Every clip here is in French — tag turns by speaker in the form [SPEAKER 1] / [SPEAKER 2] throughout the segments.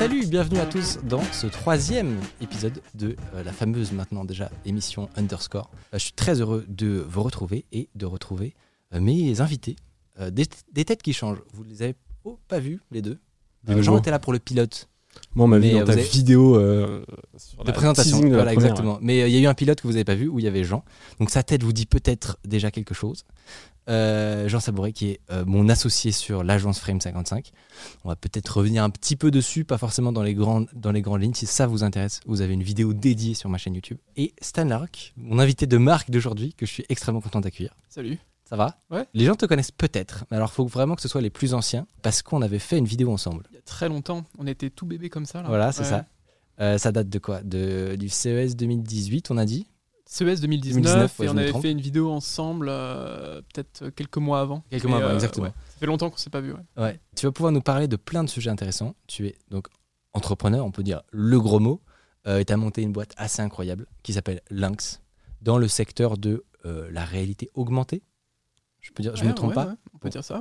[SPEAKER 1] Salut, bienvenue à tous dans ce troisième épisode de euh, la fameuse maintenant déjà émission Underscore. Euh, je suis très heureux de vous retrouver et de retrouver euh, mes invités. Des, des têtes qui changent. Vous les avez oh, pas vus les deux Euh, Jean était là pour le pilote
[SPEAKER 2] Moi, on m'a vu
[SPEAKER 1] Mais,
[SPEAKER 2] dans ta
[SPEAKER 1] avez-
[SPEAKER 2] vidéo euh, sur
[SPEAKER 1] de
[SPEAKER 2] la
[SPEAKER 1] présentation.
[SPEAKER 2] teasing de la
[SPEAKER 1] Voilà,
[SPEAKER 2] première.
[SPEAKER 1] exactement. Mais euh, il y a eu un pilote que vous n'avez pas vu où il y avait Jean. Donc sa tête vous dit peut-être déjà quelque chose. Euh, Jean Sabouret, qui est euh, mon associé sur l'agence Frame 55. On va peut-être revenir un petit peu dessus, pas forcément dans les, grandes, dans les grandes lignes. Si ça vous intéresse, vous avez une vidéo dédiée sur ma chaîne YouTube. Et Stan Lark, mon invité de marque d'aujourd'hui, que je suis extrêmement content d'accueillir.
[SPEAKER 3] Salut.
[SPEAKER 1] Ça va
[SPEAKER 3] Ouais.
[SPEAKER 1] Les gens te connaissent peut-être, mais alors il faut vraiment que ce soit les plus anciens, parce qu'on avait fait une vidéo ensemble.
[SPEAKER 3] Il y a très longtemps, on était tout bébé comme ça. Là.
[SPEAKER 1] Voilà, c'est
[SPEAKER 3] Ouais.
[SPEAKER 1] ça. Euh, ça date de quoi? De, Du CES 2018, on a dit?
[SPEAKER 3] CES 2019,
[SPEAKER 1] 2019, ouais,
[SPEAKER 3] et on avait fait une vidéo ensemble euh, peut-être quelques mois avant.
[SPEAKER 1] Quelques mois avant,
[SPEAKER 3] euh,
[SPEAKER 1] exactement.
[SPEAKER 3] ouais, ça fait longtemps qu'on s'est pas vu. Ouais.
[SPEAKER 1] Ouais. Tu vas pouvoir nous parler de plein de sujets intéressants. Tu es donc entrepreneur, on peut dire le gros mot, euh, et tu as monté une boîte assez incroyable qui s'appelle Lynx dans le secteur de euh, la réalité augmentée. Je peux dire, je me trompe
[SPEAKER 3] ouais,
[SPEAKER 1] pas
[SPEAKER 3] ouais, On peut
[SPEAKER 1] Bon.
[SPEAKER 3] dire ça.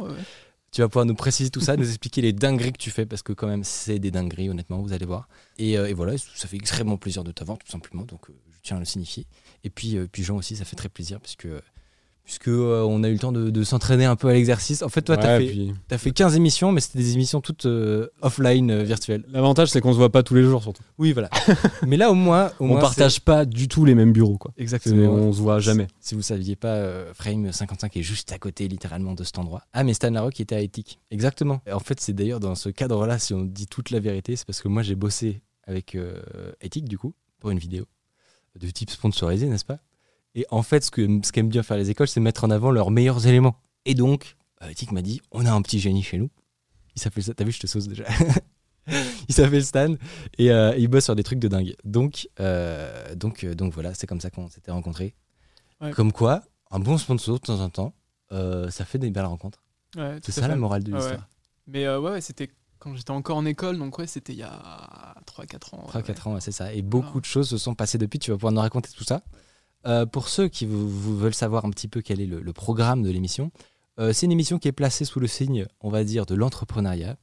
[SPEAKER 1] Tu vas pouvoir nous préciser tout ça, nous expliquer les dingueries que tu fais, parce que quand même, c'est des dingueries, honnêtement, vous allez voir. Et, euh, et voilà, ça fait extrêmement plaisir de t'avoir, tout simplement, donc euh, je tiens à le signifier. Et puis, euh, puis Jean aussi, ça fait très plaisir, puisque, puisque euh, on a eu le temps de, de s'entraîner un peu à l'exercice. En fait, toi, t'as fait,
[SPEAKER 2] puis
[SPEAKER 1] t'as fait 15 émissions, mais c'était des émissions toutes euh, offline, euh, virtuelles.
[SPEAKER 2] L'avantage, c'est qu'on se voit pas tous les jours, surtout.
[SPEAKER 1] Oui, voilà. mais là, au moins, au
[SPEAKER 2] on
[SPEAKER 1] moins,
[SPEAKER 2] partage pas du tout les mêmes bureaux, quoi.
[SPEAKER 1] Exactement.
[SPEAKER 2] On se voit jamais.
[SPEAKER 1] Si vous saviez pas, Frame 55 est juste à côté littéralement de cet endroit. Ah, mais Stan Larocque était à Ethic. Exactement. Et en fait, c'est d'ailleurs dans ce cadre-là, si on dit toute la vérité, c'est parce que moi j'ai bossé avec Ethic du coup, pour une vidéo de type sponsorisé, n'est-ce pas? Et en fait, ce que ce qu'aiment bien faire les écoles, c'est mettre en avant leurs meilleurs éléments. Et donc, euh, Ethic m'a dit on a un petit génie chez nous. Il s'appelle ça. T'as vu, je te sauce déjà. il s'appelle Stan et euh, il bosse sur des trucs de dingue. Donc, euh, donc, euh, donc voilà, c'est comme ça qu'on s'était rencontrés.
[SPEAKER 3] Ouais.
[SPEAKER 1] Comme quoi, un bon sponsor de temps en temps, ça fait des belles rencontres.
[SPEAKER 3] Ouais,
[SPEAKER 1] C'est ça la morale de
[SPEAKER 3] Ouais,
[SPEAKER 1] l'histoire.
[SPEAKER 3] Mais ouais, c'était quand j'étais encore en école, donc ouais, c'était il y a 3-4 ans.
[SPEAKER 1] 3-4
[SPEAKER 3] ouais.
[SPEAKER 1] ans, ouais, c'est ça. Et beaucoup
[SPEAKER 3] Ah.
[SPEAKER 1] de choses se sont passées depuis. Tu vas pouvoir nous raconter tout ça. Euh, pour ceux qui veulent savoir un petit peu quel est le, programme de l'émission, euh, c'est une émission qui est placée sous le signe, on va dire, de l'entrepreneuriat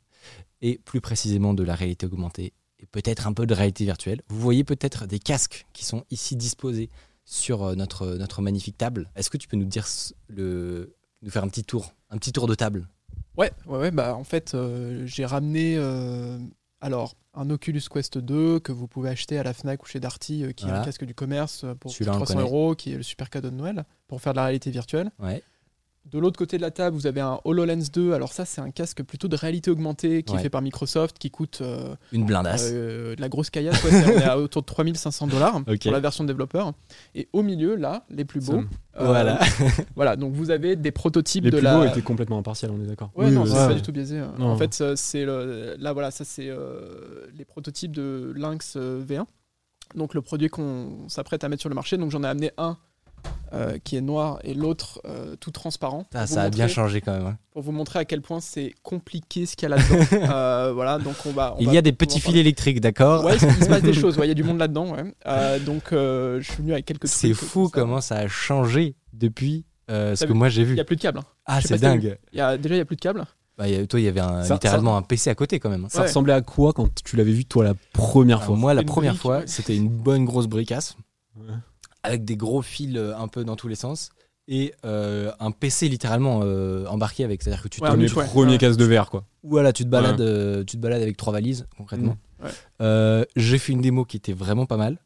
[SPEAKER 1] et plus précisément de la réalité augmentée et peut-être un peu de réalité virtuelle. Vous voyez peut-être des casques qui sont ici disposés sur euh, notre, magnifique table. Est-ce que tu peux nous dire le, nous faire un petit tour, un petit tour de table?
[SPEAKER 3] Ouais, ouais, ouais, bah en fait, j'ai ramené alors un Oculus Quest 2 que vous pouvez acheter à la Fnac ou chez Darty, euh, qui est un casque du commerce euh, pour
[SPEAKER 1] Celui-là, on
[SPEAKER 3] 300
[SPEAKER 1] connaît.
[SPEAKER 3] euros, qui est le super cadeau de Noël pour faire de la réalité virtuelle.
[SPEAKER 1] Ouais.
[SPEAKER 3] De l'autre côté de la table, vous avez un HoloLens 2. Alors ça, c'est un casque plutôt de réalité augmentée qui
[SPEAKER 1] Ouais.
[SPEAKER 3] est fait par Microsoft, qui coûte euh,
[SPEAKER 1] Une blindasse.
[SPEAKER 3] euh, de la grosse caillasse. ouais, on est à autour de 3500 dollars pour la version développeur. Et au milieu, là, les plus beaux.
[SPEAKER 2] Somme.
[SPEAKER 3] euh,
[SPEAKER 1] Voilà.
[SPEAKER 3] voilà, donc vous avez des prototypes
[SPEAKER 2] Les
[SPEAKER 3] de
[SPEAKER 2] plus
[SPEAKER 3] la.
[SPEAKER 2] beaux étaient complètement impartiels, on est d'accord.
[SPEAKER 3] Ouais,
[SPEAKER 2] Oui,
[SPEAKER 3] non, c'est pas du tout biaisé.
[SPEAKER 2] Non.
[SPEAKER 3] En fait, c'est le- là, voilà, ça c'est euh, les prototypes de Lynx euh, V1. Donc le produit qu'on s'apprête à mettre sur le marché. Donc j'en ai amené un euh, qui est noir et l'autre euh, tout transparent.
[SPEAKER 1] Ça,
[SPEAKER 3] vous
[SPEAKER 1] ça a bien changé quand même. hein.
[SPEAKER 3] Pour vous montrer à quel point c'est compliqué ce qu'il y a là-dedans. Euh, voilà, donc on va. on
[SPEAKER 1] Il
[SPEAKER 3] va
[SPEAKER 1] y a des petits fils électriques, d'accord
[SPEAKER 3] Ouais, il se passe des choses. ouais, Il y a du monde là-dedans. Ouais. Euh, donc euh, je suis venu avec quelques.
[SPEAKER 1] C'est fou
[SPEAKER 3] comme ça.
[SPEAKER 1] comment ça a changé depuis euh, ce que
[SPEAKER 3] vu
[SPEAKER 1] moi j'ai
[SPEAKER 3] Il
[SPEAKER 1] vu.
[SPEAKER 3] n'y a plus de câble. hein.
[SPEAKER 1] Ah, c'est dingue.
[SPEAKER 3] Il y a, déjà, il n'y a plus de câble.
[SPEAKER 1] Bah, il y a- toi, il y avait un-
[SPEAKER 2] Ça-
[SPEAKER 1] littéralement un PC à côté quand même. hein.
[SPEAKER 2] Ça
[SPEAKER 3] Ouais.
[SPEAKER 2] ressemblait à quoi quand tu l'avais vu, toi, la première
[SPEAKER 1] Alors,
[SPEAKER 2] fois?
[SPEAKER 1] moi, la première fois, c'était une bonne grosse bricasse
[SPEAKER 2] Ouais.
[SPEAKER 1] Avec des gros fils euh, un peu dans tous les sens et euh, un PC littéralement euh, embarqué avec. C'est-à-dire que tu
[SPEAKER 3] Ouais,
[SPEAKER 1] te
[SPEAKER 3] un
[SPEAKER 2] Comme les
[SPEAKER 3] but, ouais.
[SPEAKER 2] premiers
[SPEAKER 3] Ouais.
[SPEAKER 2] cases de verre, quoi.
[SPEAKER 1] voilà, tu te balades, euh, tu te balades avec trois valises concrètement.
[SPEAKER 3] Mm. Ouais.
[SPEAKER 1] Euh, j'ai fait une démo qui était vraiment pas mal.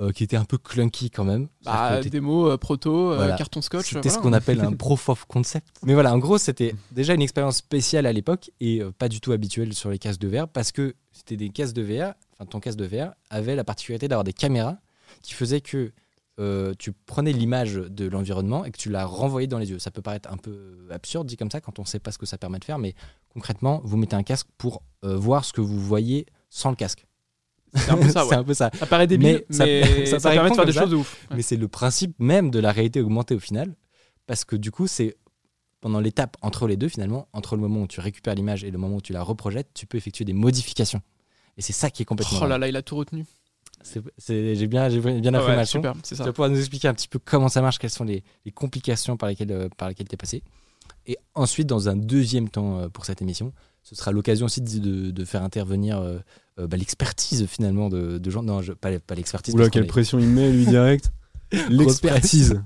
[SPEAKER 1] euh, qui était un peu clunky quand même.
[SPEAKER 3] Bah, démo, euh, proto, euh,
[SPEAKER 1] Voilà.
[SPEAKER 3] carton scotch.
[SPEAKER 1] C'était ce qu'on appelle un proof of concept. Mais voilà, en gros, c'était déjà une expérience spéciale à l'époque et euh, pas du tout habituelle sur les casques de VR parce que c'était des casques de VR, enfin ton casque de VR avait la particularité d'avoir des caméras qui faisaient que euh, tu prenais l'image de l'environnement et que tu la renvoyais dans les yeux. Ça peut paraître un peu absurde dit comme ça quand on ne sait pas ce que ça permet de faire, mais concrètement, vous mettez un casque pour euh, voir ce que vous voyez sans le casque.
[SPEAKER 3] C'est un peu ça, ouais.
[SPEAKER 1] un peu ça.
[SPEAKER 3] Ça paraît débile,
[SPEAKER 1] Mais ça-
[SPEAKER 3] mais
[SPEAKER 1] ça
[SPEAKER 3] ça,
[SPEAKER 1] paraît
[SPEAKER 3] permet de faire des choses de ouf. Ouais.
[SPEAKER 1] Mais c'est le principe même de la réalité augmentée au final, parce que du coup, c'est pendant l'étape entre les deux, finalement, entre le moment où tu récupères l'image et le moment où tu la reprojettes, tu peux effectuer des modifications. Et c'est ça qui est complètement.
[SPEAKER 3] Oh là là, il a tout retenu.
[SPEAKER 1] J'ai bien, j'ai bien appris
[SPEAKER 3] ouais,
[SPEAKER 1] ma leçon.
[SPEAKER 3] super, c'est
[SPEAKER 1] Tu vas pouvoir nous expliquer un petit peu comment ça marche, quelles sont les, les complications par lesquelles, euh, par lesquelles tu es passé. Et ensuite, dans un deuxième temps euh, pour cette émission, ce sera l'occasion aussi de, de- de faire intervenir euh, bah, l'expertise finalement de, de gens. Non, je- pas, pas l'expertise.
[SPEAKER 2] Oula, quelle
[SPEAKER 1] est-
[SPEAKER 2] pression il met, lui, direct. L'expertise.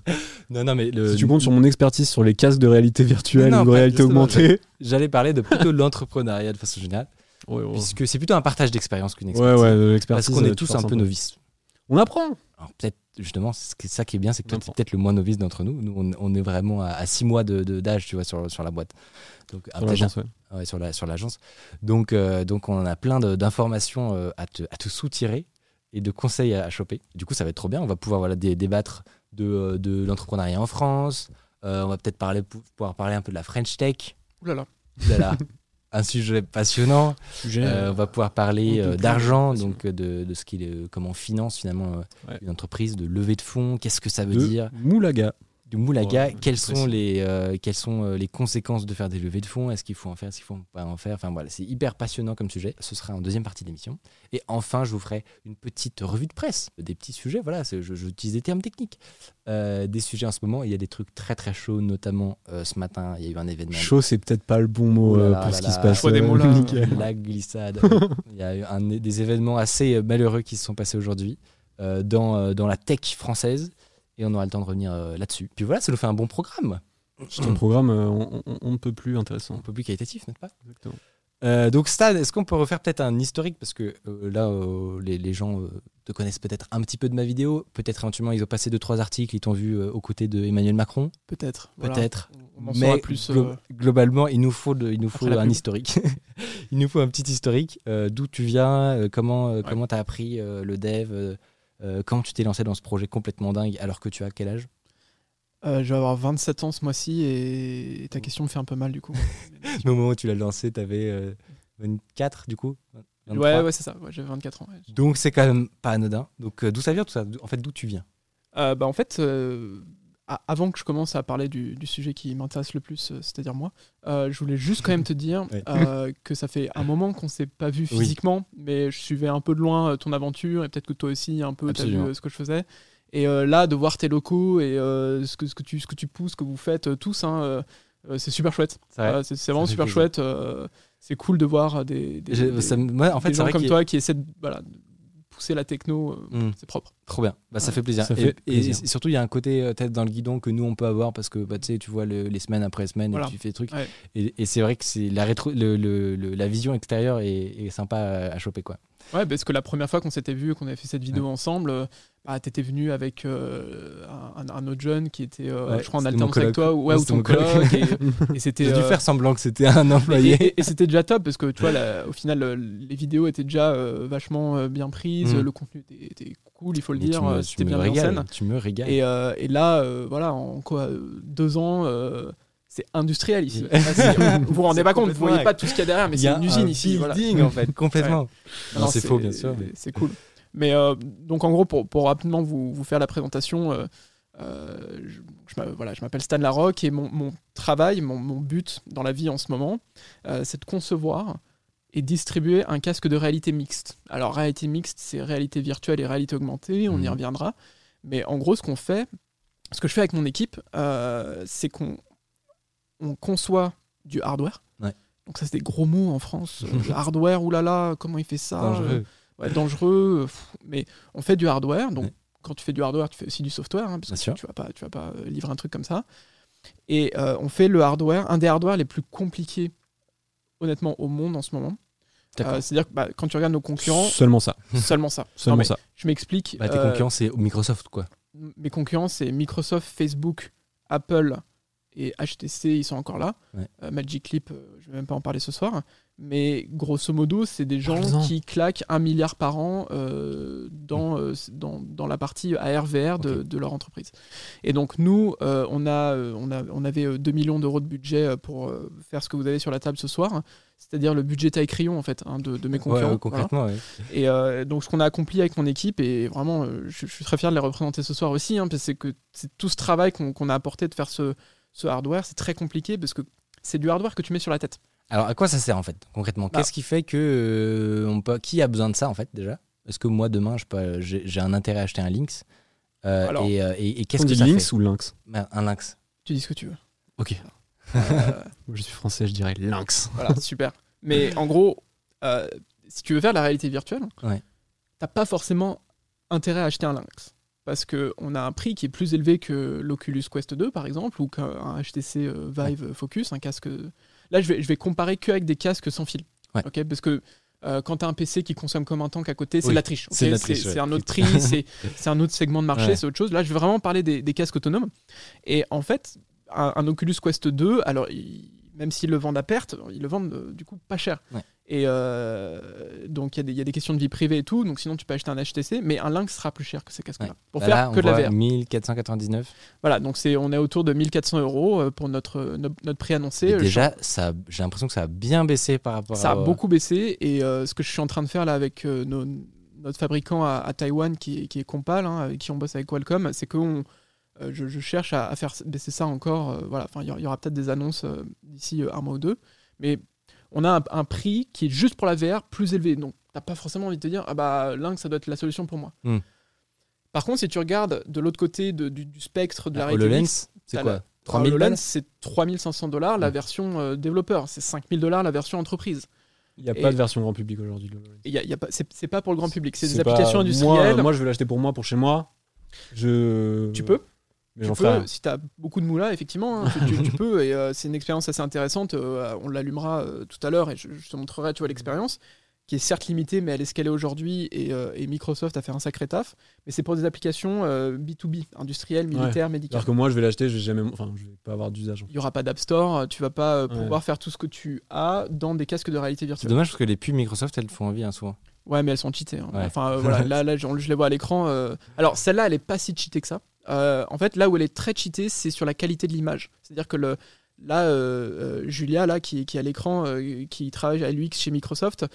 [SPEAKER 1] Non, non, mais le-
[SPEAKER 2] Si tu comptes sur mon expertise sur les casques de réalité virtuelle
[SPEAKER 1] Non,
[SPEAKER 2] ou de réalité augmentée.
[SPEAKER 1] j'allais parler de plutôt de l'entrepreneuriat de façon générale,
[SPEAKER 2] Ouais, ouais,
[SPEAKER 1] puisque c'est plutôt un partage d'expérience qu'une
[SPEAKER 2] ouais,
[SPEAKER 1] expertise.
[SPEAKER 2] ouais, de
[SPEAKER 1] parce qu'on
[SPEAKER 2] euh,
[SPEAKER 1] est
[SPEAKER 2] tu
[SPEAKER 1] tous un peu novices.
[SPEAKER 2] On apprend.
[SPEAKER 1] Alors peut-être justement, c'est ça qui est bien, c'est que toi,
[SPEAKER 2] On
[SPEAKER 1] tu es peut-être le moins novice d'entre nous. Nous, on, on est vraiment à, à six mois de- de- d'âge, tu vois, sur, sur la boîte. Donc,
[SPEAKER 2] Sur l'agence, ouais.
[SPEAKER 1] ouais, sur la- sur l'agence. Donc, euh, donc, on en a plein de- d'informations euh, à te, à te soutirer et de conseils à, à choper. Du coup, ça va être trop bien. On va pouvoir voilà, dé- débattre de, euh, de l'entrepreneuriat en France. Euh, on va peut-être parler, pou- pouvoir parler un peu de la French Tech.
[SPEAKER 3] Ouh là là.
[SPEAKER 1] Ouh là là, un sujet passionnant.
[SPEAKER 2] Sujet.
[SPEAKER 1] Euh, on va pouvoir parler euh, d'argent, donc euh, de, de ce qu'il est, comment on finance finalement euh,
[SPEAKER 2] Ouais.
[SPEAKER 1] une entreprise, de levée de fonds, qu'est-ce que ça veut
[SPEAKER 2] de
[SPEAKER 1] dire,
[SPEAKER 2] Moulaga.
[SPEAKER 1] Du moulaga,
[SPEAKER 2] Ouais,
[SPEAKER 1] quelles
[SPEAKER 2] précis.
[SPEAKER 1] sont, les, euh, quelles sont euh, les conséquences de faire des levées de fonds, est-ce qu'il faut en faire, est-ce qu'il faut pas en faire, enfin voilà, c'est hyper passionnant comme sujet, ce sera en deuxième partie d'émission. Et enfin, je vous ferai une petite revue de presse, des petits sujets, voilà, c'est- je, je utilise des termes techniques, Euh, des sujets en ce moment, il y a des trucs très très chauds, notamment euh, ce matin, il y a eu un événement.
[SPEAKER 2] Chaud, c'est peut-être pas le bon mot
[SPEAKER 1] Oh là
[SPEAKER 2] euh,
[SPEAKER 1] là
[SPEAKER 2] pour
[SPEAKER 1] là
[SPEAKER 2] ce qui
[SPEAKER 1] là.
[SPEAKER 2] se passe.
[SPEAKER 3] Des mots, là.
[SPEAKER 1] La glissade. Il y a eu un- des événements assez malheureux qui se sont passés aujourd'hui euh, dans, euh, dans la tech française. Et on aura le temps de revenir euh, là-dessus. Puis voilà, ça nous fait un bon programme.
[SPEAKER 2] C'est un programme, euh, on, ne peut plus intéressant.
[SPEAKER 1] Un peu plus qualitatif, n'est-ce pas?
[SPEAKER 2] Exactement.
[SPEAKER 1] Euh, Donc, Stade, est-ce qu'on peut refaire peut-être un historique? Parce que euh, là, euh, les, les gens euh, te connaissent peut-être un petit peu de ma vidéo. Peut-être éventuellement, ils ont passé deux, trois articles, ils t'ont vu euh, aux côtés de Emmanuel Macron.
[SPEAKER 3] Peut-être.
[SPEAKER 1] Peut-être. Mais
[SPEAKER 3] plus.
[SPEAKER 1] glo- globalement, il nous faut, de- il nous faut un historique. il nous faut un petit historique. euh, D'où tu viens, euh, comment euh, comment t'as appris euh, le dev, euh, comment tu t'es lancé dans ce projet complètement dingue alors que tu as quel âge
[SPEAKER 3] euh, je vais avoir 27 ans ce mois-ci et ta question me fait un peu mal du coup.
[SPEAKER 1] Au moment où tu l'as lancé, t'avais euh, 24 du coup 23.
[SPEAKER 3] ouais, ouais, c'est ça. Ouais, J'avais 24 ans. ouais.
[SPEAKER 1] Donc c'est quand même pas anodin. Donc euh, d'où ça vient tout ça? En fait, d'où tu viens?
[SPEAKER 3] Bah, en fait, avant que je commence à parler du, du sujet qui m'intéresse le plus, euh, c'est-à-dire moi, euh, je voulais juste quand même te dire euh, que ça fait un moment qu'on s'est pas vu
[SPEAKER 1] Oui.
[SPEAKER 3] physiquement, mais je suivais un peu de loin ton aventure et peut-être que toi aussi un peu t'as vu ce que je faisais. Et euh, là, de voir tes locaux et euh, ce, que, ce, que tu, ce que tu pousses, ce que vous faites euh, tous, hein, c'est super chouette.
[SPEAKER 1] C'est
[SPEAKER 3] vraiment super
[SPEAKER 1] plaisir.
[SPEAKER 3] chouette. euh, c'est cool de voir des, des,
[SPEAKER 1] J'ai-
[SPEAKER 3] des-
[SPEAKER 1] ça me- ouais, en fait,
[SPEAKER 3] des
[SPEAKER 1] c'est
[SPEAKER 3] gens
[SPEAKER 1] vrai
[SPEAKER 3] comme toi qui essaient de, voilà, de pousser la techno. euh,
[SPEAKER 1] Hmm.
[SPEAKER 3] C'est propre.
[SPEAKER 1] Trop bien, bah, ça
[SPEAKER 3] Ouais.
[SPEAKER 1] fait plaisir.
[SPEAKER 2] Ça
[SPEAKER 1] et,
[SPEAKER 2] fait
[SPEAKER 1] et-
[SPEAKER 2] plaisir.
[SPEAKER 1] et surtout, il y a un côté euh, tête dans le guidon que nous on peut avoir parce que bah, tu sais, tu vois le- les semaines après semaine
[SPEAKER 3] Voilà.
[SPEAKER 1] et tu fais des trucs.
[SPEAKER 3] Ouais.
[SPEAKER 1] Et, et c'est vrai que c'est la, rétro, le, le- le- la vision extérieure est, est sympa à, à choper. Quoi.
[SPEAKER 3] Ouais, parce que la première fois qu'on s'était vu, qu'on avait fait cette vidéo ensemble, euh, bah, t'étais venu avec euh, un, un autre jeune qui était, euh,
[SPEAKER 1] Ouais,
[SPEAKER 3] je crois, en alternance avec toi, ou, ouais, ou ton
[SPEAKER 1] coloc.
[SPEAKER 3] et, et c'était.
[SPEAKER 1] J'ai dû faire semblant que c'était un employé.
[SPEAKER 3] et- et c'était déjà top parce que tu vois, au final, les vidéos étaient déjà euh, vachement bien prises,
[SPEAKER 1] Mm.
[SPEAKER 3] le contenu était, était cool, il faut le
[SPEAKER 1] Mais
[SPEAKER 3] dire, c'était bien mis en
[SPEAKER 1] régales,
[SPEAKER 3] scène.
[SPEAKER 1] Tu me régales.
[SPEAKER 3] Et, là, voilà, en quoi, deux ans, c'est industriel ici. Là, c'est- vous vous rendez pas compte, vous voyez pas tout ce qu'il y a derrière, mais c'est une usine
[SPEAKER 1] un
[SPEAKER 3] ici. Voilà.
[SPEAKER 1] building, en fait, complètement. Non,
[SPEAKER 3] Non,
[SPEAKER 1] c'est faux, bien sûr. mais-
[SPEAKER 3] C'est cool. Mais euh, donc en gros, pour, pour rapidement vous, vous faire la présentation, euh, euh, je, je m'a- voilà, je m'appelle Stan Larocque et mon, mon travail, mon, mon but dans la vie en ce moment, c'est de concevoir et distribuer un casque de réalité mixte. Alors réalité mixte, c'est réalité virtuelle et réalité augmentée, on y
[SPEAKER 1] Mhm.
[SPEAKER 3] reviendra. Mais en gros, ce qu'on fait, ce que je fais avec mon équipe, c'est qu'on on conçoit du hardware.
[SPEAKER 1] Ouais.
[SPEAKER 3] Donc ça, c'est des gros mots en France. Euh, le hardware, oulala, comment il fait ça
[SPEAKER 1] Dangereux.
[SPEAKER 3] ouais, dangereux. euh, pff, mais on fait du hardware. Donc,
[SPEAKER 1] Ouais.
[SPEAKER 3] quand tu fais du hardware, tu fais aussi du software, hein, parce
[SPEAKER 1] Bien
[SPEAKER 3] que
[SPEAKER 1] sûr.
[SPEAKER 3] tu vas pas, tu vas pas euh, livrer un truc comme ça. Et euh, on fait le hardware, un des hardware les plus compliqués, honnêtement, au monde en ce moment. Euh, C'est-à-dire que bah, quand tu regardes nos concurrents,
[SPEAKER 2] Seulement ça.
[SPEAKER 3] seulement ça.
[SPEAKER 2] Seulement ça.
[SPEAKER 3] Je m'explique.
[SPEAKER 1] Bah, tes
[SPEAKER 3] euh,
[SPEAKER 1] concurrents, c'est Microsoft, quoi.
[SPEAKER 3] mes concurrents, c'est Microsoft, Facebook, Apple et HTC, ils sont encore là.
[SPEAKER 1] Ouais.
[SPEAKER 3] Euh, Magic Leap, euh, je vais même pas en parler ce soir. Mais grosso modo, c'est des gens
[SPEAKER 2] Parle-en.
[SPEAKER 3] qui claquent un milliard par an euh, dans, euh, dans, dans la partie ARVR de, de leur entreprise. Et donc nous, euh, on, a, on, a, on avait euh, 2 millions d'euros de budget pour faire ce que vous avez sur la table ce soir, c'est-à-dire le budget taille crayon en fait hein, de, de mes
[SPEAKER 1] Ouais,
[SPEAKER 3] concurrents. Voilà.
[SPEAKER 1] concrètement, ouais.
[SPEAKER 3] Et donc ce qu'on a accompli avec mon équipe, et vraiment je, je suis très fier de les représenter ce soir aussi, hein, parce que c'est que c'est tout ce travail qu'on qu'on a apporté de faire ce, ce hardware, c'est très compliqué parce que c'est du hardware que tu mets sur la tête.
[SPEAKER 1] Alors, à quoi ça sert en fait, concrètement?
[SPEAKER 3] Bah.
[SPEAKER 1] Qu'est-ce qui fait que. euh, on peut... Qui a besoin de ça en fait déjà? Est-ce que moi demain, j'ai un intérêt à acheter un Lynx Euh,
[SPEAKER 3] Alors,
[SPEAKER 1] Et, euh, et- et qu'est-ce que
[SPEAKER 2] dit
[SPEAKER 1] ça
[SPEAKER 2] Lynx
[SPEAKER 1] fait?
[SPEAKER 2] ou Lynx?
[SPEAKER 1] Bah, Un Lynx.
[SPEAKER 3] Tu dis ce que tu veux.
[SPEAKER 1] Ok.
[SPEAKER 3] Euh,
[SPEAKER 2] Moi, Je suis français, je dirais Lynx.
[SPEAKER 3] voilà, super. Mais en gros, euh, si tu veux faire de la réalité virtuelle,
[SPEAKER 1] Ouais.
[SPEAKER 3] t'as pas forcément intérêt à acheter un Lynx. Parce qu'on a un prix qui est plus élevé que l'Oculus Quest 2, par exemple, ou qu'un HTC euh, Vive Focus, un casque. Là, je vais, je vais comparer que avec des casques sans fil.
[SPEAKER 1] Ouais.
[SPEAKER 3] parce que euh, quand tu as un PC qui consomme comme un tank à côté, c'est
[SPEAKER 1] Oui,
[SPEAKER 3] de la triche.
[SPEAKER 1] c'est de la triche,
[SPEAKER 3] C'est
[SPEAKER 1] ouais.
[SPEAKER 3] un autre prix, c'est c'est un autre segment de marché,
[SPEAKER 1] Ouais.
[SPEAKER 3] c'est autre chose. Là, je vais vraiment parler des, des casques autonomes. Et en fait, un, un Oculus Quest 2, alors il- même s'ils le vendent à perte, ils le vendent euh, du coup pas cher. Et euh, donc il y, a des- il y a des questions de vie privée et tout, donc sinon tu peux acheter un HTC, mais un Lynx sera plus cher que ces casques-là.
[SPEAKER 1] Ouais.
[SPEAKER 3] Pour
[SPEAKER 1] Bah
[SPEAKER 3] faire
[SPEAKER 1] là,
[SPEAKER 3] que
[SPEAKER 1] on
[SPEAKER 3] de la VR.
[SPEAKER 1] 1499.
[SPEAKER 3] Voilà, donc c'est on est autour de 1400 euros euh, pour notre, notre, notre prix annoncé.
[SPEAKER 1] Et
[SPEAKER 3] Euh,
[SPEAKER 1] déjà, ça, j'ai l'impression que ça a bien baissé par rapport
[SPEAKER 3] ça a
[SPEAKER 1] à.
[SPEAKER 3] beaucoup baissé et euh, ce que je suis en train de faire là avec euh, nos- notre fabricant à, à Taïwan qui, est- qui est Compal, hein, avec qui on bosse avec Qualcomm, c'est que on- euh, je, je cherche à, à faire baisser ça encore. euh, voilà, enfin il y y aura peut-être des annonces euh, d'ici euh, un mois ou deux, mais on a un, un prix qui est juste pour la VR plus élevé. Donc t'as pas forcément envie de te dire ah bah Lynx ça doit être la solution pour moi.
[SPEAKER 1] Hmm.
[SPEAKER 3] Par contre, si tu regardes de l'autre côté de- du, du spectre de la
[SPEAKER 1] Ah,
[SPEAKER 3] réalité
[SPEAKER 1] c'est quoi
[SPEAKER 3] la-
[SPEAKER 1] 3000
[SPEAKER 3] HoloLens, c'est 3500 dollars la
[SPEAKER 1] Hmm.
[SPEAKER 3] version euh, développeur, c'est 5000 dollars la version entreprise.
[SPEAKER 2] Il n'y a
[SPEAKER 3] Et-
[SPEAKER 2] pas de version grand public aujourd'hui.
[SPEAKER 3] y a- y a pas- C'est c'est pas pour le grand public, c'est des
[SPEAKER 2] pas-
[SPEAKER 3] applications
[SPEAKER 2] moi-
[SPEAKER 3] industrielles.
[SPEAKER 2] Moi, je veux l'acheter pour moi, pour chez moi. Je.
[SPEAKER 3] tu peux,
[SPEAKER 2] Mais
[SPEAKER 3] tu peux
[SPEAKER 2] ferai
[SPEAKER 3] si tu as beaucoup de moula, effectivement, hein, tu, tu- tu peux. Et euh, c'est une expérience assez intéressante. euh, on l'allumera euh, tout à l'heure et je, je te montrerai tu vois, l'expérience, qui est certes limitée, mais elle est ce qu'elle est aujourd'hui. Et, euh, et Microsoft a fait un sacré taf. Mais c'est pour des applications euh, B2B, industrielles, militaires, médicales.
[SPEAKER 2] Alors que moi, je vais l'acheter, je vais jamais. Enfin, je vais pas avoir d'usage.
[SPEAKER 3] Il n'y aura pas d'App Store, tu vas pas euh,
[SPEAKER 2] Ouais.
[SPEAKER 3] pouvoir faire tout ce que tu as dans des casques de réalité
[SPEAKER 1] C'est
[SPEAKER 3] virtuelle.
[SPEAKER 1] dommage parce que les pubs Microsoft, elles font envie hein, souvent.
[SPEAKER 3] Ouais, mais elles sont cheatées. hein.
[SPEAKER 1] Ouais.
[SPEAKER 3] Enfin, euh, voilà, là, là, je, je les vois à l'écran. euh. Alors, celle-là, elle est pas si cheatée que ça. Euh, en fait, là où elle est très cheatée, c'est sur la qualité de l'image. C'est-à-dire que le, là, euh, euh, Julia, là, qui, qui est à l'écran, euh, qui travaille à l'UX chez Microsoft,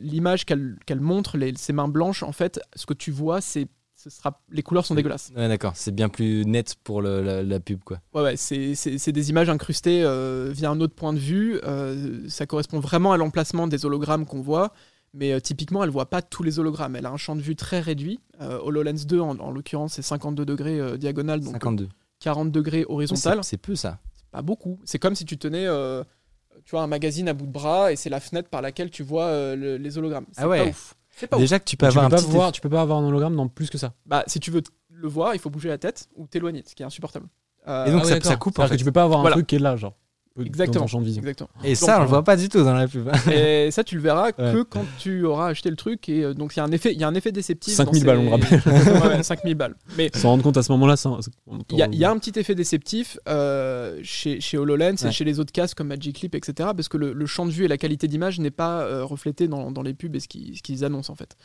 [SPEAKER 3] l'image qu'elle qu'elle montre, les, ses mains blanches, en fait, ce que tu vois, c'est ce sera, les couleurs sont dégueulasses.
[SPEAKER 1] Ouais, d'accord. C'est bien plus net pour le- la, la pub, quoi.
[SPEAKER 3] Ouais, ouais, c'est des images incrustées via un autre point de vue. ça correspond vraiment à l'emplacement des hologrammes qu'on voit. Mais euh, typiquement, elle voit pas tous les hologrammes. Elle a un champ de vue très réduit. Euh, HoloLens 2, en, en l'occurrence, c'est 52 degrés euh, diagonale, donc
[SPEAKER 1] 52.
[SPEAKER 3] 40 degrés horizontal.
[SPEAKER 1] C'est c'est peu ça.
[SPEAKER 3] Pas beaucoup. C'est comme si tu tenais euh, tu vois, un magazine à bout de bras et c'est la fenêtre par laquelle tu vois euh, le- les hologrammes. C'est
[SPEAKER 1] Ah ouais.
[SPEAKER 3] pas ouf. C'est pas ouf.
[SPEAKER 1] Déjà que tu peux
[SPEAKER 2] tu, peux
[SPEAKER 1] un
[SPEAKER 2] pas
[SPEAKER 1] petit.
[SPEAKER 2] voir, tu peux pas avoir un hologramme dans plus que ça.
[SPEAKER 3] Bah, si tu veux t- le voir, il faut bouger la tête ou t'éloigner, ce qui est insupportable. Euh,
[SPEAKER 1] Et donc,
[SPEAKER 2] Ah
[SPEAKER 1] ça-
[SPEAKER 2] ouais,
[SPEAKER 1] ça
[SPEAKER 2] d'accord.
[SPEAKER 1] coupe, en fait.
[SPEAKER 2] que tu peux pas avoir un
[SPEAKER 3] Voilà.
[SPEAKER 2] truc qui est là, genre. Peu-
[SPEAKER 3] Exactement.
[SPEAKER 2] Dans ton champ de vision.
[SPEAKER 3] Exactement.
[SPEAKER 1] Et
[SPEAKER 3] Donc,
[SPEAKER 1] ça, on le voit pas du tout dans la pub.
[SPEAKER 3] Et ça, tu le verras que
[SPEAKER 2] Ouais.
[SPEAKER 3] quand tu auras acheté le truc. Et euh, donc, il y a un effet, il y a un effet déceptif.
[SPEAKER 2] 5000
[SPEAKER 3] dans
[SPEAKER 2] balles, on rappelle.
[SPEAKER 3] Ouais, ouais, 5000 balles. Mais
[SPEAKER 2] S'en rendre compte à ce moment-là, ça.
[SPEAKER 3] il y, a- il y a un petit effet déceptif euh, chez, chez HoloLens
[SPEAKER 1] Ouais.
[SPEAKER 3] et chez les autres casques comme Magic Leap, etc. Parce que le, le champ de vue et la qualité d'image n'est pas euh, reflété dans, dans les pubs et ce qu'ils ce qu'ils annoncent en fait.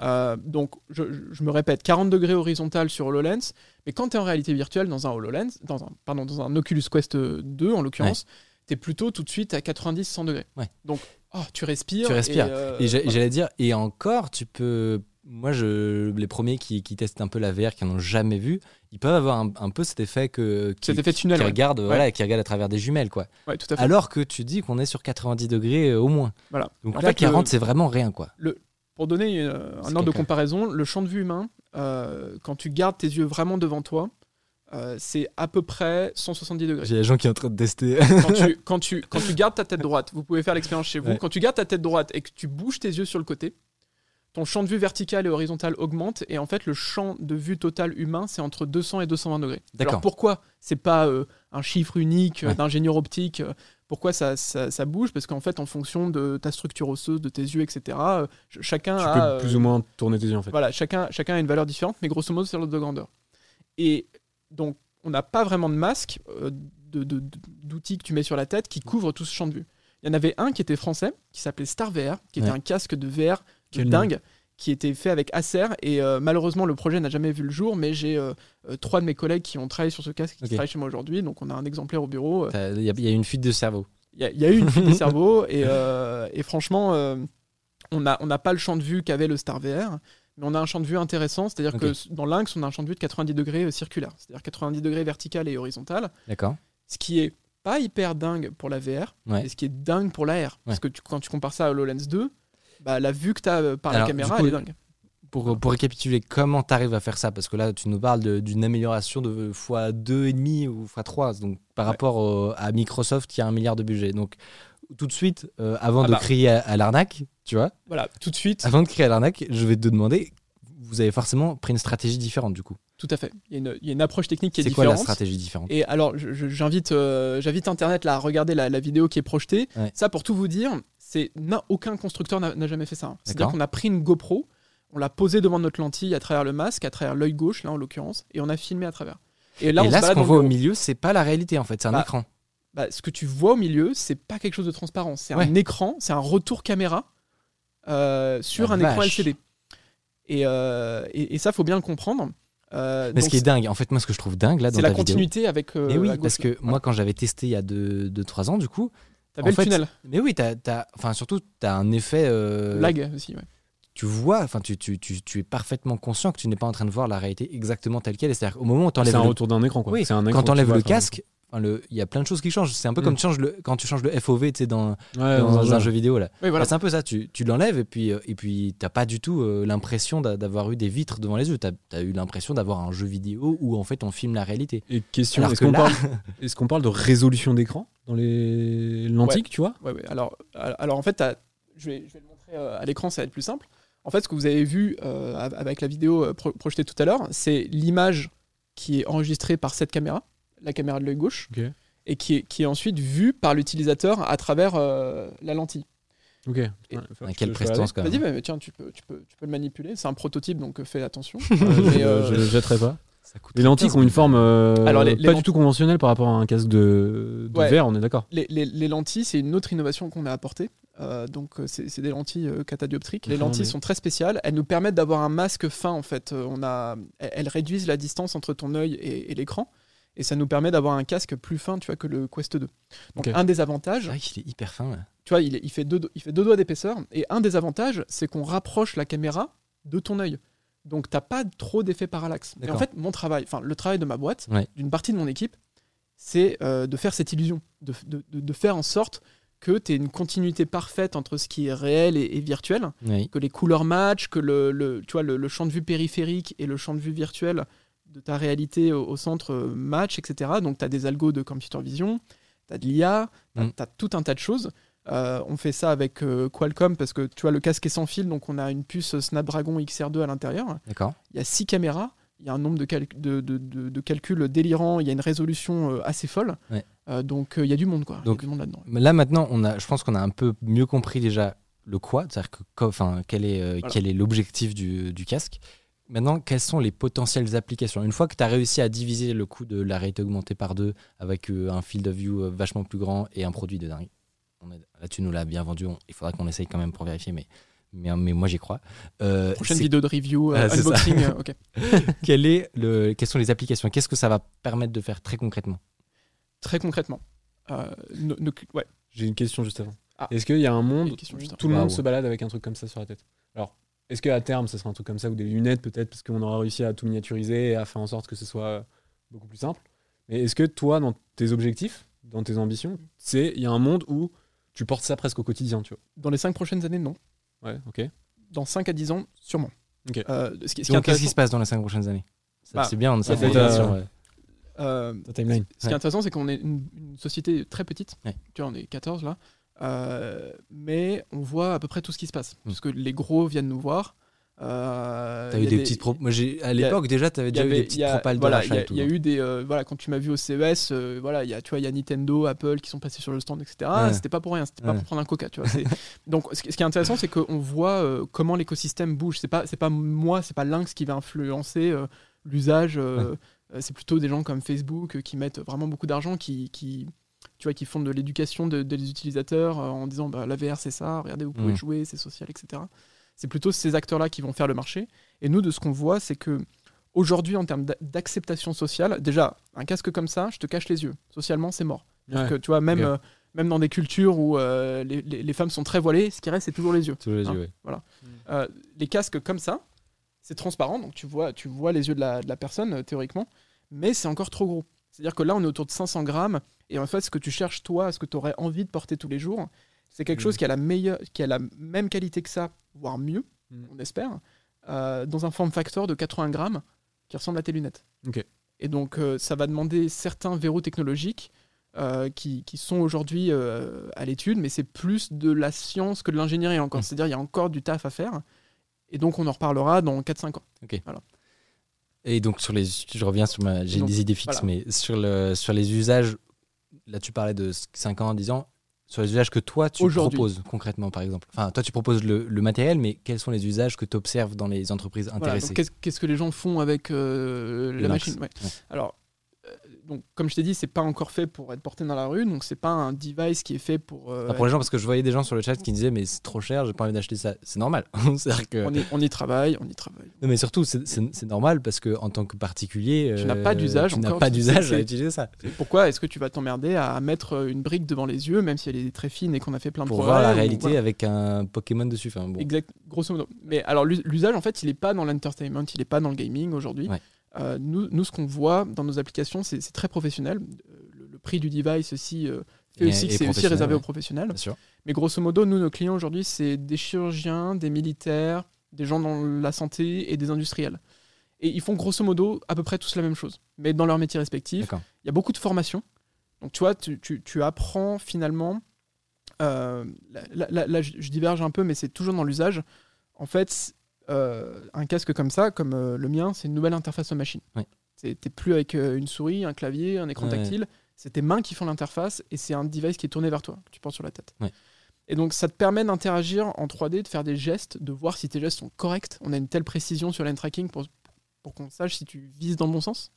[SPEAKER 3] Euh, donc, je, je me répète, 40 degrés horizontal sur HoloLens. Mais quand tu es en réalité virtuelle dans un HoloLens, dans un, pardon, dans un Oculus Quest 2 en l'occurrence, tu es plutôt tout de suite à 90-100 degrés.
[SPEAKER 1] Ouais.
[SPEAKER 3] Donc, oh, tu respires.
[SPEAKER 1] Tu respires.
[SPEAKER 3] Et, euh,
[SPEAKER 1] Et j'a-
[SPEAKER 3] voilà.
[SPEAKER 1] j'allais dire, et encore, tu peux. Moi, je, les premiers qui, qui testent un peu la VR, qui n'en ont jamais vu, ils peuvent avoir un, un peu cet effet que qui,
[SPEAKER 3] Cet effet tunnel,
[SPEAKER 1] qui
[SPEAKER 3] ouais.
[SPEAKER 1] regardent, voilà, qui regardent à travers des jumelles, quoi.
[SPEAKER 3] Ouais, tout à fait.
[SPEAKER 1] Alors que tu dis qu'on est sur 90 degrés euh, au moins.
[SPEAKER 3] Voilà.
[SPEAKER 1] Donc
[SPEAKER 3] En
[SPEAKER 1] là,
[SPEAKER 3] fait,
[SPEAKER 1] 40,
[SPEAKER 3] le-
[SPEAKER 1] c'est vraiment rien, quoi.
[SPEAKER 3] Pour donner euh, un ordre de comparaison, le champ de vue humain, euh, quand tu gardes tes yeux vraiment devant toi, euh, c'est à peu près 170 degrés.
[SPEAKER 1] J'ai des gens qui sont en train de tester.
[SPEAKER 3] quand, tu, quand, tu, quand tu gardes ta tête droite, vous pouvez faire l'expérience chez vous,
[SPEAKER 1] Ouais.
[SPEAKER 3] quand tu gardes ta tête droite et que tu bouges tes yeux sur le côté, ton champ de vue vertical et horizontal augmente et en fait le champ de vue total humain c'est entre 200 et 220 degrés.
[SPEAKER 1] D'accord.
[SPEAKER 3] Alors pourquoi c'est pas euh, un chiffre unique euh,
[SPEAKER 1] Ouais.
[SPEAKER 3] d'ingénieur optique euh, Pourquoi ça, ça, ça bouge? Parce qu'en fait en fonction de ta structure osseuse, de tes yeux, etc. ch- chacun
[SPEAKER 2] Tu
[SPEAKER 3] a
[SPEAKER 2] peux plus ou moins tourner tes yeux en fait.
[SPEAKER 3] voilà, chacun, chacun a une valeur différente, mais grosso modo, c'est l'ordre de grandeur. Et donc, on n'a pas vraiment de masque. d'outils que tu mets sur la tête qui couvrent tout ce champ de vue. Il y en avait un qui était français, qui s'appelait Star VR, qui était un casque de VR de
[SPEAKER 2] Quel nom
[SPEAKER 3] dingue, qui était fait avec Acer. Et euh, malheureusement, le projet n'a jamais vu le jour, mais j'ai euh, euh, trois de mes collègues qui ont travaillé sur ce casque, qui
[SPEAKER 1] Ok.
[SPEAKER 3] travaillent chez moi aujourd'hui. Donc on a un exemplaire au bureau.
[SPEAKER 1] Il y, a- y a une fuite de cerveau.
[SPEAKER 3] Il y, a- y a eu une fuite des cerveaux et, et franchement, on n'a on n'a pas le champ de vue qu'avait le Star VR, mais on a un champ de vue intéressant. C'est-à-dire que dans Lynx, on a un champ de vue de 90 degrés circulaire, c'est-à-dire 90 degrés vertical et horizontal,
[SPEAKER 1] D'accord.
[SPEAKER 3] ce qui est pas hyper dingue pour la VR,
[SPEAKER 1] Ouais.
[SPEAKER 3] et ce qui est dingue pour l'AR. Parce que tu- quand tu compares ça à HoloLens 2, bah, la vue que tu as par
[SPEAKER 1] Alors,
[SPEAKER 3] la caméra,
[SPEAKER 1] coup,
[SPEAKER 3] elle est dingue.
[SPEAKER 1] Pour, pour récapituler, comment tu arrives à faire ça? Parce que là, tu nous parles d'une amélioration de x2,5 ou x3, donc par
[SPEAKER 3] Ouais.
[SPEAKER 1] rapport au- à Microsoft qui a un milliard de budget. Donc, tout de suite, euh, avant
[SPEAKER 3] Ah
[SPEAKER 1] de
[SPEAKER 3] bah.
[SPEAKER 1] crier à, à l'arnaque, tu vois,
[SPEAKER 3] Voilà, tout de suite,
[SPEAKER 1] avant de crier à l'arnaque, je vais te demander, vous avez forcément pris une stratégie différente du coup.
[SPEAKER 3] tout à fait. Il y, a une- il y a une approche technique qui est,
[SPEAKER 1] C'est quoi
[SPEAKER 3] différente.
[SPEAKER 1] la stratégie différente?
[SPEAKER 3] Et alors, j'invite, euh, Internet là, à regarder la, la vidéo qui est projetée.
[SPEAKER 1] Ouais.
[SPEAKER 3] Ça, pour tout vous dire, c'est aucun constructeur n'a jamais fait ça. hein. C'est-à-dire qu'on a pris une GoPro, on l'a posée devant notre lentille à travers le masque, à travers l'œil gauche, là en l'occurrence, et on a filmé à travers. Et là,
[SPEAKER 1] Et
[SPEAKER 3] on
[SPEAKER 1] là,
[SPEAKER 3] se
[SPEAKER 1] ce qu'on voit au milieu, c'est pas la réalité en fait, c'est un
[SPEAKER 3] Bah,
[SPEAKER 1] écran.
[SPEAKER 3] Bah, ce que tu vois au milieu, c'est pas quelque chose de transparent. C'est
[SPEAKER 1] Ouais.
[SPEAKER 3] un écran, c'est un retour caméra euh, sur
[SPEAKER 1] La
[SPEAKER 3] un écran. LCD. Et, euh, et, et ça, faut bien le comprendre. Euh,
[SPEAKER 1] Mais ce qui est dingue, en fait, moi, ce que je trouve dingue là dans
[SPEAKER 3] c'est la
[SPEAKER 1] vidéo.
[SPEAKER 3] continuité avec. euh,
[SPEAKER 1] Mais oui, parce que moi, quand j'avais testé il y a 2-3 ans, du coup,
[SPEAKER 3] T'avais
[SPEAKER 1] en
[SPEAKER 3] le
[SPEAKER 1] fait,
[SPEAKER 3] tunnel,
[SPEAKER 1] mais oui, t'as, t'as- enfin, surtout, tu as un effet. euh,
[SPEAKER 3] lag aussi. ouais.
[SPEAKER 1] tu vois, enfin, tu, tu, tu, tu es parfaitement conscient que tu n'es pas en train de voir la réalité exactement telle qu'elle. C'est-à-dire qu'au moment où tu
[SPEAKER 2] C'est un
[SPEAKER 1] le,
[SPEAKER 2] retour d'un écran, quoi.
[SPEAKER 1] Oui,
[SPEAKER 2] C'est un écran
[SPEAKER 1] quand
[SPEAKER 2] que
[SPEAKER 1] tu enlèves
[SPEAKER 2] vois
[SPEAKER 1] le casque, enfin, le- il y a plein de choses qui changent. C'est un peu
[SPEAKER 2] Mm.
[SPEAKER 1] comme tu changes le, quand tu changes le FOV tu sais, dans,
[SPEAKER 2] Ouais,
[SPEAKER 1] dans, un jeu vidéo. Là.
[SPEAKER 3] Oui, voilà.
[SPEAKER 1] Bah, c'est un peu ça, tu, tu l'enlèves et puis, euh, et puis t'as pas du tout euh, l'impression d'a- d'avoir eu des vitres devant les yeux. Tu as, eu l'impression d'avoir un jeu vidéo où en fait on filme la réalité.
[SPEAKER 2] Et question, est-ce qu'on
[SPEAKER 1] là-
[SPEAKER 2] parle, est-ce qu'on parle de résolution d'écran dans les lentilles, tu vois?
[SPEAKER 3] Ouais, ouais. Alors, alors en fait, je vais, je vais le montrer euh, à l'écran, ça va être plus simple. En fait, ce que vous avez vu euh, av- avec la vidéo pro- projetée tout à l'heure, c'est l'image qui est enregistrée par cette caméra, la caméra de l'œil gauche, et qui est, qui est ensuite vue par l'utilisateur à travers euh, la lentille.
[SPEAKER 2] Ok.
[SPEAKER 3] Et-
[SPEAKER 2] Ouais,
[SPEAKER 1] quelle prestance quand même.
[SPEAKER 3] tiens, tu peux, tu, peux, tu peux le manipuler. C'est un prototype, donc euh, fais attention. Mais,
[SPEAKER 2] Je-
[SPEAKER 3] euh,
[SPEAKER 2] Je ne jetterai pas. Les lentilles
[SPEAKER 1] 15
[SPEAKER 2] qui ont une forme euh,
[SPEAKER 3] Alors, les- les
[SPEAKER 2] pas
[SPEAKER 3] lent-
[SPEAKER 2] du tout conventionnelle par rapport à un casque de, de
[SPEAKER 3] Ouais.
[SPEAKER 2] verre, on est d'accord.
[SPEAKER 3] les, les- les lentilles, c'est une autre innovation qu'on a apportée. Euh, donc, euh, c'est des lentilles euh, catadioptriques. Les lentilles
[SPEAKER 2] mais-
[SPEAKER 3] sont très spéciales. Elles nous permettent d'avoir un masque fin, en fait. Euh, On a, elles elles réduisent la distance entre ton œil et, et l'écran. Et ça nous permet d'avoir un casque plus fin, tu vois, que le Quest 2. Donc, un des avantages,
[SPEAKER 1] vrai qu'il est hyper fin. Là.
[SPEAKER 3] tu vois, il, est- il fait deux, do- il fait deux doigts d'épaisseur. Et un des avantages, c'est qu'on rapproche la caméra de ton œil. Donc, t'as pas trop d'effet parallaxe. Et en fait, mon travail, enfin, le travail de ma boîte,
[SPEAKER 1] Ouais.
[SPEAKER 3] d'une partie de mon équipe, c'est euh, de faire cette illusion, de, de- de- de faire en sorte que tu aies une continuité parfaite entre ce qui est réel et, et virtuel,
[SPEAKER 1] Oui.
[SPEAKER 3] que les couleurs matchent, que le, le- tu vois, le, le champ de vue périphérique et le champ de vue virtuel de ta réalité au, au centre euh, match, etc. Donc, tu as des algos de computer vision, tu as de l'IA, tu
[SPEAKER 1] Mm.
[SPEAKER 3] as, tout un tas de choses. Euh, on fait ça avec euh, Qualcomm parce que tu vois, le casque est sans fil, donc on a une puce Snapdragon XR2 à l'intérieur.
[SPEAKER 1] D'accord.
[SPEAKER 3] Il y a six caméras, il y a un nombre de, cal- de, de- de- de calculs délirants, il y a une résolution euh, assez folle.
[SPEAKER 1] Ouais.
[SPEAKER 3] Euh, donc euh, il y a du monde, quoi. Il y a
[SPEAKER 1] Donc,
[SPEAKER 3] du monde là-dedans.
[SPEAKER 1] Mais Là maintenant, on a, je pense qu'on a un peu mieux compris déjà le quoi, c'est-à-dire que, co- enfin, quel est, euh,
[SPEAKER 3] Voilà.
[SPEAKER 1] quel est l'objectif du, du casque. Maintenant, quelles sont les potentielles applications? Une fois que tu as réussi à diviser le coût de la réalité augmentée par deux avec euh, un field of view euh, vachement plus grand et un produit de dingue, on est- là tu nous l'as bien vendu, on- il faudra qu'on essaye quand même pour vérifier, mais, mais, mais moi j'y crois. Euh,
[SPEAKER 3] Prochaine vidéo de review, euh,
[SPEAKER 1] Ah, c'est ça.
[SPEAKER 3] unboxing. euh, ok.
[SPEAKER 1] quel est le, quelles sont les applications? Qu'est-ce que ça va permettre de faire très concrètement?
[SPEAKER 3] Très concrètement. euh, ouais.
[SPEAKER 2] J'ai une question juste avant.
[SPEAKER 3] Ah.
[SPEAKER 2] Est-ce qu'il y a un monde où tout le monde se balade avec un truc comme ça sur la tête? Alors, est-ce qu'à terme, ça sera un truc comme ça ou des lunettes peut-être parce qu'on aura réussi à tout miniaturiser et à faire en sorte que ce soit euh, beaucoup plus simple Mais est-ce que toi, dans tes objectifs, dans tes ambitions, c'est il y a un monde où tu portes ça presque au quotidien, tu
[SPEAKER 3] Dans les cinq prochaines années, non.
[SPEAKER 2] vois Ouais, ok.
[SPEAKER 3] Dans 5 à 10 ans, sûrement.
[SPEAKER 2] Ok.
[SPEAKER 3] Euh, ce qui, ce qui est
[SPEAKER 1] Donc qu'est-ce qui se passe dans les cinq prochaines années? Ça,
[SPEAKER 3] Bah,
[SPEAKER 1] C'est bien, on
[SPEAKER 2] ça fait, euh,
[SPEAKER 3] euh,
[SPEAKER 2] Ta timeline.
[SPEAKER 3] Ce qui
[SPEAKER 1] Ouais.
[SPEAKER 3] est intéressant, c'est qu'on est une, une société très petite.
[SPEAKER 1] Ouais.
[SPEAKER 3] Tu vois, on est 14 là. Euh, mais on voit à peu près tout ce qui se passe.
[SPEAKER 1] Mm.
[SPEAKER 3] Parce que les gros viennent nous voir. Euh,
[SPEAKER 1] T'as eu
[SPEAKER 3] a
[SPEAKER 1] des, petites pro- Moi, j'ai à l'époque déjà, t'avais déjà eu
[SPEAKER 3] avait-
[SPEAKER 1] des
[SPEAKER 3] il
[SPEAKER 1] petites
[SPEAKER 3] a-
[SPEAKER 1] propales de
[SPEAKER 3] voilà,
[SPEAKER 1] rachat
[SPEAKER 3] il y a- y eu des. euh, voilà, quand tu m'as vu au CES, euh, voilà, il y a, tu vois, il y a Nintendo, Apple qui sont passés sur le stand, etc.
[SPEAKER 1] Ouais.
[SPEAKER 3] C'était pas pour rien, c'était pas
[SPEAKER 1] Ouais.
[SPEAKER 3] pour prendre un coca, tu vois. Donc, ce qui ce qui est intéressant, c'est qu'on voit euh, comment l'écosystème bouge. C'est pas, c'est pas moi, c'est pas Lynx qui va influencer l'usage c'est plutôt des gens comme Facebook qui mettent vraiment beaucoup d'argent, qui, qui, tu vois, qui font de l'éducation de- des utilisateurs euh, en disant bah, la VR c'est ça, regardez, vous pouvez
[SPEAKER 1] Mhm.
[SPEAKER 3] jouer, c'est social, etc. C'est plutôt ces acteurs-là qui vont faire le marché. Et nous, de ce qu'on voit, c'est que aujourd'hui, en termes d'a- d'acceptation sociale, déjà, un casque comme ça, je te cache les yeux. Socialement, c'est mort.
[SPEAKER 2] Ouais.
[SPEAKER 3] Que, tu vois, même, euh, même dans des cultures où euh, les, les- les femmes sont très voilées, ce qui reste, c'est toujours les yeux.
[SPEAKER 1] Les
[SPEAKER 3] Hein.
[SPEAKER 1] yeux, ouais.
[SPEAKER 3] Euh, les casques comme ça, c'est transparent, donc tu vois, tu vois les yeux de la, de la personne théoriquement, mais c'est encore trop gros. C'est-à-dire que là, on est autour de 500 grammes, et en fait, ce que tu cherches toi, ce que tu aurais envie de porter tous les jours, c'est quelque
[SPEAKER 2] Mhm.
[SPEAKER 3] chose qui a la meilleure, qui a la même qualité que ça, voire mieux,
[SPEAKER 2] Mhm.
[SPEAKER 3] on espère, euh, dans un form factor de 80 grammes qui ressemble à tes lunettes.
[SPEAKER 2] Ok.
[SPEAKER 3] Et donc, euh, ça va demander certains verrous technologiques euh, qui, qui sont aujourd'hui euh, à l'étude, mais c'est plus de la science que de l'ingénierie encore.
[SPEAKER 1] Mm.
[SPEAKER 3] C'est-à-dire, il y a encore du taf à faire. Et donc, on en reparlera dans 4-5 ans.
[SPEAKER 1] Et donc sur les, je reviens sur ma, j'ai des idées fixes,
[SPEAKER 3] voilà.
[SPEAKER 1] mais sur le, sur les usages, là tu parlais de 5 ans, 10 ans, sur les usages que toi tu proposes concrètement par exemple. Enfin, toi tu proposes le, le matériel, mais quels sont les usages que tu observes dans les entreprises
[SPEAKER 3] Voilà,
[SPEAKER 1] intéressées?
[SPEAKER 3] donc qu'est-ce, que les gens font avec euh, la machine? Ouais.
[SPEAKER 1] Ouais.
[SPEAKER 3] Alors, donc, comme je t'ai dit, c'est pas encore fait pour être porté dans la rue, donc c'est pas un device qui est fait pour. euh,
[SPEAKER 1] Enfin, Pour les gens, parce que je voyais des gens sur le chat qui disaient mais c'est trop cher, j'ai pas envie d'acheter ça. C'est normal. Que...
[SPEAKER 3] on, y, on y travaille, on y travaille.
[SPEAKER 1] Non, mais surtout, c'est- normal parce que en tant que particulier,
[SPEAKER 3] Tu n'as
[SPEAKER 1] euh,
[SPEAKER 3] pas d'usage
[SPEAKER 1] tu n'as pas d'usage à utiliser ça.
[SPEAKER 3] Pourquoi est-ce que tu vas t'emmerder à mettre euh, une brique devant les yeux, même si elle est très fine et qu'on a fait plein de
[SPEAKER 1] Pour
[SPEAKER 3] progrès
[SPEAKER 1] voir la réalité
[SPEAKER 3] voilà.
[SPEAKER 1] avec un Pokémon dessus. Enfin, bon.
[SPEAKER 3] Exact, grosso modo. Mais alors l'us- l'usage, en fait, il n'est pas dans l'entertainment, il n'est pas dans le gaming aujourd'hui.
[SPEAKER 1] Ouais.
[SPEAKER 3] Euh, nous, nous, ce qu'on voit dans nos applications, c'est très professionnel. Euh, Le, le prix du device aussi euh, fait
[SPEAKER 1] Et-
[SPEAKER 3] aussi que
[SPEAKER 1] et
[SPEAKER 3] c'est aussi réservé
[SPEAKER 1] ouais.
[SPEAKER 3] aux professionnels.
[SPEAKER 1] Bien sûr.
[SPEAKER 3] Mais grosso modo, nous, nos clients aujourd'hui, c'est des chirurgiens, des militaires, des gens dans la santé et des industriels. Et ils font grosso modo à peu près tous la même chose, mais dans leur métier respectif. Il y a beaucoup de formations. Donc, tu vois, tu, tu- tu apprends finalement. euh, là, là- là- là, je, diverge un peu, mais c'est toujours dans l'usage. En fait, un casque comme ça, comme euh, le mien, c'est une nouvelle interface aux machines.
[SPEAKER 1] Ouais.
[SPEAKER 3] T'es plus avec euh, une souris, un clavier, un écran
[SPEAKER 1] Ouais.
[SPEAKER 3] tactile. C'est tes mains qui font l'interface et c'est un device qui est tourné vers toi, que tu portes sur la tête.
[SPEAKER 1] Ouais.
[SPEAKER 3] Et donc, ça te permet d'interagir en 3D, de faire des gestes, de voir si tes gestes sont corrects. On a une telle précision sur l'end tracking pour, pour qu'on sache si tu vises dans le bon sens.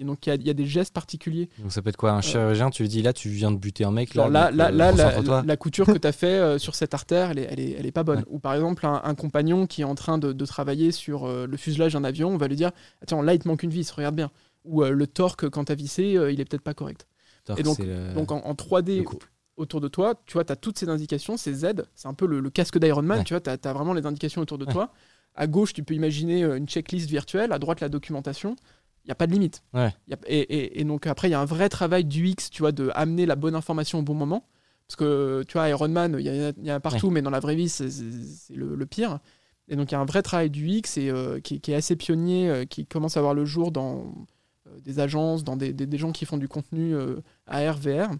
[SPEAKER 3] Donc, il y a- il y, a des gestes particuliers.
[SPEAKER 1] Donc ça peut être quoi Un chirurgien, tu lui dis là, tu viens de buter un mec. Là,
[SPEAKER 3] là,
[SPEAKER 1] donc,
[SPEAKER 3] là,
[SPEAKER 1] euh,
[SPEAKER 3] là, la, couture que tu as fait euh, sur cette artère, elle est, elle est, elle est pas bonne.
[SPEAKER 1] Ouais.
[SPEAKER 3] Ou par exemple, un, un compagnon qui est en train de, de travailler sur euh, le fuselage d'un avion, on va lui dire Attends, là, il te manque une vis, regarde bien. Ou euh, le torque, quand tu as vissé, euh, il est peut-être pas correct. Et donc-
[SPEAKER 1] c'est le-
[SPEAKER 3] Donc en, en 3D
[SPEAKER 1] le couple.
[SPEAKER 3] autour de toi, tu vois, tu as toutes ces indications, ces Z, c'est un peu le, le casque d'Iron Man,
[SPEAKER 1] Ouais.
[SPEAKER 3] tu vois, tu as, vraiment les indications autour de
[SPEAKER 1] Ouais.
[SPEAKER 3] toi. À gauche, tu peux imaginer euh, une checklist virtuelle, à droite, la documentation. Il n'y a pas de limite.
[SPEAKER 1] Ouais.
[SPEAKER 3] Y a- et, et- et donc après, il y a un vrai travail du X, tu vois, de amener la bonne information au bon moment. Parce que, tu vois, Iron Man, il y, en a- il y a partout, mais dans la vraie vie, c'est le, le pire. Et donc, il y a un vrai travail du X et, euh, qui, qui est assez pionnier, euh, qui commence à voir le jour dans euh, des agences, dans des, des- des gens qui font du contenu AR, VR.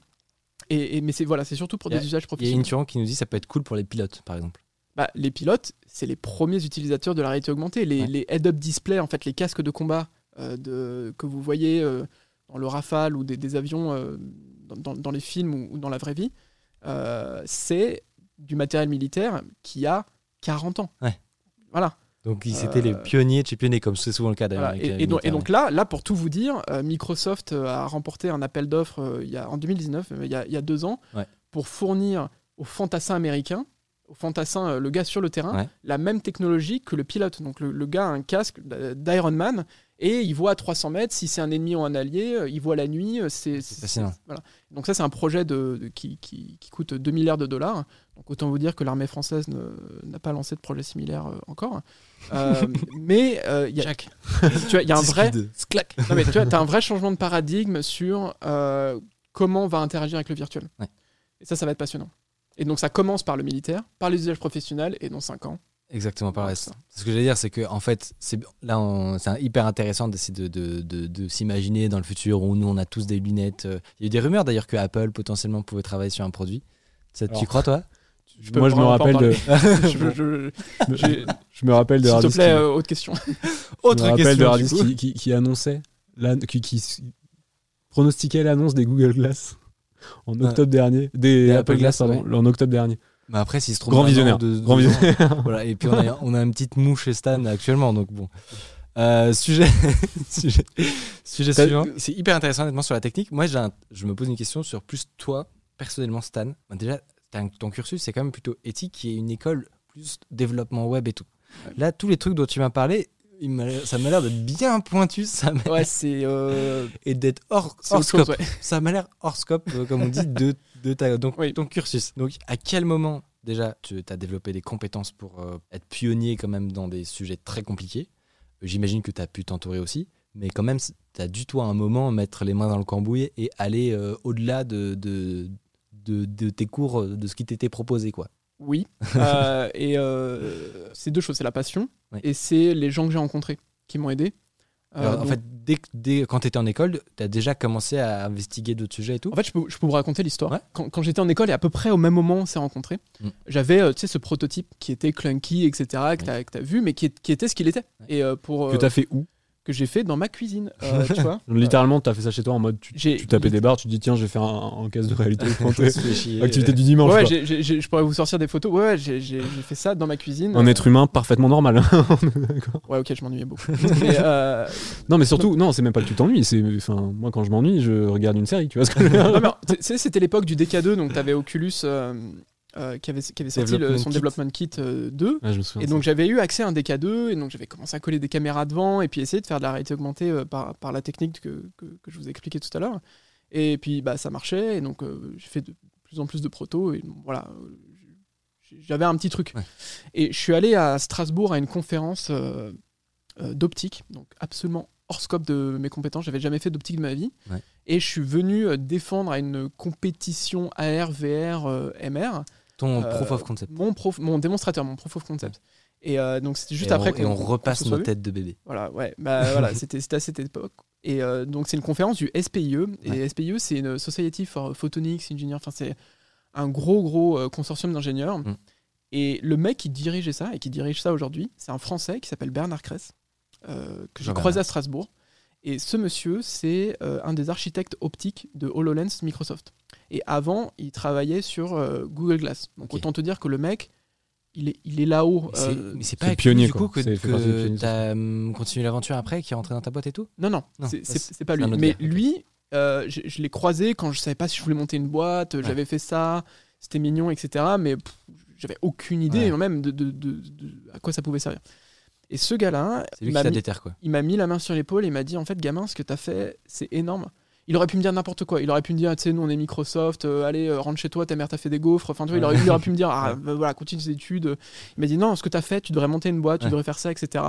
[SPEAKER 3] Et, mais c'est voilà, c'est surtout pour
[SPEAKER 1] a-
[SPEAKER 3] des usages
[SPEAKER 1] Il y a
[SPEAKER 3] professionnels.
[SPEAKER 1] qui nous dit ça peut être cool pour les pilotes, par exemple.
[SPEAKER 3] Bah, les pilotes, c'est les premiers utilisateurs de la réalité augmentée. Les,
[SPEAKER 1] Ouais.
[SPEAKER 3] les head-up display, en fait, les casques de combat de, que vous voyez euh, dans le Rafale ou des, des avions euh, dans, les films ou, ou dans la vraie vie, euh, c'est du matériel militaire qui a 40 ans.
[SPEAKER 1] Ouais.
[SPEAKER 3] Voilà.
[SPEAKER 1] Donc ils étaient les
[SPEAKER 3] Euh,
[SPEAKER 1] pionniers de chez pionniers, comme c'est souvent le cas d'ailleurs.
[SPEAKER 3] Voilà. Et, donc, et
[SPEAKER 1] militaires.
[SPEAKER 3] donc là, là, pour tout vous dire, euh, Microsoft euh, a remporté un appel d'offres euh, en 2019, euh, il y a, il y a deux ans,
[SPEAKER 1] Ouais.
[SPEAKER 3] pour fournir aux fantassins américains, au fantassin, euh, le gars sur le terrain,
[SPEAKER 1] Ouais.
[SPEAKER 3] la même technologie que le pilote. Donc le, le gars a un casque d'Iron Man et il voit à 300 mètres si c'est un ennemi ou un allié, euh, il voit la nuit. euh, C'est
[SPEAKER 1] fascinant.
[SPEAKER 3] voilà. Donc ça, c'est un projet de, de- qui, qui- qui coûte 2 milliards de dollars. Donc autant vous dire que l'armée française n'a pas lancé de projet similaire euh, encore. Euh, mais euh, il y a, tu vois, il y a un vrai... Non, mais tu as un vrai changement de paradigme sur euh, comment on va interagir avec le virtuel.
[SPEAKER 1] Ouais.
[SPEAKER 3] Et ça, ça va être passionnant. Et donc, ça commence par le militaire, par les usages professionnels, et dans 5 ans.
[SPEAKER 1] Exactement C'est
[SPEAKER 3] ça.
[SPEAKER 1] ce que j'allais dire, c'est que en fait, c'est là, c'est hyper intéressant d'essayer de, de, de- de s'imaginer dans le futur où nous, on a tous des lunettes. euh. Il y a eu des rumeurs d'ailleurs que Apple potentiellement pouvait travailler sur un produit. Ça, tu crois toi?
[SPEAKER 3] Je
[SPEAKER 2] Moi, je me rappelle de,
[SPEAKER 3] Je- je-
[SPEAKER 2] je, je me rappelle de
[SPEAKER 3] S'il te plaît,
[SPEAKER 2] qui-
[SPEAKER 3] euh, autre question.
[SPEAKER 2] je me rappelle de Hardis qui, qui, qui annonçait, la- qui, pronostiquait l'annonce des Google Glass en octobre dernier, des,
[SPEAKER 1] Des
[SPEAKER 2] Apple
[SPEAKER 1] Apple
[SPEAKER 2] Glass,
[SPEAKER 1] Glass,
[SPEAKER 2] pardon, en octobre dernier.
[SPEAKER 1] Mais après, s'il se trompe
[SPEAKER 2] Grand visionnaire.
[SPEAKER 1] de- de
[SPEAKER 2] Grand visionnaire.
[SPEAKER 1] voilà. Et puis on a, on a une petite mouche chez Stan actuellement, donc bon. Euh, sujet, sujet, suivant. C'est hyper intéressant honnêtement sur la technique. Moi, un- je me pose une question sur plus toi, personnellement, Stan. Ben, déjà, ton cursus, c'est quand même plutôt éthique, qui est une école plus développement web et tout. Là, tous les trucs dont tu m'as parlé, ça m'a l'air d'être bien pointu, ça m'a-
[SPEAKER 3] Ouais, c'est. euh,
[SPEAKER 1] et d'être hors,
[SPEAKER 3] chose,
[SPEAKER 1] scope.
[SPEAKER 3] ouais.
[SPEAKER 1] Ça m'a l'air hors scope, euh, comme on dit, de, de ta, donc,
[SPEAKER 3] Oui.
[SPEAKER 1] ton cursus. Donc, à quel moment, déjà, tu as développé des compétences pour euh, être pionnier quand même dans des sujets très compliqués? J'imagine que tu as pu t'entourer aussi, mais quand même, tu as dû, toi, à un moment, mettre les mains dans le cambouis et aller euh, au-delà de, de, de, de tes cours, de ce qui t'était proposé, quoi.
[SPEAKER 3] Oui. Euh, et euh, c'est deux choses c'est la passion et c'est les gens que j'ai rencontrés qui m'ont aidé. Euh,
[SPEAKER 1] en fait, dès, quand tu étais en école, tu as déjà commencé à investiguer d'autres sujets et tout
[SPEAKER 3] En fait, je peux, je peux vous raconter l'histoire.
[SPEAKER 1] Ouais.
[SPEAKER 3] Quand, quand j'étais en école et à peu près au même moment on s'est rencontrés,
[SPEAKER 1] Mm.
[SPEAKER 3] j'avais tu sais, ce prototype qui était clunky, etc., que
[SPEAKER 1] Oui.
[SPEAKER 3] tu as, vu, mais qui, était ce qu'il était.
[SPEAKER 1] Ouais.
[SPEAKER 3] Et pour,
[SPEAKER 2] Que
[SPEAKER 3] euh,
[SPEAKER 2] t'as fait où?
[SPEAKER 3] Que j'ai fait dans ma cuisine, euh, tu vois.
[SPEAKER 2] Littéralement, t'as fait ça chez toi en mode tu, tu tapais des barres, tu te dis tiens, je vais faire un, un caisse de réalité. Activité du dimanche.
[SPEAKER 3] Ouais, je pourrais vous sortir des photos. Ouais, ouais, j'ai fait ça dans ma cuisine.
[SPEAKER 2] Un
[SPEAKER 3] Euh,
[SPEAKER 2] être humain parfaitement normal. D'accord.
[SPEAKER 3] Ouais, ok, je m'ennuyais beaucoup. mais, euh,
[SPEAKER 2] non, mais surtout, non, c'est même pas que tu t'ennuies. C'est, enfin, moi, quand je m'ennuie, je regarde une série. Tu vois ce que je veux dire
[SPEAKER 3] non, mais tu sais, c'était l'époque du DK2, donc t'avais Oculus euh, euh, qui avait, qui avait sorti le- son
[SPEAKER 1] Kit.
[SPEAKER 3] Development Kit euh, 2.
[SPEAKER 2] Ouais, je me souviens.
[SPEAKER 3] Et donc j'avais eu accès à un DK2 et donc j'avais commencé à coller des caméras devant et puis essayer de faire de la réalité augmentée euh, par, par la technique que, que, que je vous ai expliqué tout à l'heure. Et puis bah, ça marchait et donc euh, j'ai fait de plus en plus de protos et voilà, euh, j'avais un petit truc.
[SPEAKER 1] Ouais.
[SPEAKER 3] Et je suis allé à Strasbourg à une conférence euh, euh, d'optique, donc absolument hors scope de mes compétences, j'avais jamais fait d'optique de ma vie.
[SPEAKER 1] Ouais.
[SPEAKER 3] Et je suis venu euh, défendre à une compétition AR, VR, euh, MR.
[SPEAKER 1] Ton
[SPEAKER 3] Euh,
[SPEAKER 1] proof of concept.
[SPEAKER 3] Mon, prof, mon démonstrateur, mon proof of concept. Et euh, donc c'était juste
[SPEAKER 1] et
[SPEAKER 3] après
[SPEAKER 1] on,
[SPEAKER 3] qu'on
[SPEAKER 1] et on repasse nos têtes de bébé.
[SPEAKER 3] Voilà, ouais, bah, voilà, c'était à cette époque. Et donc c'est une conférence du SPIE. Et SPIE, c'est une Society for Photonics Engineers. Enfin, c'est un gros, gros consortium d'ingénieurs.
[SPEAKER 1] Mm.
[SPEAKER 3] Et le mec qui dirigeait ça et qui dirige ça aujourd'hui, c'est un Français qui s'appelle Bernard Kress, que j'ai
[SPEAKER 1] Jean-Bernard.
[SPEAKER 3] croisé à Strasbourg. Et ce monsieur, c'est euh, un des architectes optiques de HoloLens Microsoft. Et avant, il travaillait sur euh, Google Glass. Donc autant te dire que le mec, il est, il est là-haut.
[SPEAKER 1] Mais c'est-
[SPEAKER 3] euh,
[SPEAKER 1] mais c'est
[SPEAKER 2] c'est
[SPEAKER 1] pas
[SPEAKER 2] le
[SPEAKER 1] avec
[SPEAKER 2] pionnier,
[SPEAKER 1] lui, du
[SPEAKER 2] quoi.
[SPEAKER 1] coup que, que
[SPEAKER 2] pionniers,
[SPEAKER 1] t'as hum, continué l'aventure après, qui est rentré dans ta boîte et tout?
[SPEAKER 3] Non, non,
[SPEAKER 1] Non,
[SPEAKER 3] c'est- pas lui. Mais
[SPEAKER 1] gars,
[SPEAKER 3] lui, euh, je, je l'ai croisé quand je savais pas si je voulais monter une boîte, euh, j'avais fait ça, c'était mignon, etc. Mais j'avais aucune idée
[SPEAKER 1] Ouais.
[SPEAKER 3] même de, de- de- de- à quoi ça pouvait servir. Et ce gars-là, il m'a mis, la main sur l'épaule et m'a dit en fait, gamin, ce que t'as fait, c'est énorme. Il aurait pu me dire n'importe quoi. Il aurait pu me dire, tu sais, nous on est Microsoft, euh, allez, euh, rentre chez toi, ta mère t'a fait des gaufres. Enfin, tu vois, il, aurait, il aurait pu me dire, ah, bah, voilà, continue tes études. Il m'a dit, non, ce que t'as fait, tu devrais monter une boîte, tu
[SPEAKER 1] Ouais.
[SPEAKER 3] devrais faire ça, etc.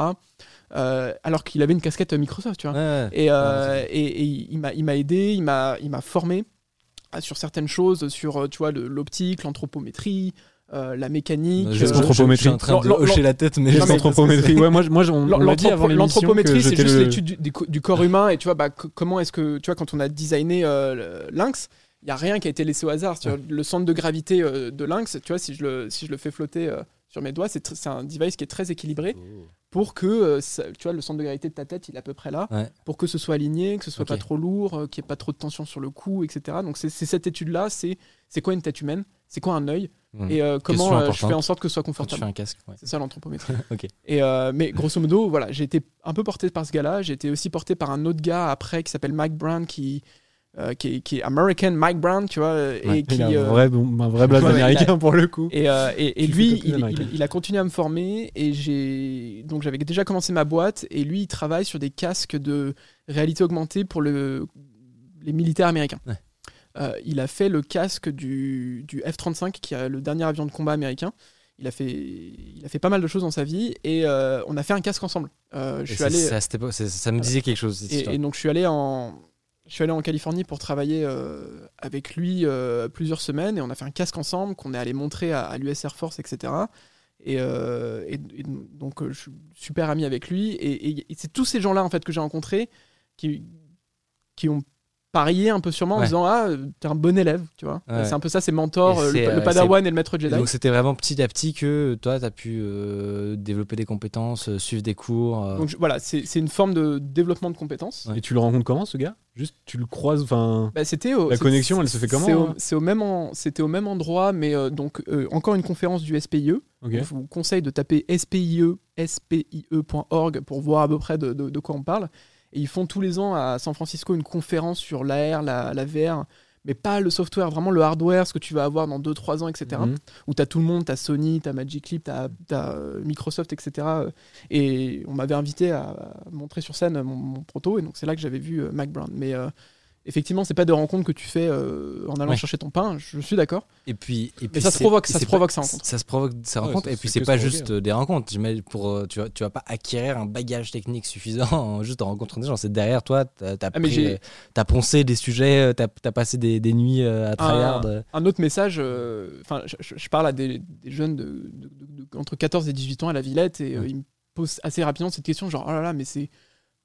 [SPEAKER 3] Euh, alors qu'il avait une casquette Microsoft, tu vois.
[SPEAKER 1] Ouais, ouais.
[SPEAKER 3] Et, il m'a aidé, il m'a formé sur certaines choses, sur tu vois l'optique, l'anthropométrie, euh, la mécanique.
[SPEAKER 2] Qu'est-ce
[SPEAKER 1] Je-
[SPEAKER 2] qu'on
[SPEAKER 1] je-
[SPEAKER 2] qu'anthropométrie
[SPEAKER 1] Je suis en train de hocher la tête, mais
[SPEAKER 3] mais-
[SPEAKER 2] qu'anthropométrie Ouais, moi, moi on, dit avant.
[SPEAKER 3] L'anthropométrie, c'est juste l'étude du, du co- du corps humain et tu vois bah, co- comment est-ce que tu vois quand on a designé euh, le- Lynx, il y a rien qui a été laissé au hasard. Tu vois, le centre de gravité euh, de Lynx, tu vois si je le si je le fais flotter euh, sur mes doigts, c'est un device qui est très équilibré pour que euh, ça- tu vois le centre de gravité de ta tête il est à peu près là
[SPEAKER 1] Ouais.
[SPEAKER 3] pour que ce soit aligné que ce soit pas trop lourd euh, qu'il n'y ait pas trop de tension sur le cou etc donc c'est cette étude là c'est c'est quoi une tête humaine? C'est quoi un œil?
[SPEAKER 1] Mmh.
[SPEAKER 3] et euh, comment je fais en sorte que ce soit
[SPEAKER 1] tu
[SPEAKER 3] confortable
[SPEAKER 1] fais un casque. ouais.
[SPEAKER 3] c'est ça l'anthropométrie
[SPEAKER 1] Ok.
[SPEAKER 3] et mais grosso modo voilà j'ai été un peu porté par ce gars là j'ai été aussi porté par un autre gars après qui s'appelle Mike Brown qui euh, qui, est, qui est American Mike Brown tu vois euh,
[SPEAKER 1] Ouais.
[SPEAKER 3] et qui
[SPEAKER 2] Il a un
[SPEAKER 3] euh,
[SPEAKER 2] vrai, bon- un vrai blaze
[SPEAKER 3] Ouais, ouais,
[SPEAKER 2] américain pour le coup.
[SPEAKER 3] et, euh, et, et
[SPEAKER 2] Qui
[SPEAKER 3] lui, il,
[SPEAKER 2] d'American.
[SPEAKER 3] il- il a continué à me former et j'ai donc j'avais déjà commencé ma boîte et lui il travaille sur des casques de réalité augmentée pour le, les militaires américains.
[SPEAKER 1] Ouais.
[SPEAKER 3] Euh, il a fait le casque du, du F-35 qui est le dernier avion de combat américain. Il a fait, il a fait pas mal de choses dans sa vie et euh, on a fait un casque ensemble. Euh, je suis allé
[SPEAKER 1] ça me disait quelque chose. cette
[SPEAKER 3] et,
[SPEAKER 1] histoire.
[SPEAKER 3] et donc je suis allé en je suis allé en Californie pour travailler euh, avec lui euh, plusieurs semaines et on a fait un casque ensemble qu'on est allé montrer à, à l'US Air Force etc et, euh, et- et donc euh, je suis super ami avec lui et, et- et c'est tous ces gens là en fait que j'ai rencontrés qui qui ont parié un peu sur moi en
[SPEAKER 1] Ouais.
[SPEAKER 3] disant ah t'es un bon élève tu vois
[SPEAKER 1] Ouais.
[SPEAKER 3] c'est un peu ça c'est mentor le, le padawan et le maître Jedi
[SPEAKER 1] donc c'était vraiment petit à petit que toi, tu as pu euh, développer des compétences, suivre des cours. euh.
[SPEAKER 3] donc je- voilà c'est c'est une forme de développement de compétences
[SPEAKER 1] Ouais.
[SPEAKER 2] Et tu le rencontres comment ce gars? Juste, tu le croises, enfin.
[SPEAKER 3] Bah, c'était
[SPEAKER 2] La connexion, elle se fait comment,
[SPEAKER 3] c'est au-
[SPEAKER 2] hein
[SPEAKER 3] même C'était au même endroit, mais euh, donc euh, encore une conférence du SPIE. Je vous conseille de taper SPIE, spie.org pour voir à peu près de, de- de quoi on parle. Et ils font tous les ans à San Francisco une conférence sur l'AR, la, la VR, mais pas le software, vraiment le hardware, ce que tu vas avoir dans 2-3 ans, etc.
[SPEAKER 2] Mhm.
[SPEAKER 3] Où tu as tout le monde, tu as Sony, tu as Magic Leap, tu as, Microsoft, etc. Et on m'avait invité à montrer sur scène mon, mon proto, et donc c'est là que j'avais vu euh, Mac Brown. Mais euh, effectivement, c'est pas des rencontres que tu fais euh, en allant
[SPEAKER 1] Ouais.
[SPEAKER 3] chercher ton pain, je suis d'accord.
[SPEAKER 1] Et puis, et puis
[SPEAKER 3] ça se provoque, ça se provoque,
[SPEAKER 1] pas-
[SPEAKER 3] ça rencontre.
[SPEAKER 1] Ça se provoque, ça
[SPEAKER 2] Ouais,
[SPEAKER 1] rencontre.
[SPEAKER 2] ça
[SPEAKER 1] et puis c'est pas juste
[SPEAKER 2] provoquer.
[SPEAKER 1] euh, des rencontres. Pour, euh, tu, vas, tu vas pas acquérir un bagage technique suffisant en juste en rencontrant des gens. C'est derrière toi, t'as as,
[SPEAKER 3] Ah,
[SPEAKER 1] poncé des sujets, t'as as passé des, des nuits euh, à tryhard.
[SPEAKER 3] Un autre message, euh, enfin, je, je- je parle à des, des jeunes de, de- de- de- entre 14 et 18 ans à la Villette et euh,
[SPEAKER 1] Ouais.
[SPEAKER 3] ils me posent assez rapidement cette question genre oh là là mais c'est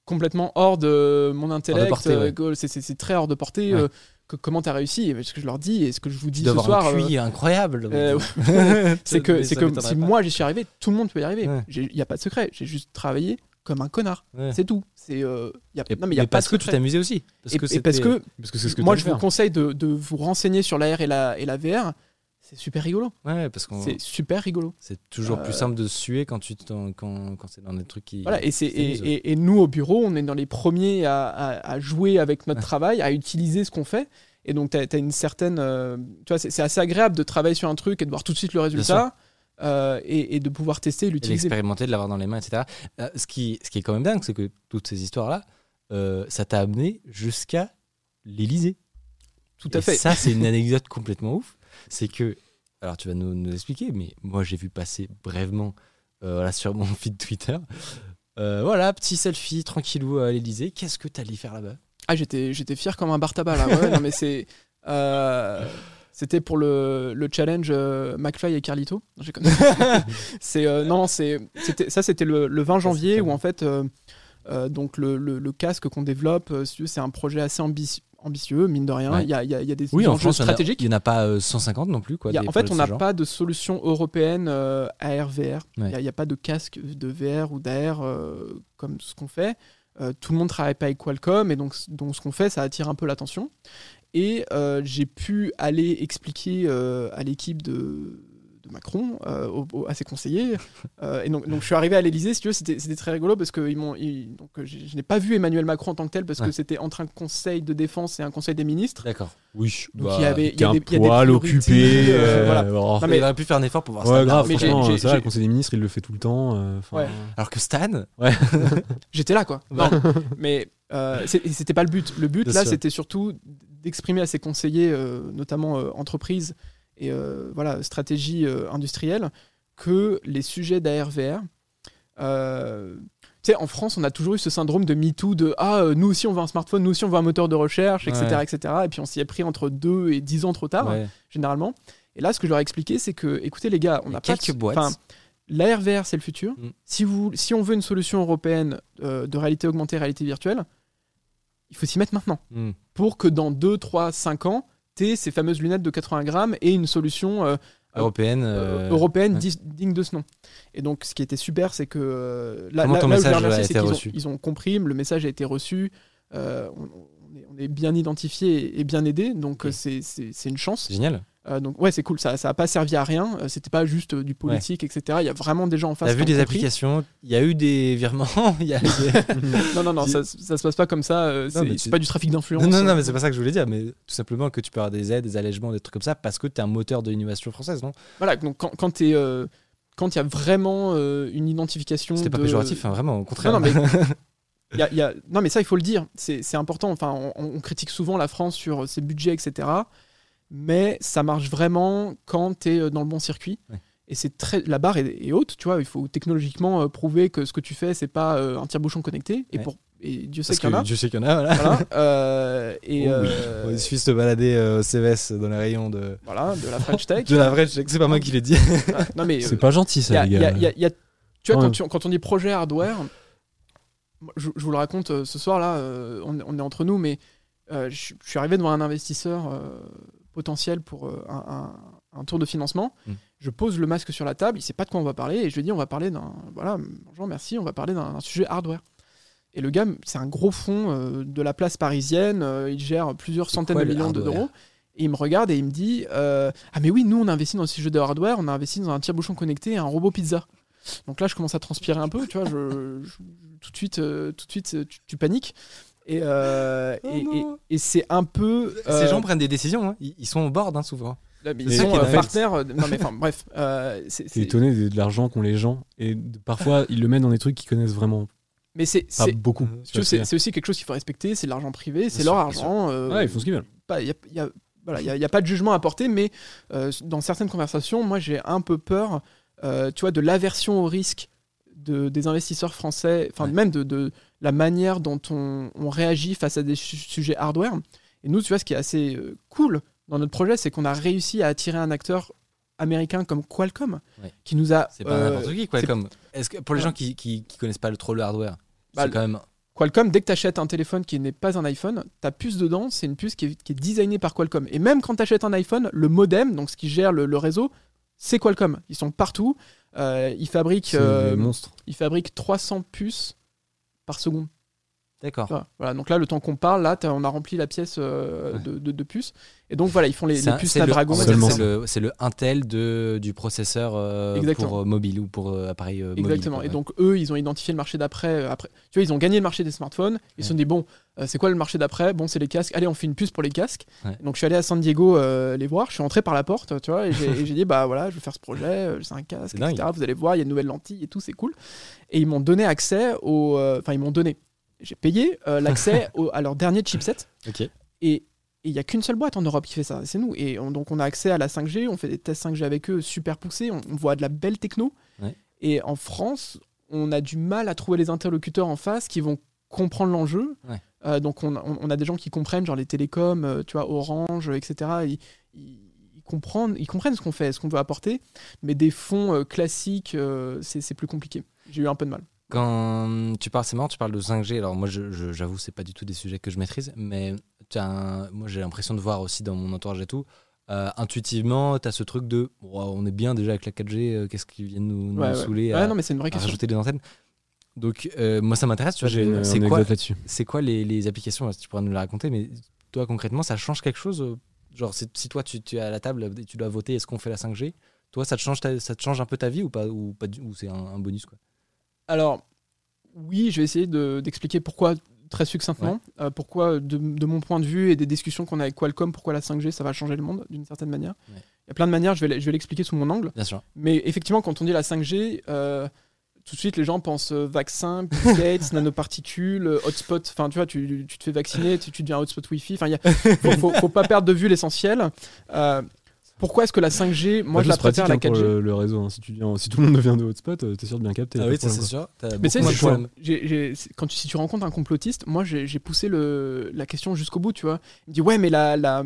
[SPEAKER 3] complètement hors de mon intellect, euh,
[SPEAKER 1] ouais.
[SPEAKER 3] c'est- c'est c'est très hors de portée.
[SPEAKER 1] Ouais.
[SPEAKER 3] euh, que, comment t'as réussi Et ce que je leur dis et ce que je vous dis
[SPEAKER 1] Tu
[SPEAKER 3] ce soir,
[SPEAKER 1] un
[SPEAKER 3] euh,
[SPEAKER 1] incroyable.
[SPEAKER 3] euh, c'est que, c'est que si moi j'y suis arrivé, tout le monde peut y arriver.
[SPEAKER 1] Ouais.
[SPEAKER 3] Il n'y a pas de secret. J'ai juste travaillé comme un connard.
[SPEAKER 1] Ouais.
[SPEAKER 3] C'est tout. C'est euh, y a,
[SPEAKER 1] Et,
[SPEAKER 3] non mais il y a
[SPEAKER 1] mais
[SPEAKER 3] pas
[SPEAKER 1] parce que tu t'amusais aussi. Parce
[SPEAKER 3] et,
[SPEAKER 1] que
[SPEAKER 3] et parce que
[SPEAKER 2] Parce que c'est ce que
[SPEAKER 3] moi je vous conseille de, de vous renseigner sur l'AR et la, et la VR. C'est super rigolo.
[SPEAKER 1] Ouais, parce qu'on.
[SPEAKER 3] C'est super rigolo.
[SPEAKER 1] C'est toujours plus
[SPEAKER 3] Euh,
[SPEAKER 1] simple de suer quand tu quand, quand c'est dans des trucs qui.
[SPEAKER 3] Voilà, et, c'est, et, et- et nous, au bureau, on est dans les premiers à, à- à jouer avec notre travail, à utiliser ce qu'on fait. Et donc, tu as, une certaine. euh, tu vois, c'est, assez agréable de travailler sur un truc et de voir tout de suite le résultat euh, et, et de pouvoir tester et l'utiliser.
[SPEAKER 1] l'expérimenter, de l'avoir dans les mains, etc. Ce, qui, ce qui est quand même dingue, c'est que toutes ces histoires-là, ça t'a amené jusqu'à l'Elysée.
[SPEAKER 3] Tout à
[SPEAKER 1] Et
[SPEAKER 3] fait.
[SPEAKER 1] Ça, c'est une anecdote complètement ouf. C'est que, alors tu vas nous, nous expliquer, mais moi j'ai vu passer brièvement euh, voilà, sur mon feed Twitter. Euh, voilà, petit selfie tranquillou à l'Elysée. Qu'est-ce que t'allais faire là-bas?
[SPEAKER 3] Ah, j'étais, j'étais fier comme un bar tabac là. Ouais, non, mais c'est. euh, c'était pour le, le challenge McFly et Carlito. Non, j'ai connu. c'est non, c'est c'était ça c'était le, le 20 janvier où en fait donc le, le- le casque qu'on développe, c'est un projet assez ambici- ambitieux mine de rien.
[SPEAKER 1] Ouais.
[SPEAKER 3] Il y, a, il y il y a des
[SPEAKER 1] Oui, en
[SPEAKER 3] enjeux
[SPEAKER 1] il en
[SPEAKER 3] stratégiques.
[SPEAKER 1] il n'y en a pas euh, 150 non plus. Quoi,
[SPEAKER 3] Il a- en fait, on n'a pas de solution européenne euh, AR-VR. Il
[SPEAKER 1] Ouais.
[SPEAKER 3] n'y a, pas de casque de VR ou d'AR euh, comme ce qu'on fait. Euh, tout le monde travaille pas avec Qualcomm et donc, donc ce qu'on fait, ça attire un peu l'attention. Et euh, j'ai pu aller expliquer euh, à l'équipe de Macron, euh, au- au- à ses conseillers. Euh, et donc, donc je suis arrivé à l'Elysée, si tu veux, c'était très rigolo parce que ils m'ont, ils- donc, euh, j'ai- je n'ai pas vu Emmanuel Macron en tant que tel parce
[SPEAKER 1] Ouais.
[SPEAKER 3] que c'était entre un conseil de défense et un conseil des ministres.
[SPEAKER 1] D'accord. Oui,
[SPEAKER 3] Donc
[SPEAKER 2] Bah,
[SPEAKER 3] il y avait, il y a
[SPEAKER 2] un
[SPEAKER 3] des, il y a des
[SPEAKER 2] poil
[SPEAKER 3] priorités,
[SPEAKER 2] occupé.
[SPEAKER 3] euh,
[SPEAKER 2] euh,
[SPEAKER 3] voilà.
[SPEAKER 2] bon.
[SPEAKER 3] Non, mais-
[SPEAKER 1] il aurait pu faire un effort pour voir
[SPEAKER 2] Ouais,
[SPEAKER 1] ça.
[SPEAKER 2] grave,
[SPEAKER 3] mais j'ai-
[SPEAKER 2] franchement,
[SPEAKER 3] j'ai-
[SPEAKER 2] ça,
[SPEAKER 3] j'ai-
[SPEAKER 2] le Conseil des ministres, il le fait tout le temps. euh,
[SPEAKER 3] Ouais.
[SPEAKER 1] Alors que Stan,
[SPEAKER 3] J'étais là, quoi. Non, mais euh, c'était pas le but. Le but, là, c'était surtout d'exprimer à ses conseillers, euh, notamment euh, entreprises et euh, voilà, stratégie euh, industrielle, que les sujets d'ARVR. Euh, tu sais, en France, on a toujours eu ce syndrome de MeToo de Ah, nous aussi on veut un smartphone, nous aussi on veut un moteur de recherche, etc.
[SPEAKER 1] Ouais.
[SPEAKER 3] etc. Et puis on s'y est pris entre 2 et 10 ans trop tard,
[SPEAKER 1] ouais,
[SPEAKER 3] généralement. Et là, ce que je leur ai expliqué, c'est que, écoutez les gars, on
[SPEAKER 1] a
[SPEAKER 3] n'a pas de-
[SPEAKER 1] quelques boîtes.
[SPEAKER 3] L'ARVR, c'est le futur.
[SPEAKER 1] Mm.
[SPEAKER 3] Si, vous, si on veut une solution européenne de réalité augmentée, réalité virtuelle, il faut s'y mettre maintenant.
[SPEAKER 1] Hmm.
[SPEAKER 3] Pour que dans 2, 3, 5 ans, ces fameuses lunettes de 80 grammes et une solution euh,
[SPEAKER 1] européenne.
[SPEAKER 3] euh,
[SPEAKER 1] euh,
[SPEAKER 3] européenne
[SPEAKER 1] ouais.
[SPEAKER 3] dis- digne de ce nom. Et donc, ce qui était super, c'est que euh, là, là- là où je les
[SPEAKER 1] message
[SPEAKER 3] remercie,
[SPEAKER 1] a
[SPEAKER 3] c'est
[SPEAKER 1] été
[SPEAKER 3] qu'ils ont-
[SPEAKER 1] reçu?
[SPEAKER 3] ils ont compris, le message a été reçu, euh, on, on est, on est bien identifié et bien aidé, donc euh, c'est- une chance.
[SPEAKER 1] Génial.
[SPEAKER 3] Euh, donc ouais, c'est cool, ça n'a pas servi à rien, euh, c'était pas juste euh, du politique, etc. Il y a vraiment des gens en face.
[SPEAKER 1] T'as vu des
[SPEAKER 3] compris.
[SPEAKER 1] applications Il y a eu des virements il y a des-
[SPEAKER 3] Non, non, non, ça, ça se passe pas comme ça, c'est
[SPEAKER 1] tu-
[SPEAKER 3] pas du trafic d'influence.
[SPEAKER 1] Non, non, non, mais c'est pas ça que je voulais dire, mais tout simplement que tu peux avoir des aides, des allègements, des trucs comme ça, parce que tu es un moteur de l'innovation française, non?
[SPEAKER 3] Voilà, donc quand, quand t'es, quand il y a vraiment euh, une identification.
[SPEAKER 1] C'était pas
[SPEAKER 3] de-
[SPEAKER 1] péjoratif, hein, vraiment, au contraire.
[SPEAKER 3] Non, non, mais y a- y a- non, mais ça, il faut le dire. C'est c'est important. Enfin, on, on critique souvent la France sur ses budgets, etc. Mais ça marche vraiment quand tu es dans le bon circuit.
[SPEAKER 1] Ouais.
[SPEAKER 3] Et c'est très, la barre est, est haute, tu vois. Il faut technologiquement euh, prouver que ce que tu fais, c'est pas euh, un tire-bouchon connecté. Et,
[SPEAKER 1] Ouais.
[SPEAKER 3] pour, et Dieu sait qu'il y en a.
[SPEAKER 1] Dieu sait qu'il y en a, voilà.
[SPEAKER 3] Voilà. Euh, et
[SPEAKER 1] Oh oui.
[SPEAKER 3] euh,
[SPEAKER 1] Il suffit de se balader euh, au CVS dans les rayons de,
[SPEAKER 3] voilà, de la French Tech.
[SPEAKER 1] de la sais que c'est pas moi qui l'ai dit.
[SPEAKER 3] Non, mais
[SPEAKER 2] C'est
[SPEAKER 3] euh,
[SPEAKER 2] pas gentil, ça,
[SPEAKER 3] a-
[SPEAKER 2] les gars.
[SPEAKER 3] il y a- il y a- tu vois,
[SPEAKER 2] Ouais.
[SPEAKER 3] quand, tu- quand on dit projet hardware, je, je vous le raconte euh, ce soir là, euh, on, on est entre nous, mais euh, je, je suis arrivé devant un investisseur euh, potentiel pour euh, un, un- un tour de financement.
[SPEAKER 1] Mm.
[SPEAKER 3] Je pose le masque sur la table, il sait pas de quoi on va parler, et je lui dis on va parler d'un. Voilà, bonjour, merci, on va parler d'un sujet hardware. Et le gars, c'est un gros fond euh, de la place parisienne. euh, il gère plusieurs centaines
[SPEAKER 1] quoi,
[SPEAKER 3] de millions d'euros. Et il me regarde et il me dit euh, Ah, mais oui, nous, on a investi dans ce jeu de hardware, on a investi dans un tire-bouchon connecté et un robot pizza. Donc là, je commence à transpirer un peu, tu vois. Je, je- tout de suite, euh, tout de suite tu, tu paniques. Et, euh,
[SPEAKER 1] Oh
[SPEAKER 3] et, et-
[SPEAKER 1] non.
[SPEAKER 3] et c'est un peu.
[SPEAKER 1] Ces
[SPEAKER 3] euh,
[SPEAKER 1] gens prennent des décisions, hein. ils, ils sont au board hein, souvent.
[SPEAKER 3] là, mais ils sont
[SPEAKER 2] c'est
[SPEAKER 3] euh, partenaires. euh, non, mais enfin, bref. euh, c'est-
[SPEAKER 2] étonné de, de l'argent qu'ont les gens. Et de- parfois, ils le mettent dans des trucs qu'ils connaissent vraiment
[SPEAKER 3] mais c'est.
[SPEAKER 2] beaucoup.
[SPEAKER 3] C'est aussi quelque chose qu'il faut respecter, c'est de l'argent privé, c'est leur argent. euh,
[SPEAKER 2] Ouais, ils font ce qu'ils veulent.
[SPEAKER 3] pas- il y a, y a- voilà, il y a- il y a pas de jugement à porter, mais euh, dans certaines conversations, moi j'ai un peu peur, euh, tu vois, de l'aversion au risque de, des investisseurs français, enfin
[SPEAKER 1] Ouais.
[SPEAKER 3] même de, de la manière dont on, on réagit face à des su- sujets hardware. Et nous, tu vois, ce qui est assez euh, cool dans notre projet, c'est qu'on a réussi à attirer un acteur américain comme Qualcomm,
[SPEAKER 1] Ouais.
[SPEAKER 3] qui nous a
[SPEAKER 1] C'est pas
[SPEAKER 3] euh,
[SPEAKER 1] n'importe qui, quoi.
[SPEAKER 3] c'est-
[SPEAKER 1] Comme... Est-ce que pour les
[SPEAKER 3] Ouais.
[SPEAKER 1] gens qui, qui, qui connaissent pas le, trop le hardware,
[SPEAKER 3] Bah,
[SPEAKER 1] c'est quand même.
[SPEAKER 3] Qualcomm, dès que tu achètes un téléphone qui n'est pas un iPhone, ta puce dedans, c'est une puce qui est, qui est designée par Qualcomm. Et même quand tu achètes un iPhone, le modem, donc ce qui gère le, le réseau, c'est Qualcomm. Ils sont partout. Euh, ils, fabriquent, euh, ils fabriquent 300 puces par seconde.
[SPEAKER 1] D'accord.
[SPEAKER 3] Voilà. Voilà. Donc là, le temps qu'on parle, là, on a rempli la pièce euh,
[SPEAKER 1] Ouais.
[SPEAKER 3] de, de- de puces. Et donc voilà, ils font les, les puces Snapdragon.
[SPEAKER 1] C'est le, Intel de, du processeur euh, pour euh, mobile ou pour appareil mobile.
[SPEAKER 3] Exactement.
[SPEAKER 1] quoi,
[SPEAKER 3] Et
[SPEAKER 1] ouais.
[SPEAKER 3] donc eux, ils ont identifié le marché d'après. Après, tu vois, ils ont gagné le marché des smartphones. Ils se sont dit bon, c'est quoi le marché d'après? Bon, c'est les casques. Allez, on fait une puce pour les casques. Donc je suis allé à San Diego les voir. Je suis entré par la porte, tu vois, et j'ai dit bah voilà, je vais faire ce projet. C'est un casque,
[SPEAKER 1] dingue.
[SPEAKER 3] etc. Vous allez voir, il y a une nouvelle lentille et tout, c'est cool. Et ils m'ont donné accès au, enfin ils m'ont donné. J'ai payé euh, l'accès à leur dernier chipset. Et il n'y a qu'une seule boîte en Europe qui fait ça, c'est nous. Et on- donc on a accès à la 5G, on fait des tests 5G avec eux super poussés, on, on voit de la belle techno.
[SPEAKER 1] Ouais.
[SPEAKER 3] Et en France, on a du mal à trouver les interlocuteurs en face qui vont comprendre l'enjeu.
[SPEAKER 1] Ouais.
[SPEAKER 3] Euh, donc on, a des gens qui comprennent, genre les télécoms, euh, tu vois, Orange, etc. Ils, ils- ils comprennent, ils comprennent ce qu'on fait, ce qu'on veut apporter. Mais des fonds classiques, c'est plus compliqué. J'ai eu un peu de mal.
[SPEAKER 1] Quand tu parles, c'est marrant, tu parles de 5G. Alors moi, j'avoue, c'est pas du tout des sujets que je maîtrise, mais as un- moi, j'ai l'impression de voir aussi dans mon entourage et tout. euh, intuitivement, tu as ce truc de Wow, on est bien déjà avec la 4G, euh, qu'est-ce qu'ils viennent nous, nous
[SPEAKER 3] Ouais,
[SPEAKER 1] saouler
[SPEAKER 3] Ouais,
[SPEAKER 1] à,
[SPEAKER 3] non, mais c'est une vraie
[SPEAKER 1] à
[SPEAKER 3] question.
[SPEAKER 1] rajouter des antennes Donc, euh, moi, ça m'intéresse. C'est quoi, c'est quoi les, les applications tu pourrais nous la raconter, mais toi, concrètement, ça change quelque chose Genre, si toi, tu, tu es à la table et tu dois voter, est-ce qu'on fait la 5G Toi, ça te change, ta- ça te change un peu ta vie ou pas Ou, pas du- ou c'est un, un bonus quoi?
[SPEAKER 3] Alors, oui, je vais essayer de- d'expliquer pourquoi très succinctement, euh, pourquoi de, de mon point de vue et des discussions qu'on a avec Qualcomm, pourquoi la 5G ça va changer le monde d'une certaine manière.
[SPEAKER 1] Ouais.
[SPEAKER 3] Il y a plein de manières, je vais, l- je vais l'expliquer sous mon angle.
[SPEAKER 1] Bien sûr.
[SPEAKER 3] Mais effectivement, quand on dit la 5G, euh, tout de suite les gens pensent euh, vaccin, Gates, nanoparticules, euh, hotspot. Enfin, tu vois, tu, tu te fais vacciner, tu, tu deviens hotspot Wi-Fi. Enfin, il faut, faut pas perdre de vue l'essentiel. Pourquoi est-ce que la 5G, moi je la préfère à la
[SPEAKER 2] hein, pour
[SPEAKER 3] 4G
[SPEAKER 2] le, le réseau. hein. Si, tu viens, si tout le monde devient de hotspot, euh, t'es sûr de bien capter.
[SPEAKER 1] Ah oui, c'est sûr.
[SPEAKER 3] Mais tu sais, quand tu, si tu rencontres un complotiste, moi j'ai poussé le, la question jusqu'au bout, tu vois. Il me dit ouais, mais la, la,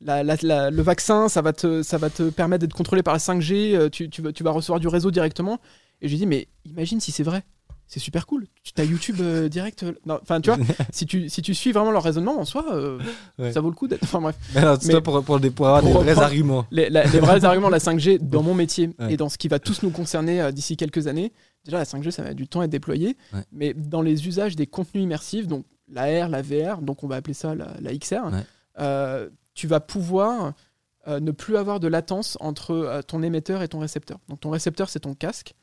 [SPEAKER 3] la- la- la- le vaccin, ça va te, ça va te permettre d'être contrôlé par la 5G, euh, tu, tu, vas, tu vas recevoir du réseau directement. Et j'ai dit mais imagine si c'est vrai. C'est super cool. Tu as YouTube euh, direct. euh, Enfin, tu vois, si tu, si tu suis vraiment leur raisonnement en soi, euh,
[SPEAKER 1] Ouais.
[SPEAKER 3] ça vaut le coup d'être. Enfin, bref.
[SPEAKER 1] Mais alors,
[SPEAKER 3] Mais-
[SPEAKER 1] pour, pour, des, pour avoir
[SPEAKER 3] Pour
[SPEAKER 1] des vrais arguments.
[SPEAKER 3] Les, la- les vrais arguments de la 5G dans mon métier
[SPEAKER 1] Ouais.
[SPEAKER 3] et dans ce qui va tous nous concerner euh, d'ici quelques années. Déjà, la 5G, ça va du temps à être déployé.
[SPEAKER 1] Ouais.
[SPEAKER 3] Mais dans les usages des contenus immersifs, donc la R, la VR, donc on va appeler ça la, la XR, tu vas pouvoir ne plus avoir de latence entre ton émetteur et ton récepteur. Donc ton récepteur, c'est ton casque.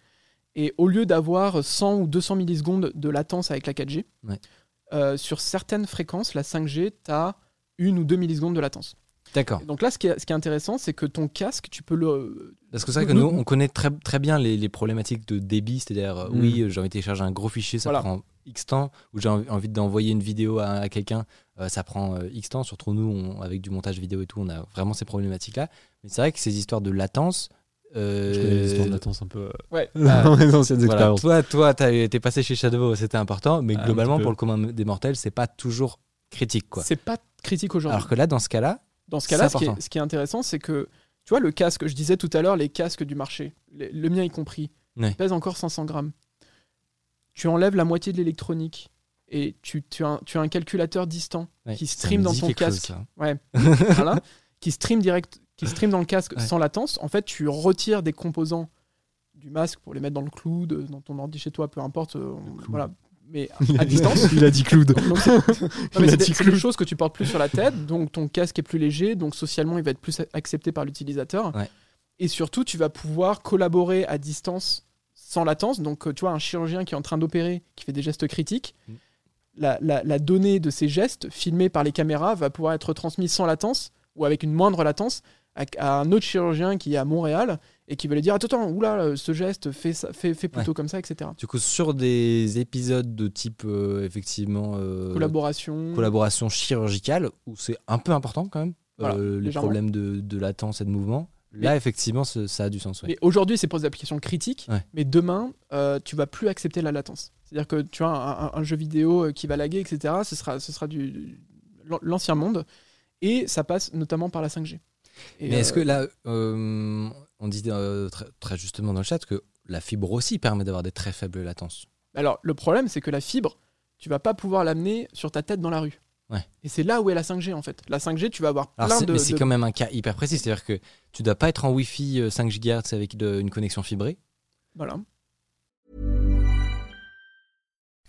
[SPEAKER 3] Et au lieu d'avoir 100 ou 200 millisecondes de latence avec la 4G,
[SPEAKER 1] Ouais.
[SPEAKER 3] euh, sur certaines fréquences, la 5G, tu as une ou deux millisecondes de latence.
[SPEAKER 1] D'accord.
[SPEAKER 3] Donc là, ce qui est, ce qui est intéressant, c'est que ton casque, tu peux le.
[SPEAKER 1] Parce que c'est vrai que
[SPEAKER 3] Nous-
[SPEAKER 1] on connaît très, très bien les, les problématiques de débit. C'est-à-dire, euh,
[SPEAKER 2] Mm.
[SPEAKER 1] oui, euh, j'ai envie de télécharger un gros fichier, ça
[SPEAKER 3] Voilà.
[SPEAKER 1] prend X temps. Ou j'ai envie envie d'envoyer une vidéo à, à quelqu'un, euh, ça prend euh, X temps. Surtout nous, on- avec du montage vidéo et tout, on a vraiment ces problématiques-là. Mais c'est vrai que ces histoires de latence. Euh,
[SPEAKER 2] Je connais les histoires de latence un peu. euh,
[SPEAKER 3] Ouais.
[SPEAKER 2] dans mes anciennes
[SPEAKER 1] voilà,
[SPEAKER 2] expériences.
[SPEAKER 1] toi, toi, t'as- t'es passé chez Shadow, c'était important, mais
[SPEAKER 2] Ah, un
[SPEAKER 1] globalement, pour le commun des mortels, c'est pas toujours critique, quoi.
[SPEAKER 3] C'est pas critique aujourd'hui.
[SPEAKER 1] Alors que là, dans ce cas-là,
[SPEAKER 3] Dans ce cas-là, ce, qui est-
[SPEAKER 1] important.
[SPEAKER 3] ce qui est intéressant, c'est que, tu vois, le casque, je disais tout à l'heure, les casques du marché, les- le mien y compris,
[SPEAKER 1] Ouais.
[SPEAKER 3] pèse encore 500 grammes. Tu enlèves la moitié de l'électronique et tu, tu, as, un- tu as un calculateur distant
[SPEAKER 1] ouais,
[SPEAKER 3] qui stream dans ton
[SPEAKER 1] chose,
[SPEAKER 3] casque.
[SPEAKER 1] ça.
[SPEAKER 3] Ouais, voilà, qui stream direct, qui stream dans le casque
[SPEAKER 1] Ouais.
[SPEAKER 3] sans latence. En fait, tu retires des composants du masque pour les mettre dans le cloud, dans ton ordi chez toi, peu importe. euh, voilà, mais à distance.
[SPEAKER 2] Il a dit Cloud.
[SPEAKER 3] C'est-
[SPEAKER 2] clou.
[SPEAKER 3] choses que tu portes plus sur la tête, donc ton casque est plus léger, donc socialement il va être plus accepté par l'utilisateur.
[SPEAKER 1] Ouais.
[SPEAKER 3] Et surtout, tu vas pouvoir collaborer à distance sans latence. Donc, euh, tu vois, un chirurgien qui est en train d'opérer, qui fait des gestes critiques,
[SPEAKER 1] Mm.
[SPEAKER 3] la, la- la donnée de ces gestes filmés par les caméras va pouvoir être transmise sans latence ou avec une moindre latence à, à un autre chirurgien qui est à Montréal et qui va lui dire Attends, attends, oula, ce geste, fais, fais, fais plutôt comme ça, etc.
[SPEAKER 1] Du coup, sur des épisodes de type, euh, effectivement, euh,
[SPEAKER 3] Collaboration.
[SPEAKER 1] collaboration chirurgicale, où c'est un peu important quand même,
[SPEAKER 3] Voilà,
[SPEAKER 1] euh, les
[SPEAKER 3] légèrement.
[SPEAKER 1] problèmes de, de latence et de mouvement, là, effectivement, ça a du sens. ouais.
[SPEAKER 3] Aujourd'hui, c'est pour des applications critiques.
[SPEAKER 1] Ouais.
[SPEAKER 3] Mais demain, euh, tu vas plus accepter la latence. C'est-à-dire que tu as un, un- un jeu vidéo qui va laguer, etc. Ce sera, ce sera du, du- l'an- l'ancien monde. Et ça passe notamment par la 5G. Et,
[SPEAKER 1] Mais est-ce
[SPEAKER 3] euh,
[SPEAKER 1] que là, euh, on dit euh, très, très justement dans le chat que la fibre aussi permet d'avoir des très faibles latences
[SPEAKER 3] Alors, le problème, c'est que la fibre, tu vas pas pouvoir l'amener sur ta tête dans la rue.
[SPEAKER 1] Ouais.
[SPEAKER 3] Et c'est là où est la 5G, en fait. La 5G, tu vas avoir
[SPEAKER 1] Alors,
[SPEAKER 3] plein
[SPEAKER 1] c'est-
[SPEAKER 3] de.
[SPEAKER 1] mais c'est
[SPEAKER 3] de-
[SPEAKER 1] quand même un cas hyper précis, c'est-à-dire que tu dois pas être en Wi-Fi euh, 5 GHz avec de- une connexion fibrée.
[SPEAKER 3] Voilà.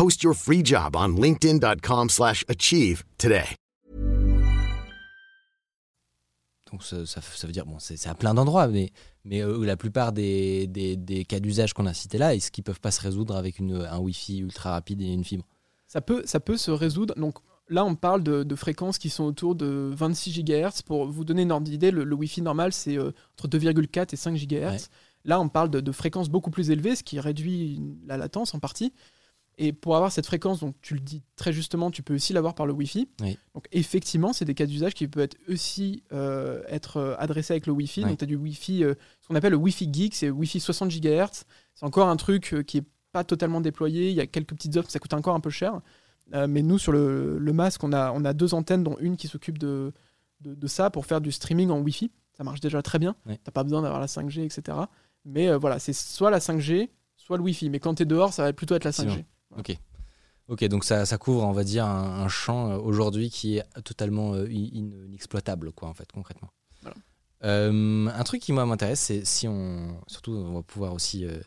[SPEAKER 4] Post your free job on linkedin.com/achieve slash achieve today.
[SPEAKER 1] Donc ça, ça- ça veut dire, bon, c'est à plein d'endroits, mais, mais euh, la plupart des, des- des cas d'usage qu'on a cités là, est-ce qu'ils peuvent pas se résoudre avec une, un Wi-Fi ultra rapide et une fibre?
[SPEAKER 3] Ça peut, ça peut se résoudre. Donc là, on parle de, de fréquences qui sont autour de 26 GHz. Pour vous donner une ordre d'idée, le, le Wi-Fi normal, c'est euh, entre 2,4 et 5 GHz.
[SPEAKER 1] Ouais.
[SPEAKER 3] Là, on parle de, de fréquences beaucoup plus élevées, ce qui réduit la latence en partie. Et pour avoir cette fréquence, donc tu le dis très justement, tu peux aussi l'avoir par le Wi-Fi.
[SPEAKER 1] Oui.
[SPEAKER 3] Donc effectivement, c'est des cas d'usage qui peuvent être aussi euh, être euh, adressés avec le Wi-Fi. Donc tu as du Wi-Fi, euh, ce qu'on appelle le Wi-Fi geek, c'est Wi-Fi 60 GHz. C'est encore un truc qui est pas totalement déployé. Il y a quelques petites offres, ça coûte encore un peu cher. Euh, mais nous, sur le, le masque, on a, on a deux antennes, dont une qui s'occupe de, de, de ça pour faire du streaming en Wi-Fi. Ça marche déjà très bien.
[SPEAKER 1] Ouais.
[SPEAKER 3] T'as pas besoin d'avoir la 5G, etc. Mais euh, voilà, c'est soit la 5G, soit le Wi-Fi. Mais quand tu es dehors, ça va plutôt être la 5G.
[SPEAKER 1] Ok. Ok, donc ça, ça couvre, on va dire, un, un champ euh, aujourd'hui qui est totalement euh, in- in- inexploitable, quoi, en fait, concrètement.
[SPEAKER 3] Voilà.
[SPEAKER 1] Euh, un truc qui moi m'intéresse, c'est si on, surtout, on va pouvoir aussi euh,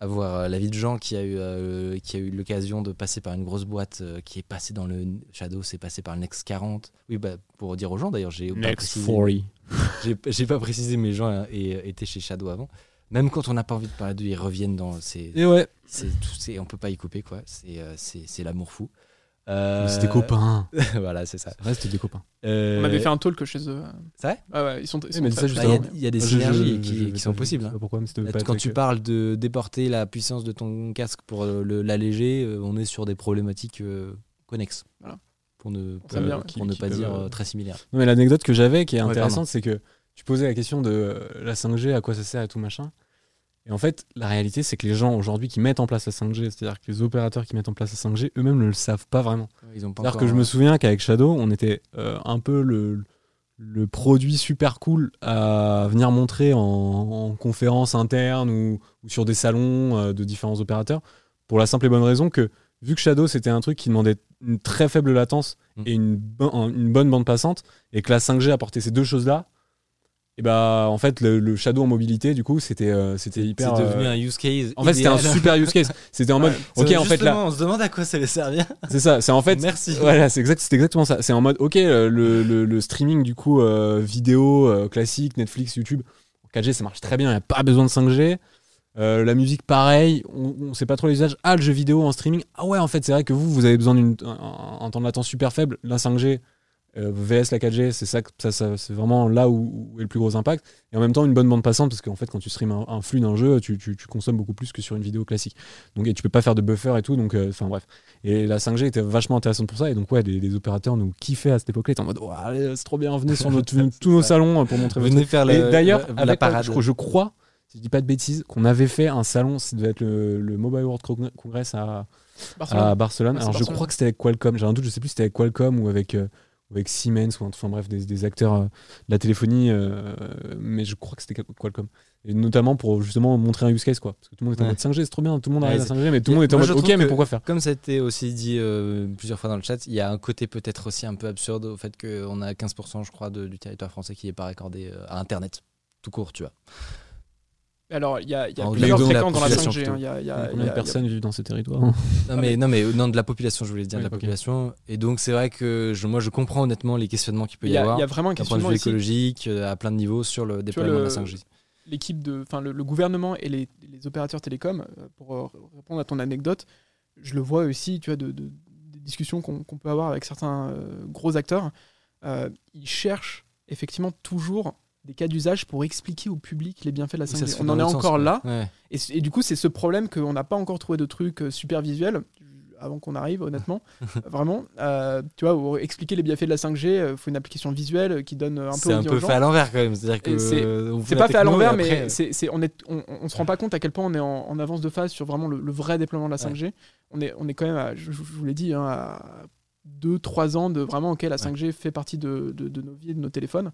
[SPEAKER 1] avoir l'avis de gens qui a eu, euh, qui a eu l'occasion de passer par une grosse boîte qui est passée dans le Shadow, c'est passé par le Next 40. Oui, bah, pour dire aux gens, d'ailleurs, j'ai pas précisé. J'ai j'ai pas précisé, mais gens étaient chez Shadow avant. Même quand on n'a pas envie de parler d'eux, ils reviennent dans. C'est,
[SPEAKER 2] Et ouais,
[SPEAKER 1] c'est tout, c'est, on peut pas y couper, quoi. C'est, euh, c'est, c'est l'amour fou. Euh,
[SPEAKER 2] c'était copains.
[SPEAKER 1] voilà, c'est ça.
[SPEAKER 2] Ouais, c'était des copains.
[SPEAKER 1] Euh,
[SPEAKER 3] On avait fait un talk chez eux.
[SPEAKER 1] C'est vrai
[SPEAKER 3] Ah ouais, ils sont, ils sont
[SPEAKER 2] mais ça.
[SPEAKER 1] Bah, Il y a-
[SPEAKER 2] justement.
[SPEAKER 1] il y, a des
[SPEAKER 2] Je- je-
[SPEAKER 1] synergies
[SPEAKER 2] je-
[SPEAKER 1] qui,
[SPEAKER 2] je-
[SPEAKER 1] qui
[SPEAKER 2] je-
[SPEAKER 1] sont
[SPEAKER 2] je-
[SPEAKER 1] possibles. Hein.
[SPEAKER 2] pourquoi, mais pas
[SPEAKER 1] Quand tu parles de déporter la puissance de ton casque pour euh, le- l'alléger, euh, on est sur des problématiques euh, connexes.
[SPEAKER 3] Voilà.
[SPEAKER 1] Pour ne,
[SPEAKER 3] bien
[SPEAKER 1] pour
[SPEAKER 2] qui-
[SPEAKER 1] ne
[SPEAKER 2] qui
[SPEAKER 1] pas dire
[SPEAKER 2] euh,
[SPEAKER 1] euh, très similaires.
[SPEAKER 2] Non, mais l'anecdote que j'avais qui est
[SPEAKER 1] Ouais,
[SPEAKER 2] intéressante, c'est que tu posais la question de euh, la 5G, à quoi ça sert et tout machin. Et en fait, la réalité, c'est que les gens aujourd'hui qui mettent en place la 5G, c'est-à-dire que les opérateurs qui mettent en place la 5G, eux-mêmes ne le savent pas vraiment. C'est-à-dire que je me
[SPEAKER 1] euh,
[SPEAKER 2] souviens qu'avec Shadow, on était euh, un peu le, le produit super cool à venir montrer en, en conférence interne ou, ou sur des salons euh, de différents opérateurs, pour la simple et bonne raison que, vu que Shadow, c'était un truc qui demandait une très faible latence
[SPEAKER 1] Mm.
[SPEAKER 2] et une, bo- une bonne bande passante, et que la 5G apportait ces deux choses-là, et bah en fait, le, le Shadow en mobilité, du coup, c'était euh, c'était hyper.
[SPEAKER 1] c'est devenu
[SPEAKER 2] euh,
[SPEAKER 1] un use case.
[SPEAKER 2] En fait, c'était un super use case. C'était en mode, ok, en fait là,
[SPEAKER 1] on se demande à quoi ça allait servir.
[SPEAKER 2] c'est ça. C'est en fait,
[SPEAKER 1] Merci.
[SPEAKER 2] voilà, c'est exact, c'est exactement ça. C'est en mode, ok, euh, le, le- le streaming du coup euh, vidéo classique, Netflix, YouTube, en 4G, ça marche très bien. Il n'y a pas besoin de 5G. Euh, la musique, pareil. On, on sait pas trop les usages. Ah, le jeu vidéo en streaming. Ah ouais, en fait, c'est vrai que vous, vous avez besoin d'un un temps de latence super faible. La 5G. Euh, VS la 4G, c'est ça, que- ça, ça- c'est vraiment là où, où est le plus gros impact. Et en même temps, une bonne bande passante, parce qu'en fait, quand tu streames un, un flux d'un jeu, tu, tu- tu consommes beaucoup plus que sur une vidéo classique. Donc, et tu peux pas faire de buffer et tout. Donc, euh, enfin bref. Et la 5G était vachement intéressante pour ça. Et donc, ouais, les, les opérateurs nous kiffaient à cette époque-là. Ils étaient en mode, allez, c'est trop bien, venez sur notre, tous nos salons euh, pour montrer votre
[SPEAKER 1] Venez faire le,
[SPEAKER 2] et d'ailleurs,
[SPEAKER 1] la, parade.
[SPEAKER 2] je, crois- je crois, si je dis pas de bêtises, qu'on avait fait un salon, ça devait être le, le Mobile World Congre- Congress à,
[SPEAKER 3] Barcelone.
[SPEAKER 2] à Barcelone.
[SPEAKER 3] Ouais, c'est
[SPEAKER 2] Alors je crois que c'était avec Qualcomm, j'ai un doute, je sais plus si c'était avec Qualcomm ou avec, euh, avec Siemens, ou enfin bref, des, des acteurs euh, de la téléphonie, euh, mais je crois que c'était Qualcomm. Et notamment pour justement montrer un use case, quoi. Parce que tout le monde était en
[SPEAKER 1] Ouais.
[SPEAKER 2] mode 5G, c'est trop bien, tout le monde
[SPEAKER 1] Ouais,
[SPEAKER 2] arrive à
[SPEAKER 1] c'est-
[SPEAKER 2] 5G, mais tout le monde était en mode ok, mais pourquoi faire?
[SPEAKER 1] Comme ça a été aussi dit euh, plusieurs fois dans le chat, il y a un côté peut-être aussi un peu absurde au fait qu'on a 15%, je crois, de- du territoire français qui n'est pas raccordé à Internet, tout court, tu vois.
[SPEAKER 3] Alors, il y a, y a
[SPEAKER 1] En
[SPEAKER 3] plusieurs fréquences dans la
[SPEAKER 1] population
[SPEAKER 3] 5G. hein. y a- y a-
[SPEAKER 2] Combien de personnes vivent dans ces territoires
[SPEAKER 1] Non
[SPEAKER 3] Ah,
[SPEAKER 1] mais, non mais non de la population, je voulais dire de la population. Et donc c'est vrai que je, moi je comprends honnêtement les questionnements qu'il peut y,
[SPEAKER 3] y a-
[SPEAKER 1] avoir
[SPEAKER 3] il y a vraiment un
[SPEAKER 1] d'un point de
[SPEAKER 3] questionnement
[SPEAKER 1] vue
[SPEAKER 3] ici.
[SPEAKER 1] écologique euh, à plein de niveaux sur le déploiement
[SPEAKER 3] le-
[SPEAKER 1] de la 5G.
[SPEAKER 3] l'équipe de, enfin le, le gouvernement et les, les opérateurs télécoms, euh, pour euh, répondre à ton anecdote, je le vois aussi, tu vois, de, de- des discussions qu'on peut avoir avec certains euh, gros acteurs, euh, ils cherchent effectivement toujours des cas d'usage pour expliquer au public les bienfaits de la
[SPEAKER 1] Ça
[SPEAKER 3] 5G.
[SPEAKER 1] se fait
[SPEAKER 3] On en est encore
[SPEAKER 1] sens,
[SPEAKER 3] là.
[SPEAKER 1] Ouais.
[SPEAKER 3] et, du coup c'est ce problème qu'on n'a pas encore trouvé de trucs euh, super visuels avant qu'on arrive, honnêtement, vraiment. Euh, tu vois, pour expliquer les bienfaits de la 5G, il faut une application visuelle qui donne euh, un peu
[SPEAKER 1] C'est un peu fait à l'envers quand même. C'est-à-dire que
[SPEAKER 3] c'est-
[SPEAKER 1] euh,
[SPEAKER 3] pas fait à l'envers, mais on, est, on, on se rend pas compte à quel point on est en, en avance de phase sur vraiment le, le vrai déploiement de la 5G. On, est, on est quand même, à, je, je vous l'ai dit, hein, à 2-3 ans de vraiment, ok, la 5G fait partie de, de- de nos vies, de nos téléphones.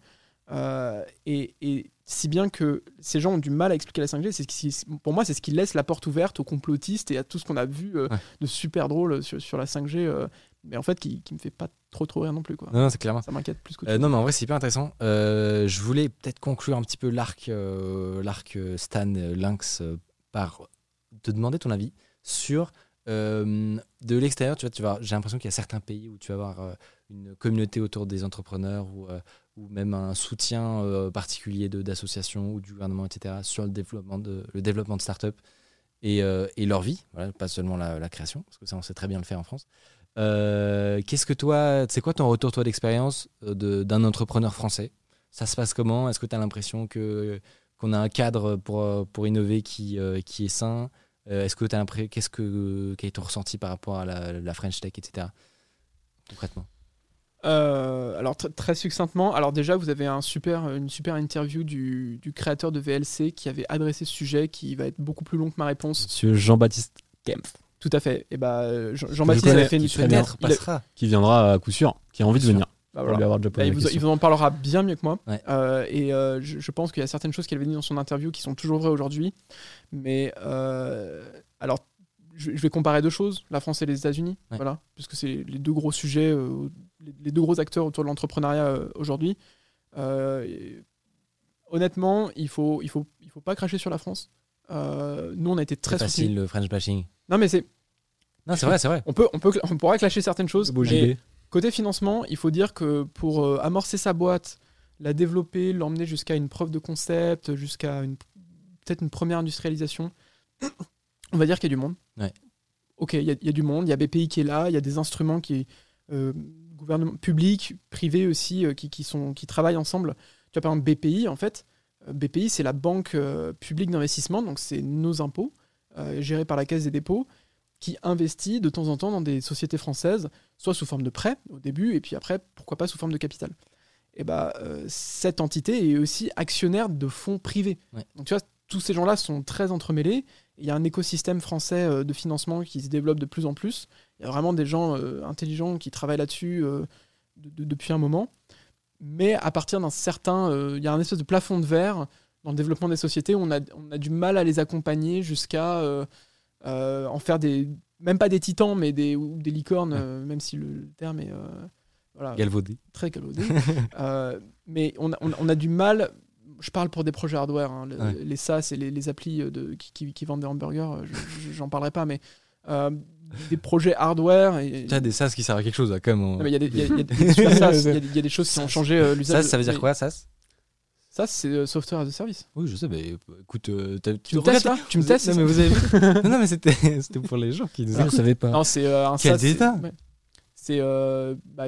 [SPEAKER 3] Euh, et, et si bien que ces gens ont du mal à expliquer la 5G, c'est ce qui, pour moi, c'est ce qui laisse la porte ouverte aux complotistes et à tout ce qu'on a vu euh,
[SPEAKER 1] Ouais.
[SPEAKER 3] de super drôle sur, sur la 5G, euh, mais en fait, qui, qui me fait pas trop trop rire non plus. Quoi.
[SPEAKER 1] Non, non, c'est clairement.
[SPEAKER 3] Ça m'inquiète plus que
[SPEAKER 1] non, mais en vrai, c'est hyper intéressant. Je voulais peut-être conclure un petit peu l'arc, l'arc Stan Lynx par te demander ton avis sur euh, de l'extérieur. Tu vois, tu vas, j'ai l'impression qu'il y a certains pays où tu vas avoir euh, une communauté autour des entrepreneurs ou, euh, ou même un soutien euh, particulier d'associations ou du gouvernement, etc., sur le développement de, le développement de start-up et, euh, et leur vie, pas seulement la, création, parce que ça, on sait très bien le faire en France. Euh, qu'est-ce que toi, c'est quoi ton retour toi d'expérience de- d'un entrepreneur français? Ça se passe comment? Est-ce que tu as l'impression qu'on a un cadre pour, pour innover qui, qui est sain? Est-ce que tu as l'impression qu'est-ce que quel est ton ressenti par rapport à la, la French Tech, etc. Concrètement?
[SPEAKER 3] Euh, alors tr- très succinctement, alors déjà vous avez un super, une super interview du, du créateur de VLC qui avait adressé ce sujet, qui va être beaucoup plus long que ma réponse.
[SPEAKER 2] Monsieur Jean-Baptiste Kempf,
[SPEAKER 3] Tout à fait. Et bah euh, Jean-
[SPEAKER 2] Je
[SPEAKER 3] Jean-Baptiste avait fait une.
[SPEAKER 1] Peut-être passera.
[SPEAKER 2] qui viendra à coup sûr, qui a envie de venir.
[SPEAKER 3] bah, voilà. Bah, il, vous,
[SPEAKER 2] question.
[SPEAKER 3] il vous en parlera bien mieux que moi.
[SPEAKER 1] Ouais.
[SPEAKER 3] Euh, et euh, je, je pense qu'il y a certaines choses qu'elle avait dit dans son interview qui sont toujours vraies aujourd'hui. Mais alors, je, je vais comparer deux choses, la France et les États-Unis,
[SPEAKER 1] Ouais.
[SPEAKER 3] voilà, puisque c'est les deux gros sujets, les, les deux gros acteurs autour de l'entrepreneuriat euh, aujourd'hui. Euh, honnêtement, il faut, il faut, il faut pas cracher sur la France. Euh, nous, on a été très soutenus.
[SPEAKER 1] facile le French bashing.
[SPEAKER 3] Non, mais c'est,
[SPEAKER 1] Non, c'est vrai, c'est vrai.
[SPEAKER 3] on peut, on peut, on pourra clasher certaines choses. Mais-. Côté financement, il faut dire que pour euh, amorcer sa boîte, la développer, l'emmener jusqu'à une preuve de concept, jusqu'à une peut-être une première industrialisation, on va dire qu'il y a du monde.
[SPEAKER 1] Ouais.
[SPEAKER 3] Ok, il y, a- il y a du monde, il y a BPI qui est là, il y a des instruments qui euh, gouvernement public, privé aussi, euh, qui, qui sont qui travaillent ensemble. Tu vois par exemple BPI en fait, euh, BPI c'est la banque euh, publique d'investissement, donc c'est nos impôts gérés par la Caisse des dépôts qui investit de temps en temps dans des sociétés françaises, soit sous forme de prêt au début, et puis après, pourquoi pas sous forme de capital. Et bah, euh, cette entité est aussi actionnaire de fonds privés.
[SPEAKER 1] Ouais.
[SPEAKER 3] Donc tu vois, tous ces gens-là sont très entremêlés. Il y a un écosystème français de financement qui se développe de plus en plus. Vraiment des gens euh, intelligents qui travaillent là-dessus euh, de- de- depuis un moment. Mais à partir d'un certain... euh, il y a un espèce de plafond de verre dans le développement des sociétés où on a, on a du mal à les accompagner jusqu'à euh, euh, en faire des... Même pas des titans, mais des, ou des licornes, euh, même si le terme est... voilà,
[SPEAKER 1] Galvaudé.
[SPEAKER 3] très galvaudé. Mais on a, on a- on a du mal. Je parle pour des projets hardware, hein, le-
[SPEAKER 1] Ouais.
[SPEAKER 3] les SaaS et les, les applis de, qui, qui- qui vendent des hamburgers, euh, je- j'en parlerai pas, mais des projets hardware. Et,
[SPEAKER 1] Tu as des SaaS qui servent à quelque chose, là, quand même.
[SPEAKER 3] Il y a des- choses qui ont changé euh, l'usage.
[SPEAKER 1] SaaS, ça veut dire quoi, SaaS?
[SPEAKER 3] SaaS, c'est euh, software as a service.
[SPEAKER 1] Oui, je sais, mais euh, écoute, euh, t'as-
[SPEAKER 3] Tu me testes là Tu me testes
[SPEAKER 1] Non, mais
[SPEAKER 3] ça
[SPEAKER 1] vous avez Non, non, mais c'était c'était pour les gens qui
[SPEAKER 2] ne
[SPEAKER 1] écoutent.
[SPEAKER 2] savais pas.
[SPEAKER 3] Non, c'est euh, un
[SPEAKER 1] Quel
[SPEAKER 3] SaaS. c'est-
[SPEAKER 1] dédain
[SPEAKER 3] ouais. C'est. euh, bah,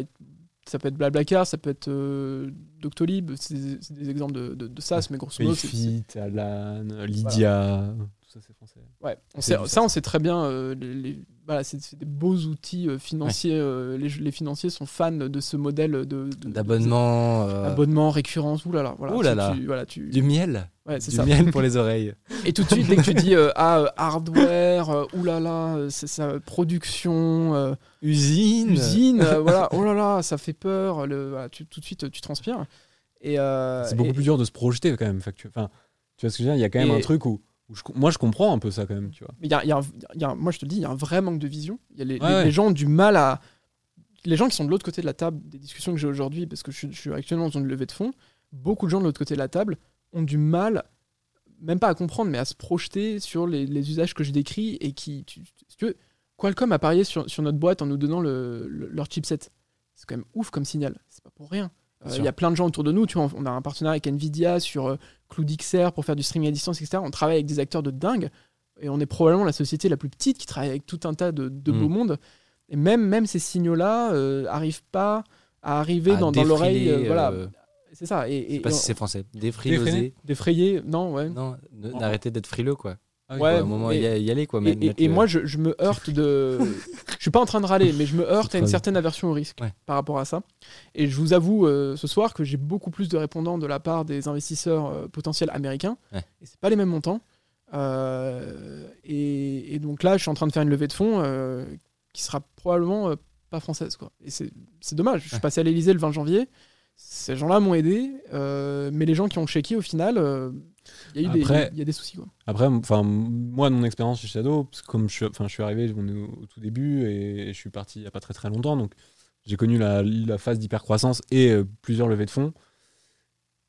[SPEAKER 3] ça peut être Blablacar, ça peut être euh, Doctolib, c'est des, exemples de, de, de SaaS, mais grosso modo,
[SPEAKER 2] Payfit, Alan, Lydia, tout ça c'est français.
[SPEAKER 3] Ouais, on sait- ça, on sait très bien. euh, les- les- voilà, c'est des beaux outils euh, financiers. euh, les, les financiers sont fans de ce modèle de,
[SPEAKER 1] D'abonnement. euh,
[SPEAKER 3] Abonnement, récurrence. Voilà,
[SPEAKER 1] Ouh là là.
[SPEAKER 3] tu- voilà, tu,
[SPEAKER 1] Du miel.
[SPEAKER 3] ouais,
[SPEAKER 1] Du
[SPEAKER 3] ça.
[SPEAKER 1] miel pour les oreilles.
[SPEAKER 3] Et tout de suite, dès que tu dis ah, hardware, oulala, c'est ça, production,
[SPEAKER 1] Usine.
[SPEAKER 3] usine, voilà, oh là là, ça fait peur. Le, voilà, tu, tout de suite, tu transpires. Et,
[SPEAKER 2] C'est beaucoup
[SPEAKER 3] et-
[SPEAKER 2] plus dur de se projeter quand même. Enfin, tu vois ce que je veux dire Il y a quand même
[SPEAKER 3] Et-
[SPEAKER 2] un truc où je- moi je comprends un peu ça quand même, tu vois.
[SPEAKER 3] Mais y a, y y moi, je te le dis, il y a un vrai manque de vision. Y a les,
[SPEAKER 2] Ouais,
[SPEAKER 3] les-
[SPEAKER 2] ouais.
[SPEAKER 3] les gens ont du mal à. Les gens qui sont de l'autre côté de la table des discussions que j'ai aujourd'hui, parce que je, suis- je suis actuellement dans une levée de fonds, beaucoup de gens de l'autre côté de la table ont du mal, même pas à comprendre, mais à se projeter sur les, les usages que je décris et qui. Tu, si tu veux, Qualcomm a parié sur, sur notre boîte en nous donnant le, le- leur chipset. C'est quand même ouf comme signal. C'est pas pour rien. Euh, Il y a plein de gens autour de nous. Tu vois, on a un partenariat avec Nvidia sur euh, CloudXR pour faire du streaming à distance, etc. On travaille avec des acteurs de dingue. Et on est probablement la société la plus petite qui travaille avec tout un tas de, de
[SPEAKER 1] Mm.
[SPEAKER 3] beaux mondes. Et même, même ces signaux-là euh, arrivent pas à arriver
[SPEAKER 1] À
[SPEAKER 3] dans, dans l'oreille. euh, voilà,
[SPEAKER 1] euh,
[SPEAKER 3] c'est ça. Et,
[SPEAKER 1] Je sais
[SPEAKER 3] et-
[SPEAKER 1] pas
[SPEAKER 3] et
[SPEAKER 1] si c'est français. Défriloser.
[SPEAKER 3] Défrayer, non, ouais.
[SPEAKER 1] Non, ne- d'arrêter d'être frileux, quoi.
[SPEAKER 2] Ah
[SPEAKER 3] Ouais,
[SPEAKER 1] à un moment
[SPEAKER 3] et-
[SPEAKER 1] y, aller, quoi.
[SPEAKER 3] Et,
[SPEAKER 1] mettre-
[SPEAKER 3] et-
[SPEAKER 1] mettre
[SPEAKER 3] et
[SPEAKER 1] le-
[SPEAKER 3] moi, je, je me heurte de. je suis pas en train de râler, mais je me heurte à une certaine aversion au risque
[SPEAKER 1] Ouais.
[SPEAKER 3] par rapport à ça. Et je vous avoue euh, ce soir que j'ai beaucoup plus de répondants de la part des investisseurs euh, potentiels américains.
[SPEAKER 1] Ouais.
[SPEAKER 3] Et c'est pas les mêmes montants. Euh, et, donc là, je suis en train de faire une levée de fonds euh, qui sera probablement euh, pas française. Quoi. Et c'est c'est dommage. Je suis passé à l'Elysée le 20 janvier. Ces gens-là m'ont aidé, euh, mais les gens qui ont checké au final, euh, il y a eu des-
[SPEAKER 2] Après-
[SPEAKER 3] il y a des soucis. Quoi.
[SPEAKER 2] Après, enfin, moi, de mon expérience chez Shadow, parce que comme je je suis arrivé on est au, tout début et je suis parti il n'y a pas très très longtemps, donc j'ai connu la, la phase d'hypercroissance et euh, plusieurs levées de fonds.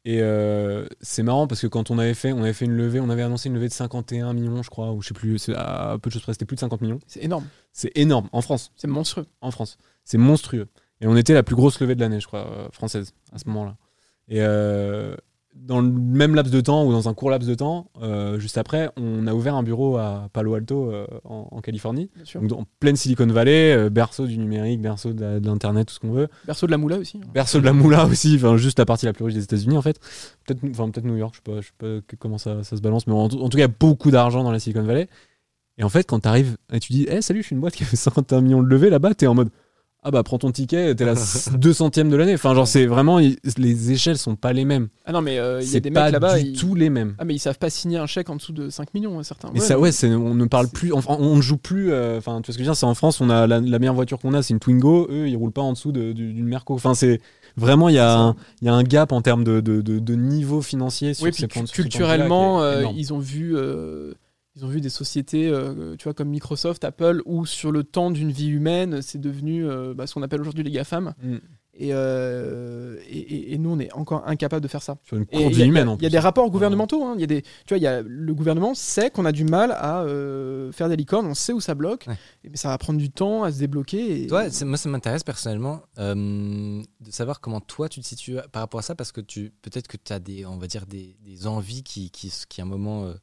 [SPEAKER 2] Et euh, c'est marrant parce que quand on avait fait, on avait fait une levée, on avait annoncé une levée de 51 millions, je crois, ou je sais plus, c'est à peu de choses près, c'était plus de 50 millions.
[SPEAKER 3] C'est énorme.
[SPEAKER 2] C'est énorme en France,
[SPEAKER 3] C'est monstrueux.
[SPEAKER 2] en France. C'est monstrueux. Et on était la plus grosse levée de l'année, je crois, euh, française, à ce moment-là. Et euh, dans le même laps de temps, ou dans un court laps de temps, euh, juste après, on a ouvert un bureau à Palo Alto, euh, en, en Californie. Donc, en pleine Silicon Valley, euh, berceau du numérique, berceau de, l'Internet, tout ce qu'on veut.
[SPEAKER 3] Berceau de la moula aussi. hein.
[SPEAKER 2] Berceau de la moula aussi, enfin, juste la partie la plus riche des États-Unis, en fait. Peut-être enfin, peut New York, je sais pas, je sais pas comment ça, ça se balance, mais en, tout- en tout cas, il y a beaucoup d'argent dans la Silicon Valley. Et en fait, quand tu arrives et tu dis, hey, salut, je suis une boîte qui a fait 51 millions de levées là-bas, t'es en mode, ah bah prends ton ticket, t'es la 2 centième de l'année. Enfin, genre, c'est vraiment, il- les échelles sont pas les mêmes.
[SPEAKER 3] Ah non, mais euh, il y a
[SPEAKER 2] c'est
[SPEAKER 3] des
[SPEAKER 2] pas
[SPEAKER 3] mecs là-bas.
[SPEAKER 2] du
[SPEAKER 3] ils-
[SPEAKER 2] tout les mêmes.
[SPEAKER 3] Ah, mais ils savent pas signer un chèque en dessous de 5 millions, hein, certains.
[SPEAKER 2] Mais ça, ouais, c'est- on ne parle plus, enfin, on ne joue plus. euh, Enfin, tu vois ce que je veux dire C'est en France, on a la, la meilleure voiture qu'on a, c'est une Twingo. Eux, ils roulent pas en dessous de- du- d'une Merco. Enfin, c'est vraiment, il y, a un- il y a un gap en termes de, de, de- de niveau financier sur
[SPEAKER 3] Oui,
[SPEAKER 2] ces
[SPEAKER 3] puis
[SPEAKER 2] points- sur ces
[SPEAKER 3] culturellement,
[SPEAKER 2] points-là qui est
[SPEAKER 3] euh,
[SPEAKER 2] énorme.
[SPEAKER 3] ils ont vu. euh, ils ont vu des sociétés, euh, tu vois, comme Microsoft, Apple, où sur le temps d'une vie humaine, c'est devenu euh, bah, ce qu'on appelle aujourd'hui les GAFAM.
[SPEAKER 2] Mm.
[SPEAKER 3] Et, euh, et, nous, on est encore incapable de faire ça.
[SPEAKER 2] Sur une courte
[SPEAKER 3] il y
[SPEAKER 2] vie
[SPEAKER 3] a-
[SPEAKER 2] humaine.
[SPEAKER 3] Il y a des rapports gouvernementaux. hein. Il y a des, tu vois, y a, le gouvernement sait qu'on a du mal à faire des licornes. On sait où ça bloque.
[SPEAKER 1] Ouais.
[SPEAKER 3] Et, mais ça va prendre du temps à se débloquer. Et...
[SPEAKER 1] Toi, moi, ça m'intéresse personnellement de savoir comment toi tu te situes par rapport à ça, parce que peut-être que tu as des, on va dire, des, des envies qui, qui, qui, à un moment,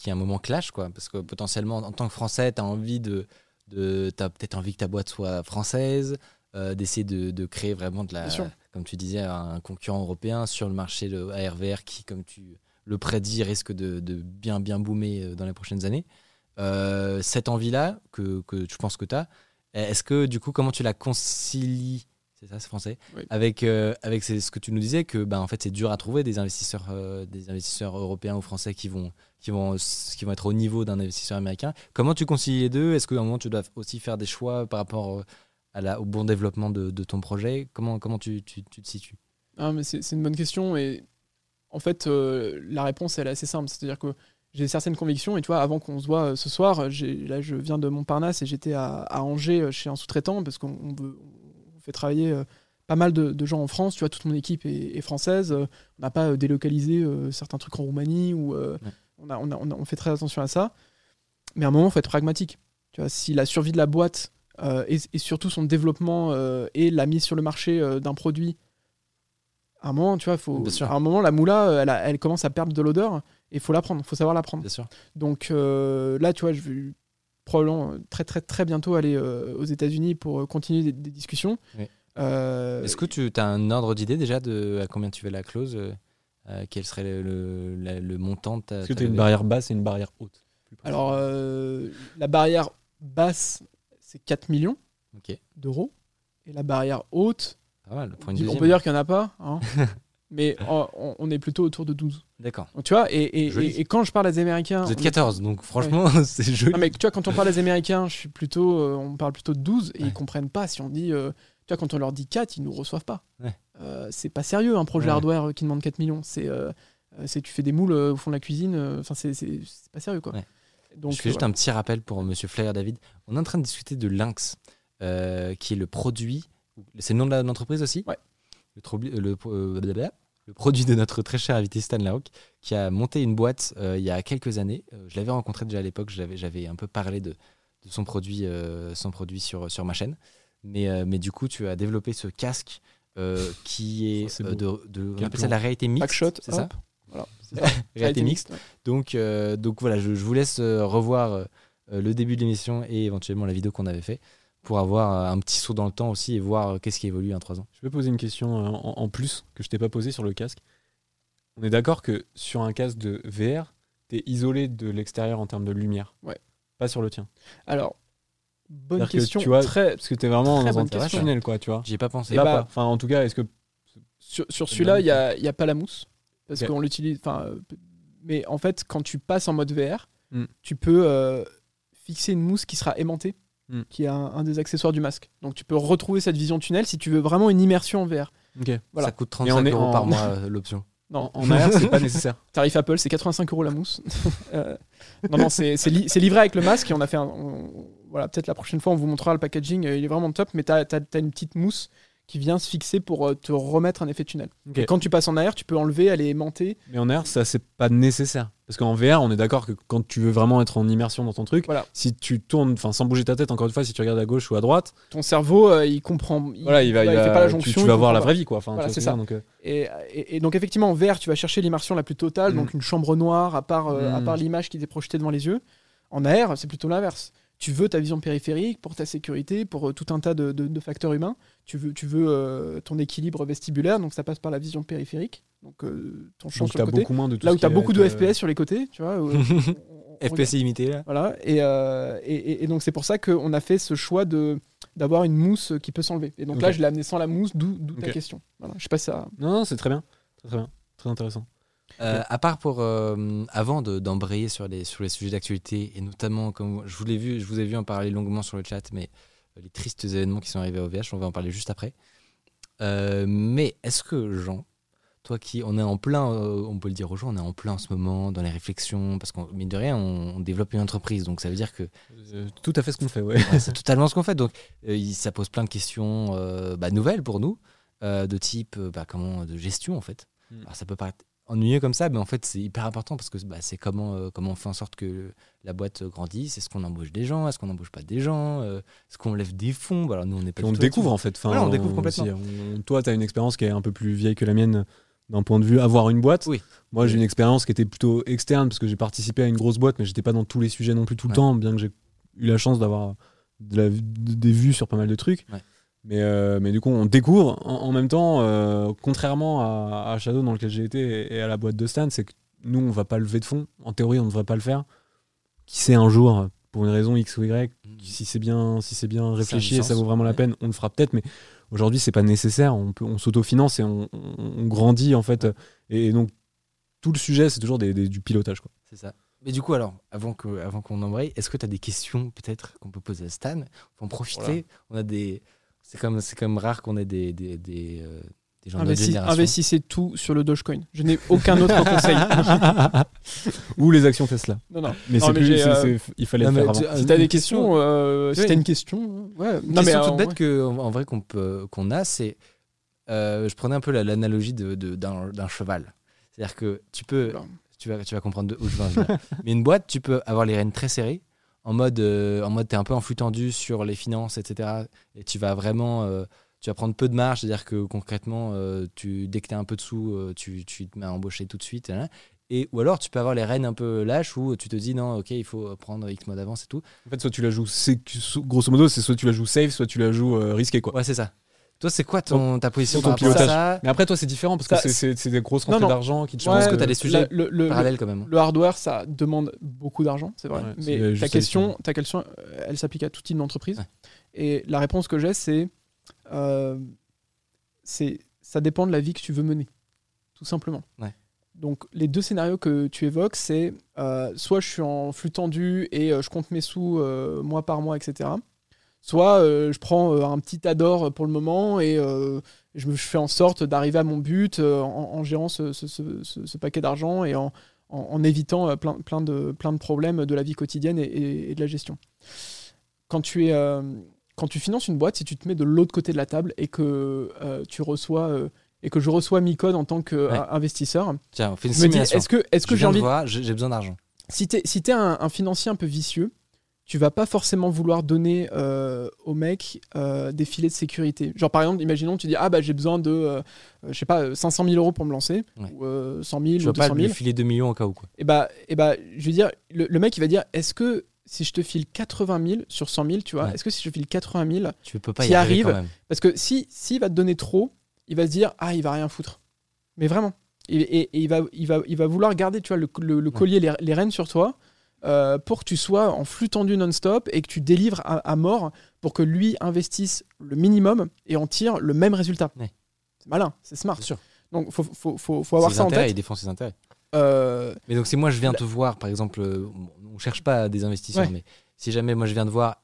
[SPEAKER 1] qui à un moment clash, quoi. Parce que potentiellement, en tant que Français, tu as envie de, de as peut-être envie que ta boîte soit française, euh, d'essayer de, de créer vraiment de la, comme tu disais, un concurrent européen sur le marché de ARVR qui, comme tu le prédis, risque de, de bien bien boomer euh, dans les prochaines années. Euh, cette envie-là que, que je pense que tu as, est-ce que du coup, comment tu la concilies c'est ça, c'est français.
[SPEAKER 3] Oui.
[SPEAKER 1] Avec, euh, avec ce que tu nous disais, que bah, en fait, c'est dur à trouver des investisseurs, euh, des investisseurs européens ou français qui vont, qui, vont, qui vont être au niveau d'un investisseur américain. Comment tu concilies les deux? Est-ce qu'à un moment, tu dois aussi faire des choix par rapport euh, à la, au bon développement de, de ton projet? Comment, comment tu, tu, tu te situes?
[SPEAKER 3] Ah, mais c'est c'est une bonne question et en fait euh, la réponse elle est assez simple, c'est-à-dire que j'ai certaines convictions et tu vois avant qu'on se voit euh, ce soir, là je viens de Montparnasse et j'étais à, à Angers chez un sous-traitant parce qu'on on veut- on fait travailler euh, pas mal de, de gens en France, tu vois toute mon équipe est, est française, euh, on n'a pas euh, délocalisé euh, certains trucs en Roumanie ou
[SPEAKER 1] Ouais.
[SPEAKER 3] On, a, on, a- on a- on fait très attention à ça, mais à un moment il faut être pragmatique, tu vois si la survie de la boîte euh, et, et surtout son développement euh, et la mise sur le marché euh, d'un produit à un moment, tu vois, faut, à un moment, la moula, elle, a- elle commence à perdre de l'odeur et il faut la prendre, il faut savoir la prendre.
[SPEAKER 1] Bien sûr.
[SPEAKER 3] Donc là, tu vois, je vais probablement très très très bientôt aller aux États-Unis pour continuer des, des discussions.
[SPEAKER 1] Oui. Est-ce que tu as un ordre d'idée déjà de à combien tu veux la clause euh, Quel serait le, le, la- le montant de ta.
[SPEAKER 2] Est-ce que
[SPEAKER 1] ta
[SPEAKER 2] tu as une
[SPEAKER 1] levée
[SPEAKER 2] barrière basse et une barrière haute plus précisément
[SPEAKER 3] alors, euh, la barrière basse, c'est 4 millions
[SPEAKER 1] Ok,
[SPEAKER 3] d'euros. Et la barrière haute,
[SPEAKER 1] pas mal. Pour une
[SPEAKER 3] on
[SPEAKER 1] deuxième.
[SPEAKER 3] peut dire qu'il n'y en a pas, hein. mais on, on- on est plutôt autour de 12.
[SPEAKER 1] D'accord.
[SPEAKER 3] Donc, tu vois, et, et-
[SPEAKER 1] Joli.
[SPEAKER 3] et- et quand je parle à des Américains.
[SPEAKER 1] Vous êtes
[SPEAKER 3] on est-
[SPEAKER 1] 14, donc franchement, c'est joli.
[SPEAKER 3] Non, mais tu vois, quand on parle à des Américains, je suis plutôt, euh, on parle plutôt de 12 et
[SPEAKER 1] Ouais.
[SPEAKER 3] ils comprennent pas si on dit. euh, tu vois, quand on leur dit 4, ils nous reçoivent pas.
[SPEAKER 1] Ouais.
[SPEAKER 3] Euh, c'est pas sérieux un projet
[SPEAKER 1] Ouais.
[SPEAKER 3] hardware euh, qui demande 4 millions. C'est, euh, euh, c'est tu fais des moules euh, au fond de la cuisine. Enfin, c'est, c'est, c'est pas sérieux quoi.
[SPEAKER 1] Ouais.
[SPEAKER 3] Donc,
[SPEAKER 1] je fais juste un petit rappel pour Monsieur Flair David. On est en train de discuter de Lynx, qui est le produit. C'est le nom de l'entreprise aussi?
[SPEAKER 3] Ouais.
[SPEAKER 1] Le, produit de notre très cher invité Stan Larocque, qui a monté une boîte euh, il y a quelques années. Euh, je l'avais rencontré déjà à l'époque, j'avais, j'avais un peu parlé de, de son produit, euh, son produit sur, sur ma chaîne. Mais, euh, mais du coup, tu as développé ce casque euh, qui est,
[SPEAKER 2] Ça, c'est
[SPEAKER 1] euh, de, de- on appelle ça la réalité mixte.
[SPEAKER 3] Backshot,
[SPEAKER 1] c'est ça
[SPEAKER 3] Voilà.
[SPEAKER 1] Réalité mixte.
[SPEAKER 3] ouais.
[SPEAKER 1] Donc, euh, donc voilà, je, je vous laisse euh, revoir euh, le début de l'émission et éventuellement la vidéo qu'on avait fait pour avoir un petit saut dans le temps aussi et voir qu'est-ce qui évolue en trois ans.
[SPEAKER 2] Je peux poser une question en, en plus que je t'ai pas posée sur le casque. On est d'accord que sur un casque de VR, tu es isolé de l'extérieur en termes de lumière.
[SPEAKER 3] Ouais.
[SPEAKER 2] Pas sur le tien.
[SPEAKER 3] Alors, bonne
[SPEAKER 2] C'est-à-dire que
[SPEAKER 3] question.
[SPEAKER 2] tu vois,
[SPEAKER 3] très,
[SPEAKER 2] Parce que tu es vraiment dans un
[SPEAKER 3] question.
[SPEAKER 2] tunnel, quoi, tu vois.
[SPEAKER 1] J'y ai pas pensé.
[SPEAKER 2] Là,
[SPEAKER 3] bah,
[SPEAKER 2] pas. Enfin, en tout cas, est-ce que.
[SPEAKER 3] sur, sur celui-là, il n'y a, il y a pas la mousse. Parce qu'on l'utilise. Enfin, euh, mais en fait, quand tu passes en mode VR,
[SPEAKER 2] Hmm.
[SPEAKER 3] tu peux euh, fixer une mousse qui sera aimantée,
[SPEAKER 2] Hmm.
[SPEAKER 3] qui est un, un des accessoires du masque. Donc tu peux retrouver cette vision tunnel si tu veux vraiment une immersion en VR.
[SPEAKER 2] Ok.
[SPEAKER 3] voilà.
[SPEAKER 1] Ça coûte
[SPEAKER 2] Mais
[SPEAKER 1] 35
[SPEAKER 2] on est
[SPEAKER 1] euros
[SPEAKER 2] en-
[SPEAKER 1] par mois euh, l'option.
[SPEAKER 3] Non,
[SPEAKER 2] En, AR, c'est pas nécessaire.
[SPEAKER 3] tarif Apple, c'est 85 euros la mousse. Euh, non, non, c'est c'est li- c'est livré avec le masque et on a fait un. on- voilà, peut-être la prochaine fois, on vous montrera le packaging. euh, Il est vraiment top, mais tu as, une petite mousse qui vient se fixer pour euh, te remettre un effet tunnel. Et quand tu passes en AR, tu peux enlever, elle est aimantée.
[SPEAKER 2] Mais en AR, ça, c'est pas nécessaire. Parce qu'en VR, on est d'accord que quand tu veux vraiment être en immersion dans ton truc,
[SPEAKER 3] Voilà.
[SPEAKER 2] si tu tournes, enfin, sans bouger ta tête, encore une fois, si tu regardes à gauche ou à droite,
[SPEAKER 3] Ton cerveau, euh, il comprend. Il,
[SPEAKER 2] voilà, il va, il
[SPEAKER 3] fait
[SPEAKER 2] va-
[SPEAKER 3] pas la jonction.
[SPEAKER 2] tu, vas voir la vraie vie, quoi. Enfin,
[SPEAKER 3] Voilà, c'est ça.
[SPEAKER 2] donc, euh,
[SPEAKER 3] Et, et- et donc effectivement en VR tu vas chercher l'immersion la plus totale,
[SPEAKER 2] Mm.
[SPEAKER 3] donc une chambre noire à part, euh, à
[SPEAKER 2] Mm.
[SPEAKER 3] part l'image qui t'est projetée devant les yeux. En AR c'est plutôt l'inverse. Tu veux ta vision périphérique pour ta sécurité, pour euh, tout un tas de, de- de facteurs humains. Tu veux, tu veux euh, ton équilibre vestibulaire, donc ça passe par la vision périphérique. Donc euh, ton champ
[SPEAKER 2] donc
[SPEAKER 3] sur
[SPEAKER 2] t'as
[SPEAKER 3] le côté.
[SPEAKER 2] beaucoup moins de tout
[SPEAKER 3] Là où tu as beaucoup de
[SPEAKER 2] euh,
[SPEAKER 3] FPS sur les côtés, tu vois. où, on-
[SPEAKER 1] FPS illimité là
[SPEAKER 3] voilà, et, euh, et, et- donc c'est pour ça qu'on a fait ce choix de d'avoir une mousse qui peut s'enlever. Et donc là, je l'ai amené sans la mousse, d'où ta question. Voilà. Je sais pas si ça.
[SPEAKER 2] Non, non, c'est très bien. Très, très bien. Très intéressant.
[SPEAKER 1] Euh, à part pour euh, avant de- d'embrayer sur les sur les sujets d'actualité et notamment comme je vous l'ai vu, je vous ai vu en parler longuement sur le chat, mais euh, les tristes événements qui sont arrivés au VH, on va en parler juste après. Euh, mais est-ce que Jean, toi qui on est en plein, on peut le dire aux gens, on est en plein en ce moment dans les réflexions parce qu'on mine de rien, on, on développe une entreprise, donc ça veut dire que
[SPEAKER 2] tout à fait ce qu'on fait, ouais.
[SPEAKER 1] Ouais, c'est totalement ce qu'on fait. Donc, ça pose plein de questions bah, nouvelles pour nous, de type bah, comment, de gestion en fait.
[SPEAKER 2] Mm.
[SPEAKER 1] Alors, ça peut paraître ennuyeux comme ça, mais en fait, c'est hyper important parce que bah, c'est comment, euh, comment on fait en sorte que la boîte grandisse. Est-ce qu'on embauche des gens? Est-ce qu'on n'embauche pas des gens? Euh, Est-ce qu'on lève des fonds? Bah, Alors, nous, on n'est pas
[SPEAKER 2] on découvre en fait. Enfin,
[SPEAKER 1] Voilà, on découvre complètement.
[SPEAKER 2] aussi, on- toi, tu as une expérience qui est un peu plus vieille que la mienne d'un point de vue avoir une boîte.
[SPEAKER 1] Oui.
[SPEAKER 2] Moi, j'ai une expérience qui était plutôt externe parce que j'ai participé à une grosse boîte, mais j'étais pas dans tous les sujets non plus tout le
[SPEAKER 1] Ouais.
[SPEAKER 2] temps, bien que j'ai eu la chance d'avoir de des vues sur pas mal de trucs.
[SPEAKER 1] Ouais.
[SPEAKER 2] Mais, euh, mais du coup, on découvre en, en même temps, euh, contrairement à, à Shadow dans lequel j'ai été et, et à la boîte de Stan, c'est que nous, on va pas lever de fonds. En théorie, on ne devrait pas le faire. Qui sait un jour, pour une raison X ou Y,
[SPEAKER 1] tout.
[SPEAKER 2] si c'est bien, si c'est bien réfléchi et ça vaut vraiment la
[SPEAKER 1] ouais.
[SPEAKER 2] peine, on le fera peut-être. Mais aujourd'hui, c'est pas nécessaire. On, peut, on s'autofinance et on, on- on grandit en fait. Et, et donc, tout le sujet, c'est toujours des- des- du pilotage. Quoi.
[SPEAKER 1] C'est ça. Mais du coup, alors, avant qu'on avant qu'on embraye, est-ce que tu as des questions peut-être qu'on peut poser à Stan? On peut en profiter.
[SPEAKER 2] Voilà.
[SPEAKER 1] On a des. C'est comme, c'est comme rare qu'on ait des, des, des, euh, des gens de notre
[SPEAKER 3] Investis-
[SPEAKER 1] génération.
[SPEAKER 3] investissez tout sur le Dogecoin. Je n'ai aucun autre conseil.
[SPEAKER 2] Ou les actions Tesla.
[SPEAKER 3] Non, non.
[SPEAKER 2] Mais,
[SPEAKER 3] Non,
[SPEAKER 2] c'est
[SPEAKER 3] mais
[SPEAKER 2] plus-
[SPEAKER 3] j'ai,
[SPEAKER 2] c'est-
[SPEAKER 3] euh,
[SPEAKER 2] c'est- il fallait
[SPEAKER 1] Non,
[SPEAKER 2] le
[SPEAKER 1] mais
[SPEAKER 2] faire avant.
[SPEAKER 1] tu-
[SPEAKER 3] Si
[SPEAKER 1] Une
[SPEAKER 3] t'as des
[SPEAKER 1] question.
[SPEAKER 3] questions, euh, si
[SPEAKER 1] Oui.
[SPEAKER 3] t'as une question, ouais.
[SPEAKER 1] Une
[SPEAKER 3] Non, mais
[SPEAKER 1] question
[SPEAKER 3] euh,
[SPEAKER 1] toute bête
[SPEAKER 3] ouais.
[SPEAKER 1] que, en en vrai qu'on peut- qu'on a, c'est. euh, je prenais un peu la- l'analogie de- de- d'un d'un cheval. C'est-à-dire que tu peux.
[SPEAKER 3] Oula.
[SPEAKER 1] Tu vas, tu vas comprendre de où je veux en venir. Mais une boîte, tu peux avoir les rênes très serrées, en mode, euh, en mode t'es un peu en flux tendu sur les finances, etc. Et tu vas vraiment. euh, tu vas prendre peu de marge, c'est-à-dire que concrètement, euh, tu, dès que tu as un peu de sous, tu, tu te mets à embaucher tout de suite. hein. Et, ou alors, tu peux avoir les rênes un peu lâches où tu te dis non, ok, il faut prendre X mois d'avance et tout.
[SPEAKER 2] En fait, soit tu la joues, c'est- grosso modo, c'est soit tu la joues safe, soit tu la joues euh, risqué. Quoi.
[SPEAKER 1] Ouais, c'est ça. Toi, c'est quoi ton, ta position
[SPEAKER 2] ton
[SPEAKER 1] par rapport à
[SPEAKER 2] pilotage.
[SPEAKER 1] ça
[SPEAKER 2] Mais après, toi, c'est différent parce que c'est- des grosses rentrées
[SPEAKER 3] non.
[SPEAKER 2] d'argent qui te
[SPEAKER 3] Ouais,
[SPEAKER 1] pense
[SPEAKER 2] changent.
[SPEAKER 1] que t'as des
[SPEAKER 3] le-
[SPEAKER 1] sujets
[SPEAKER 3] le, le-
[SPEAKER 1] parallèles quand même.
[SPEAKER 3] le hardware, ça demande beaucoup d'argent, c'est vrai.
[SPEAKER 2] Ouais,
[SPEAKER 3] mais ta question, ta question, euh, elle s'applique à tout type d'entreprise.
[SPEAKER 1] Ouais.
[SPEAKER 3] Et la réponse que j'ai, c'est, euh, c'est, ça dépend de la vie que tu veux mener, tout simplement.
[SPEAKER 1] Ouais.
[SPEAKER 3] Donc les deux scénarios que tu évoques, c'est euh, soit je suis en flux tendu et euh, je compte mes sous euh, mois par mois, etc. Soit euh, je prends euh, un petit ador pour le moment et euh, je, me- je fais en sorte d'arriver à mon but euh, en, en gérant ce, ce- ce- ce- ce paquet d'argent et en, en- en évitant euh, plein, plein, de, plein de problèmes de la vie quotidienne et, et- et de la gestion. Quand tu, es, euh, quand tu finances une boîte, si tu te mets de l'autre côté de la table et que euh, tu reçois euh, et que je reçois Micode en tant
[SPEAKER 1] Ouais.
[SPEAKER 3] qu'investisseur,
[SPEAKER 1] Tiens, on fait une
[SPEAKER 3] je me dis
[SPEAKER 1] simulation.
[SPEAKER 3] est-ce que, est-ce
[SPEAKER 1] Je
[SPEAKER 3] que j'ai
[SPEAKER 1] de
[SPEAKER 3] envie
[SPEAKER 1] j'ai besoin d'argent.
[SPEAKER 3] si tu es, si t'es un, un financier un peu vicieux, tu vas pas forcément vouloir donner euh, au mec euh, des filets de sécurité. Genre par exemple, imaginons tu dis ah bah j'ai besoin de euh, euh, je sais pas euh, 500 000 euros pour me lancer
[SPEAKER 1] Ouais.
[SPEAKER 3] ou euh, 100 000
[SPEAKER 1] Je
[SPEAKER 3] ou
[SPEAKER 1] veux pas
[SPEAKER 3] 200
[SPEAKER 1] lui
[SPEAKER 3] 000.
[SPEAKER 1] filer 2 millions au cas où. Quoi.
[SPEAKER 3] Et bah et bah je veux dire le, le mec il va dire est-ce que si je te file 80 000 sur 100 000 tu vois
[SPEAKER 1] Ouais.
[SPEAKER 3] est-ce que si je file 80 000
[SPEAKER 1] Tu peux pas y
[SPEAKER 3] arrive,
[SPEAKER 1] quand même.
[SPEAKER 3] parce que si s'il va te donner trop il va se dire ah il va rien foutre mais vraiment et, et- et il va il va il va vouloir garder tu vois le, le- le collier les, les rênes sur toi euh, pour que tu sois en flux tendu non-stop et que tu délivres à, à mort pour que lui investisse le minimum et en tire le même résultat
[SPEAKER 1] Ouais.
[SPEAKER 3] c'est malin c'est smart
[SPEAKER 1] sûr.
[SPEAKER 3] donc faut, faut, faut, faut avoir
[SPEAKER 1] Ses
[SPEAKER 3] ça en tête
[SPEAKER 1] il défend ses intérêts.
[SPEAKER 3] Euh,
[SPEAKER 1] Mais donc, si moi je viens
[SPEAKER 3] La-
[SPEAKER 1] te voir, par exemple, euh, on cherche pas des investisseurs,
[SPEAKER 3] Ouais.
[SPEAKER 1] mais si jamais moi je viens te voir,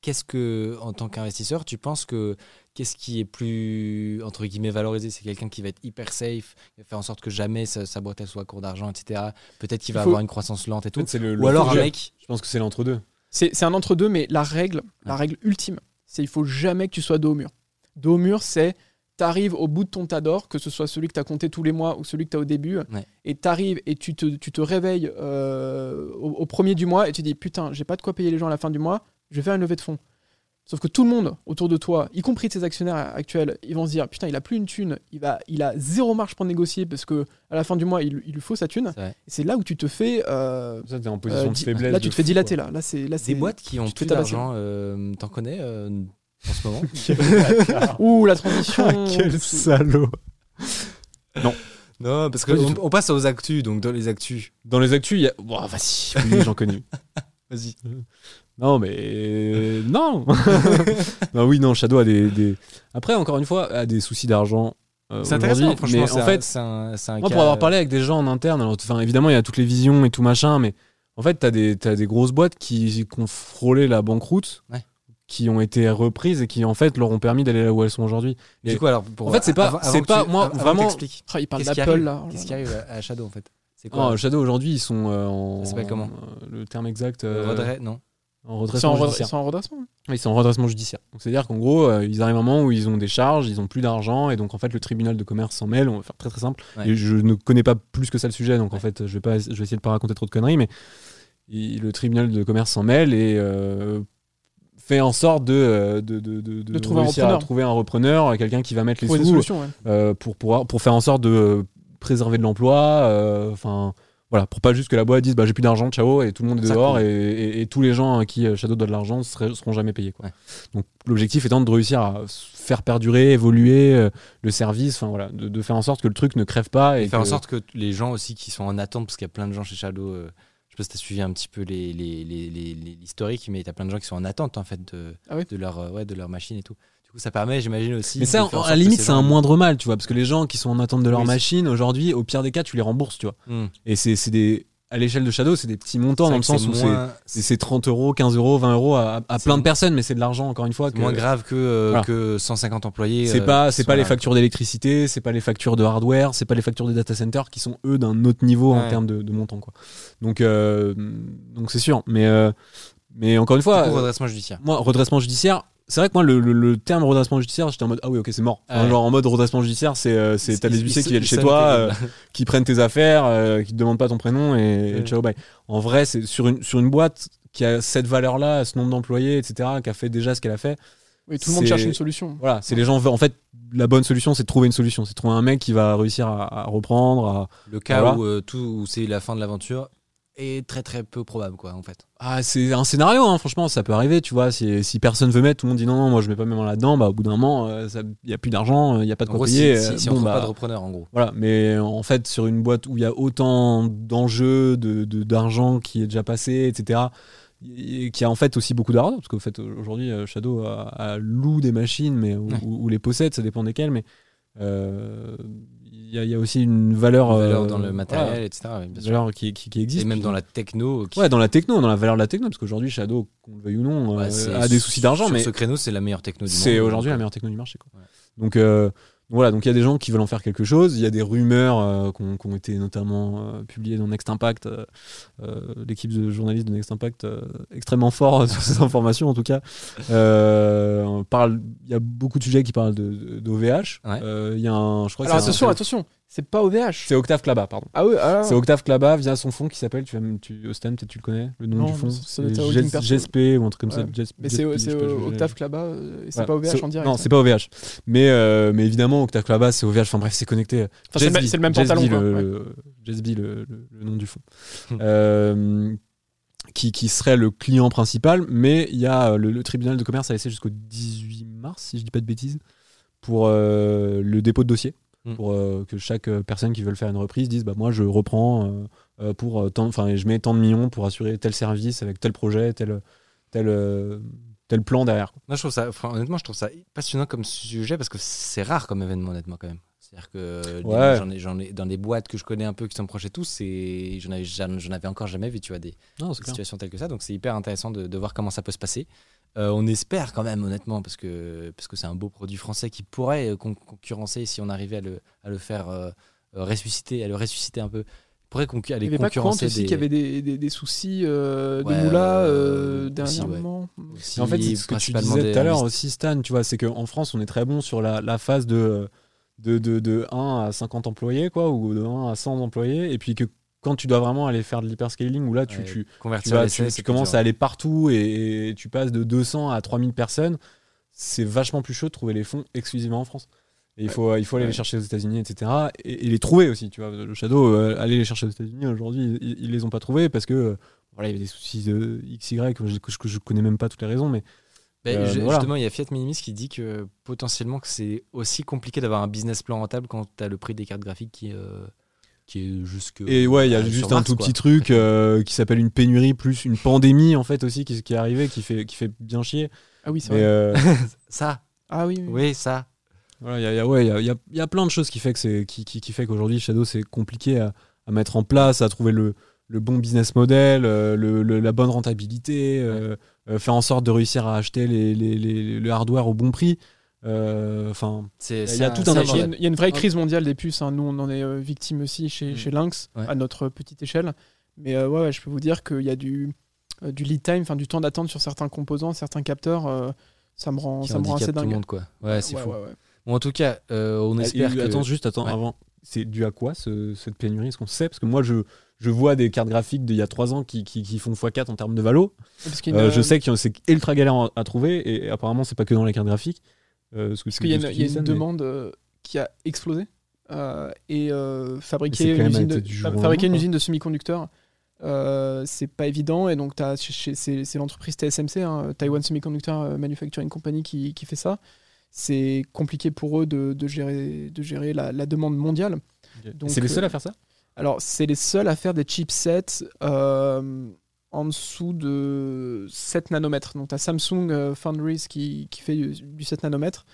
[SPEAKER 1] qu'est-ce que, en tant qu'investisseur, tu penses que qu'est-ce qui est plus, entre guillemets, valorisé? C'est quelqu'un qui va être hyper safe, qui va faire en sorte que jamais sa, sa boîte elle soit à court d'argent, etc. Peut-être qu'il
[SPEAKER 3] Il
[SPEAKER 1] va
[SPEAKER 3] faut-
[SPEAKER 1] avoir une croissance lente et
[SPEAKER 2] En
[SPEAKER 1] tout.
[SPEAKER 2] le-
[SPEAKER 1] Ou alors un mec.
[SPEAKER 2] Je pense que c'est l'entre-deux.
[SPEAKER 3] C'est c'est un entre-deux, mais la règle, la règle ultime, c'est il faut jamais que tu sois dos au mur. Dos au mur, c'est t'arrives au bout de ton tas d'or, que ce soit celui que tu as compté tous les mois ou celui que tu as au début,
[SPEAKER 1] Ouais.
[SPEAKER 3] et t'arrives et tu te, tu te réveilles euh, au, au premier du mois et tu dis putain, j'ai pas de quoi payer les gens à la fin du mois, je vais faire une levée de fonds. Sauf que tout le monde autour de toi, y compris tes actionnaires actuels, ils vont se dire putain, il a plus une thune, il, va, il a zéro marge pour négocier parce que à la fin du mois, il, il lui faut sa thune.
[SPEAKER 1] C'est vrai.
[SPEAKER 3] Et c'est là où tu te fais. euh,
[SPEAKER 2] Ça, t'es en position
[SPEAKER 3] euh,
[SPEAKER 2] de faiblesse.
[SPEAKER 3] là,
[SPEAKER 2] de
[SPEAKER 3] tu te fais
[SPEAKER 2] fou,
[SPEAKER 3] dilater.
[SPEAKER 2] quoi.
[SPEAKER 3] Là, là c'est là,
[SPEAKER 1] Des boîtes qui ont plus d'argent, euh, t'en connais euh, en ce moment
[SPEAKER 3] Ouh, la transition.
[SPEAKER 2] Quel salaud.
[SPEAKER 1] Non, parce
[SPEAKER 2] Pas du
[SPEAKER 1] qu'on on passe aux actus, donc dans les actus.
[SPEAKER 2] Dans les actus, il y a. Bon, vas-y, j'en connais.
[SPEAKER 1] Vas-y.
[SPEAKER 2] Non, mais. Non Non, oui, non, Shadow a des. des- Après, encore une fois, a des soucis d'argent. euh,
[SPEAKER 1] C'est intéressant,
[SPEAKER 2] aujourd'hui,
[SPEAKER 1] franchement.
[SPEAKER 2] Mais en
[SPEAKER 1] un-
[SPEAKER 2] fait,
[SPEAKER 1] c'est un,
[SPEAKER 2] Moi,
[SPEAKER 1] cas,
[SPEAKER 2] pour avoir
[SPEAKER 1] euh,
[SPEAKER 2] parlé avec des gens en interne, alors, enfin, évidemment, il y a toutes les visions et tout machin, mais en fait, t'as des, t'as des grosses boîtes qui, qui ont frôlé la banqueroute,
[SPEAKER 1] Ouais.
[SPEAKER 2] qui ont été reprises et qui, en fait, leur ont permis d'aller là où elles sont aujourd'hui.
[SPEAKER 1] Du coup, alors, pour-
[SPEAKER 2] En fait, c'est pas-
[SPEAKER 1] avant-
[SPEAKER 2] c'est pas-
[SPEAKER 1] tu-
[SPEAKER 2] moi, vraiment-
[SPEAKER 3] Ah, il parle d'Apple là.
[SPEAKER 1] Qu'est-ce qui arrive à à Shadow en fait? C'est quoi?
[SPEAKER 2] Oh, Shadow, aujourd'hui, ils sont euh, en.
[SPEAKER 1] Ça s'appelle comment?
[SPEAKER 2] euh, Le terme exact.
[SPEAKER 1] euh,
[SPEAKER 2] euh,
[SPEAKER 1] Redress Non.
[SPEAKER 2] En
[SPEAKER 3] C'est
[SPEAKER 2] redressement
[SPEAKER 3] en, redre-
[SPEAKER 2] judiciaire.
[SPEAKER 3] c'est en redressement.
[SPEAKER 2] Oui, c'est en redressement judiciaire. Donc, c'est-à-dire qu'en gros, euh, ils arrivent à un moment où ils ont des charges, ils ont plus d'argent, et donc en fait, le tribunal de commerce s'en mêle. On va faire très très simple.
[SPEAKER 1] Ouais.
[SPEAKER 2] Et je ne connais pas plus que ça le sujet, donc en fait, je vais pas, je vais essayer de pas raconter trop de conneries, mais il- le tribunal de commerce s'en mêle et euh, fait en sorte de, euh, de, de, de- de
[SPEAKER 3] De trouver un
[SPEAKER 2] réussir à
[SPEAKER 3] repreneur.
[SPEAKER 2] trouver un repreneur, quelqu'un qui va mettre les sous
[SPEAKER 3] ouais.
[SPEAKER 2] euh, pour pouvoir pour faire en sorte de préserver de l'emploi. euh, Enfin. Voilà, pour pas juste que la boîte dise bah, j'ai plus d'argent, ciao, et tout le monde est
[SPEAKER 1] Ça
[SPEAKER 2] dehors, et, et- et tous les gens à qui euh, Shadow doit de l'argent seront jamais payés. Quoi.
[SPEAKER 1] Ouais.
[SPEAKER 2] Donc l'objectif étant de réussir à faire perdurer, évoluer euh, le service, enfin voilà, de, de faire en sorte que le truc ne crève pas. Et,
[SPEAKER 1] Et faire en sorte que les gens aussi qui sont en attente, parce qu'il y a plein de gens chez Shadow, euh, je sais pas si tu as suivi un petit peu les, les, les- les- les- l'historique, mais il y a plein de gens qui sont en attente en fait de,
[SPEAKER 3] Ah
[SPEAKER 1] de, leur, euh, ouais, de leur machine et tout. Du coup, ça permet, j'imagine aussi.
[SPEAKER 2] Mais ça,
[SPEAKER 1] en
[SPEAKER 2] à la limite,
[SPEAKER 1] ces
[SPEAKER 2] c'est un moindre mal, tu vois, parce que les gens qui sont en attente de leur
[SPEAKER 1] Oui,
[SPEAKER 2] machine, aujourd'hui, au pire des cas, tu les rembourses, tu vois.
[SPEAKER 1] Hmm.
[SPEAKER 2] Et c'est des. À l'échelle de Shadow, c'est des petits montants dans le sens où c'est.
[SPEAKER 1] moins-
[SPEAKER 2] c'est- C'est 30 euros, 15 euros, 20 euros à, plein de personnes, mais c'est de l'argent, encore une fois. que-
[SPEAKER 1] moins grave que, euh,
[SPEAKER 2] Voilà.
[SPEAKER 1] que 150 employés.
[SPEAKER 2] C'est
[SPEAKER 1] euh,
[SPEAKER 2] pas, c'est pas les factures d'électricité, c'est pas les factures de hardware, c'est pas les factures des data centers qui sont eux d'un autre niveau en termes de, de montant, quoi. Donc, euh, donc c'est sûr. Mais, euh, mais encore une fois,
[SPEAKER 1] coup,
[SPEAKER 2] euh,
[SPEAKER 1] redressement judiciaire.
[SPEAKER 2] moi, redressement judiciaire, c'est vrai que moi, le, le- le terme redressement judiciaire, j'étais en mode, ah oui, ok, c'est mort. Enfin,
[SPEAKER 1] Ouais.
[SPEAKER 2] Genre en mode redressement judiciaire, c'est, euh, c'est, t'as des huissiers qui viennent chez toi, euh, qui prennent tes affaires, euh, qui te demandent pas ton prénom et, et
[SPEAKER 1] Ouais.
[SPEAKER 2] ciao, bye. En vrai, c'est sur une, sur une boîte qui a cette valeur-là, ce nombre d'employés, etc., qui a fait déjà ce qu'elle a fait.
[SPEAKER 3] Oui, tout le monde
[SPEAKER 2] C'est-
[SPEAKER 3] cherche une solution.
[SPEAKER 2] Voilà, c'est les gens. En fait, la bonne solution, c'est de trouver une solution. C'est de trouver un mec qui va réussir à, à reprendre. à-
[SPEAKER 1] Le cas
[SPEAKER 2] Voilà.
[SPEAKER 1] où, euh, tout, où c'est la fin de l'aventure, est très très peu probable, quoi, en fait.
[SPEAKER 2] Ah, c'est un scénario, hein, franchement, ça peut arriver, tu vois. Si, si personne veut mettre, tout le monde dit non, non, moi je mets pas mes mains là-dedans, bah au bout d'un moment, il n'y a plus d'argent, il n'y a pas de quoi payer.
[SPEAKER 1] si, si,
[SPEAKER 2] euh,
[SPEAKER 1] si
[SPEAKER 2] bon,
[SPEAKER 1] on trouve
[SPEAKER 2] bah,
[SPEAKER 1] pas de repreneur, en gros.
[SPEAKER 2] Voilà, mais en fait, sur une boîte où il y a autant d'enjeux, de- d'argent qui est déjà passé, etc., et qui a en fait aussi beaucoup d'argent, parce qu'au fait, aujourd'hui, euh, Shadow a, a loue des machines, mais ou,
[SPEAKER 1] Ouais.
[SPEAKER 2] ou- ou les possède, ça dépend desquelles, mais euh, y, a- il y a aussi une valeur,
[SPEAKER 1] Une valeur
[SPEAKER 2] euh,
[SPEAKER 1] dans le matériel,
[SPEAKER 2] voilà,
[SPEAKER 1] etc. oui, bien
[SPEAKER 2] une
[SPEAKER 1] sûr.
[SPEAKER 2] valeur qui, qui, qui existe.
[SPEAKER 1] Et même dans la techno. qui-
[SPEAKER 2] Ouais, dans la techno, dans la valeur de la techno, parce qu'aujourd'hui, Shadow, qu'on le veuille ou non,
[SPEAKER 1] Ouais,
[SPEAKER 2] euh, a des soucis d'argent, mais
[SPEAKER 1] ce créneau, c'est la meilleure techno du monde.
[SPEAKER 2] c'est aujourd'hui la meilleure techno du marché. Quoi.
[SPEAKER 1] Ouais.
[SPEAKER 2] Donc euh, voilà, donc il y a des gens qui veulent en faire quelque chose. Il y a des rumeurs euh, qui ont- été notamment euh, publiées dans Next Impact. euh, L'équipe de journalistes de Next Impact extrêmement fort sur ces informations en tout cas. Il y a beaucoup de sujets qui parlent de d'OVH.
[SPEAKER 1] Ouais.
[SPEAKER 2] Il y a un, je crois que
[SPEAKER 3] Alors
[SPEAKER 2] un-
[SPEAKER 3] attention, attention, c'est pas OVH.
[SPEAKER 2] c'est Octave Klaba, pardon.
[SPEAKER 3] Ah oui, alors.
[SPEAKER 2] C'est Octave Klaba via son fonds qui s'appelle, tu tu, Ostan, peut-être tu le connais, le nom
[SPEAKER 3] Non,
[SPEAKER 2] du
[SPEAKER 3] perso.
[SPEAKER 2] GSP ou un truc comme ça. GES-
[SPEAKER 3] Mais c'est Octave Klaba, euh, et c'est
[SPEAKER 2] Ouais,
[SPEAKER 3] pas OVH en direct.
[SPEAKER 2] Non, c'est pas OVH. Mais, euh, mais évidemment, Octave Klaba, c'est OVH. Enfin bref, c'est connecté.
[SPEAKER 3] Enfin, c'est le même-
[SPEAKER 2] Jazzy,
[SPEAKER 3] c'est le même
[SPEAKER 2] Jazzy,
[SPEAKER 3] pantalon,
[SPEAKER 2] Le,
[SPEAKER 3] ouais.
[SPEAKER 2] le- nom du fond.
[SPEAKER 1] Hmm.
[SPEAKER 2] Euh, qui, qui serait le client principal, mais il y a le, le tribunal de commerce a laissé jusqu'au 18 mars, si je dis pas de bêtises, pour euh, le dépôt de dossier.
[SPEAKER 1] Hmm.
[SPEAKER 2] Pour euh, que chaque euh, personne qui veut faire une reprise dise bah, Moi, je reprends euh, pour enfin, je mets tant de millions pour assurer tel service avec tel projet, tel, tel, tel plan derrière.
[SPEAKER 1] Moi, je trouve ça, honnêtement, je trouve ça passionnant comme sujet parce que c'est rare comme événement, honnêtement, quand même. C'est-à-dire que
[SPEAKER 2] Ouais.
[SPEAKER 1] j'en ai, j'en ai, dans des boîtes que je connais un peu qui sont proches et tout, c'est, j'en avais, j'en avais encore jamais vu, tu vois, des,
[SPEAKER 2] Non,
[SPEAKER 1] situations telles que ça. Donc c'est hyper intéressant de, de voir comment ça peut se passer. Euh, on espère quand même, honnêtement, parce que parce que c'est un beau produit français qui pourrait euh, con- concurrencer si on arrivait à le, à le faire euh, ressusciter, à le ressusciter un peu. Il pourrait concu-
[SPEAKER 3] Il n'y avait pas
[SPEAKER 1] concurrencer
[SPEAKER 3] aussi
[SPEAKER 1] des.
[SPEAKER 3] qu'il y avait des, des, des soucis euh,
[SPEAKER 1] Ouais,
[SPEAKER 3] de moula
[SPEAKER 1] aussi, ouais.
[SPEAKER 3] dernièrement.
[SPEAKER 1] aussi,
[SPEAKER 2] Et en fait, c'est ce que tu disais tout à l'heure aussi, Stan, tu vois, c'est qu'en France, on est très bon sur la, la phase de, de, de, de 1 à 50 employés, quoi, ou de 1 à 100 employés, et puis que quand tu dois vraiment aller faire de l'hyperscaling, où là, tu,
[SPEAKER 1] Ouais,
[SPEAKER 2] tu, tu, vas- commences à aller partout et, et tu passes de 200 à 3000 personnes, c'est vachement plus chaud de trouver les fonds exclusivement en France. Et il faut, il faut aller
[SPEAKER 3] Ouais.
[SPEAKER 2] les chercher aux États-Unis, etc. Et, et les trouver aussi, tu vois. Le Shadow, euh, aller les chercher aux États-Unis, aujourd'hui, ils, ils les ont pas trouvés parce que euh, voilà, il y avait des soucis de XY, que je, que je, connais même pas toutes les raisons, mais
[SPEAKER 1] Ben,
[SPEAKER 2] Euh,
[SPEAKER 1] je-
[SPEAKER 2] voilà.
[SPEAKER 1] Justement, il y a Fiat Minimis qui dit que potentiellement que c'est aussi compliqué d'avoir un business plan rentable quand tu as le prix des cartes graphiques qui, euh, qui est jusque.
[SPEAKER 2] Et ouais, il y a
[SPEAKER 1] euh,
[SPEAKER 2] juste un
[SPEAKER 1] Mars,
[SPEAKER 2] tout
[SPEAKER 1] quoi.
[SPEAKER 2] petit truc euh, qui s'appelle une pénurie plus une pandémie en fait aussi qui, qui est arrivée qui fait qui fait bien chier.
[SPEAKER 3] Ah oui, c'est vrai.
[SPEAKER 2] euh,
[SPEAKER 1] Ça,
[SPEAKER 3] Ah oui, oui.
[SPEAKER 1] oui, ça.
[SPEAKER 2] voilà, il y a, y a- ouais, il y a, il y a- il y a plein de choses qui fait que c'est qui, qui, qui fait qu'aujourd'hui Shadow c'est compliqué à, à mettre en place, à trouver le, le bon business model, euh, le, le- la bonne rentabilité, faire en sorte de réussir à acheter les, les- les- le hardware au bon prix. Euh, Enfin, Il y a- tout un
[SPEAKER 3] Il y, a une, il y a une vraie crise mondiale des puces. hein. Nous, on en est euh, victime aussi chez,
[SPEAKER 1] Mm.
[SPEAKER 3] chez Lynx,
[SPEAKER 1] Ouais.
[SPEAKER 3] à notre petite échelle. Mais euh, ouais, ouais, je peux vous dire qu'il y a du, euh, du lead time, enfin du temps d'attente sur certains composants, certains capteurs. euh, ça me rend,
[SPEAKER 1] qui
[SPEAKER 3] ça me rend assez
[SPEAKER 1] tout le
[SPEAKER 3] dingue.
[SPEAKER 1] monde, quoi. Ouais, c'est
[SPEAKER 3] Ouais,
[SPEAKER 1] fou.
[SPEAKER 3] ouais, ouais.
[SPEAKER 1] Bon, en tout cas, euh, on
[SPEAKER 2] Et-
[SPEAKER 1] espère que.
[SPEAKER 2] Attends, juste, attends,
[SPEAKER 1] Ouais.
[SPEAKER 2] avant. C'est dû à quoi ce- cette pénurie? Est-ce qu'on sait? Parce que moi, je, je vois des cartes graphiques d'il y a 3 ans qui, qui, qui font x4 en termes de valo.
[SPEAKER 3] Parce qu'il y a
[SPEAKER 2] Euh,
[SPEAKER 3] une-
[SPEAKER 2] je sais que c'est ultra galère à- à trouver et apparemment, c'est pas que dans les cartes graphiques. Euh,
[SPEAKER 3] Parce qu'il y a une, y a
[SPEAKER 2] mais-
[SPEAKER 3] demande euh, qui a explosé euh, et euh, fabriquer une usine de, fabriquer une usine de semi-conducteurs, euh, c'est pas évident. Et donc, c'est l'entreprise TSMC, hein, Taiwan Semiconductor Manufacturing Company, qui, qui fait ça. C'est compliqué pour eux de, de gérer, de gérer la, la demande mondiale.
[SPEAKER 2] C'est les seuls à faire ça?
[SPEAKER 3] Alors, c'est les seuls à faire des chipsets euh, en dessous de 7 nanomètres. Donc, tu as Samsung euh, Foundries qui, qui fait du, du 7 nanomètres.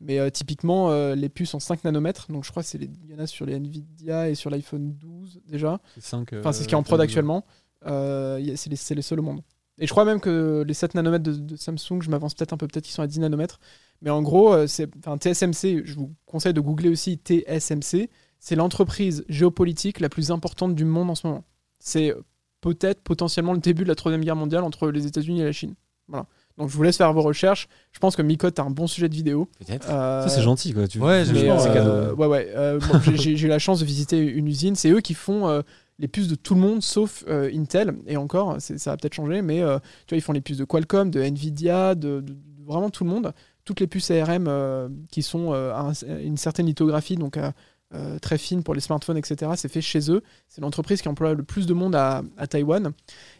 [SPEAKER 3] Mais euh, typiquement, euh, les puces en 5 nanomètres, donc je crois qu'il y en a sur les Nvidia et sur l'iPhone 12 déjà.
[SPEAKER 2] C'est cinq,
[SPEAKER 3] Enfin, c'est ce qui est
[SPEAKER 2] euh,
[SPEAKER 3] en prod
[SPEAKER 2] euh,
[SPEAKER 3] actuellement. Euh, c'est les, les seuls au monde. Et je crois même que les 7 nanomètres de, de Samsung, je m'avance peut-être un peu, peut-être qu'ils sont à 10 nanomètres. Mais en gros, euh, c'est, TSMC, je vous conseille de googler aussi TSMC. C'est l'entreprise géopolitique la plus importante du monde en ce moment. C'est peut-être potentiellement le début de la troisième guerre mondiale entre les États-Unis et la Chine. Voilà. Donc je vous laisse faire vos recherches. Je pense que Miko, t'as un bon sujet de vidéo.
[SPEAKER 1] Peut-être.
[SPEAKER 3] Euh,
[SPEAKER 2] Ça, c'est gentil, quoi. Tu...
[SPEAKER 1] Ouais, j'ai-
[SPEAKER 3] euh,
[SPEAKER 1] cadeau.
[SPEAKER 3] Ouais, ouais. euh, eu la chance de visiter une usine. C'est eux qui font euh, les puces de tout le monde sauf euh, Intel. Et encore, c'est- ça va peut-être changer, mais euh, tu vois, ils font les puces de Qualcomm, de Nvidia, de, de- de vraiment tout le monde. Toutes les puces ARM euh, qui sont euh, à un- à une certaine lithographie, donc à, euh, très fines pour les smartphones, etc. C'est fait chez eux. C'est l'entreprise qui emploie le plus de monde à, à Taïwan.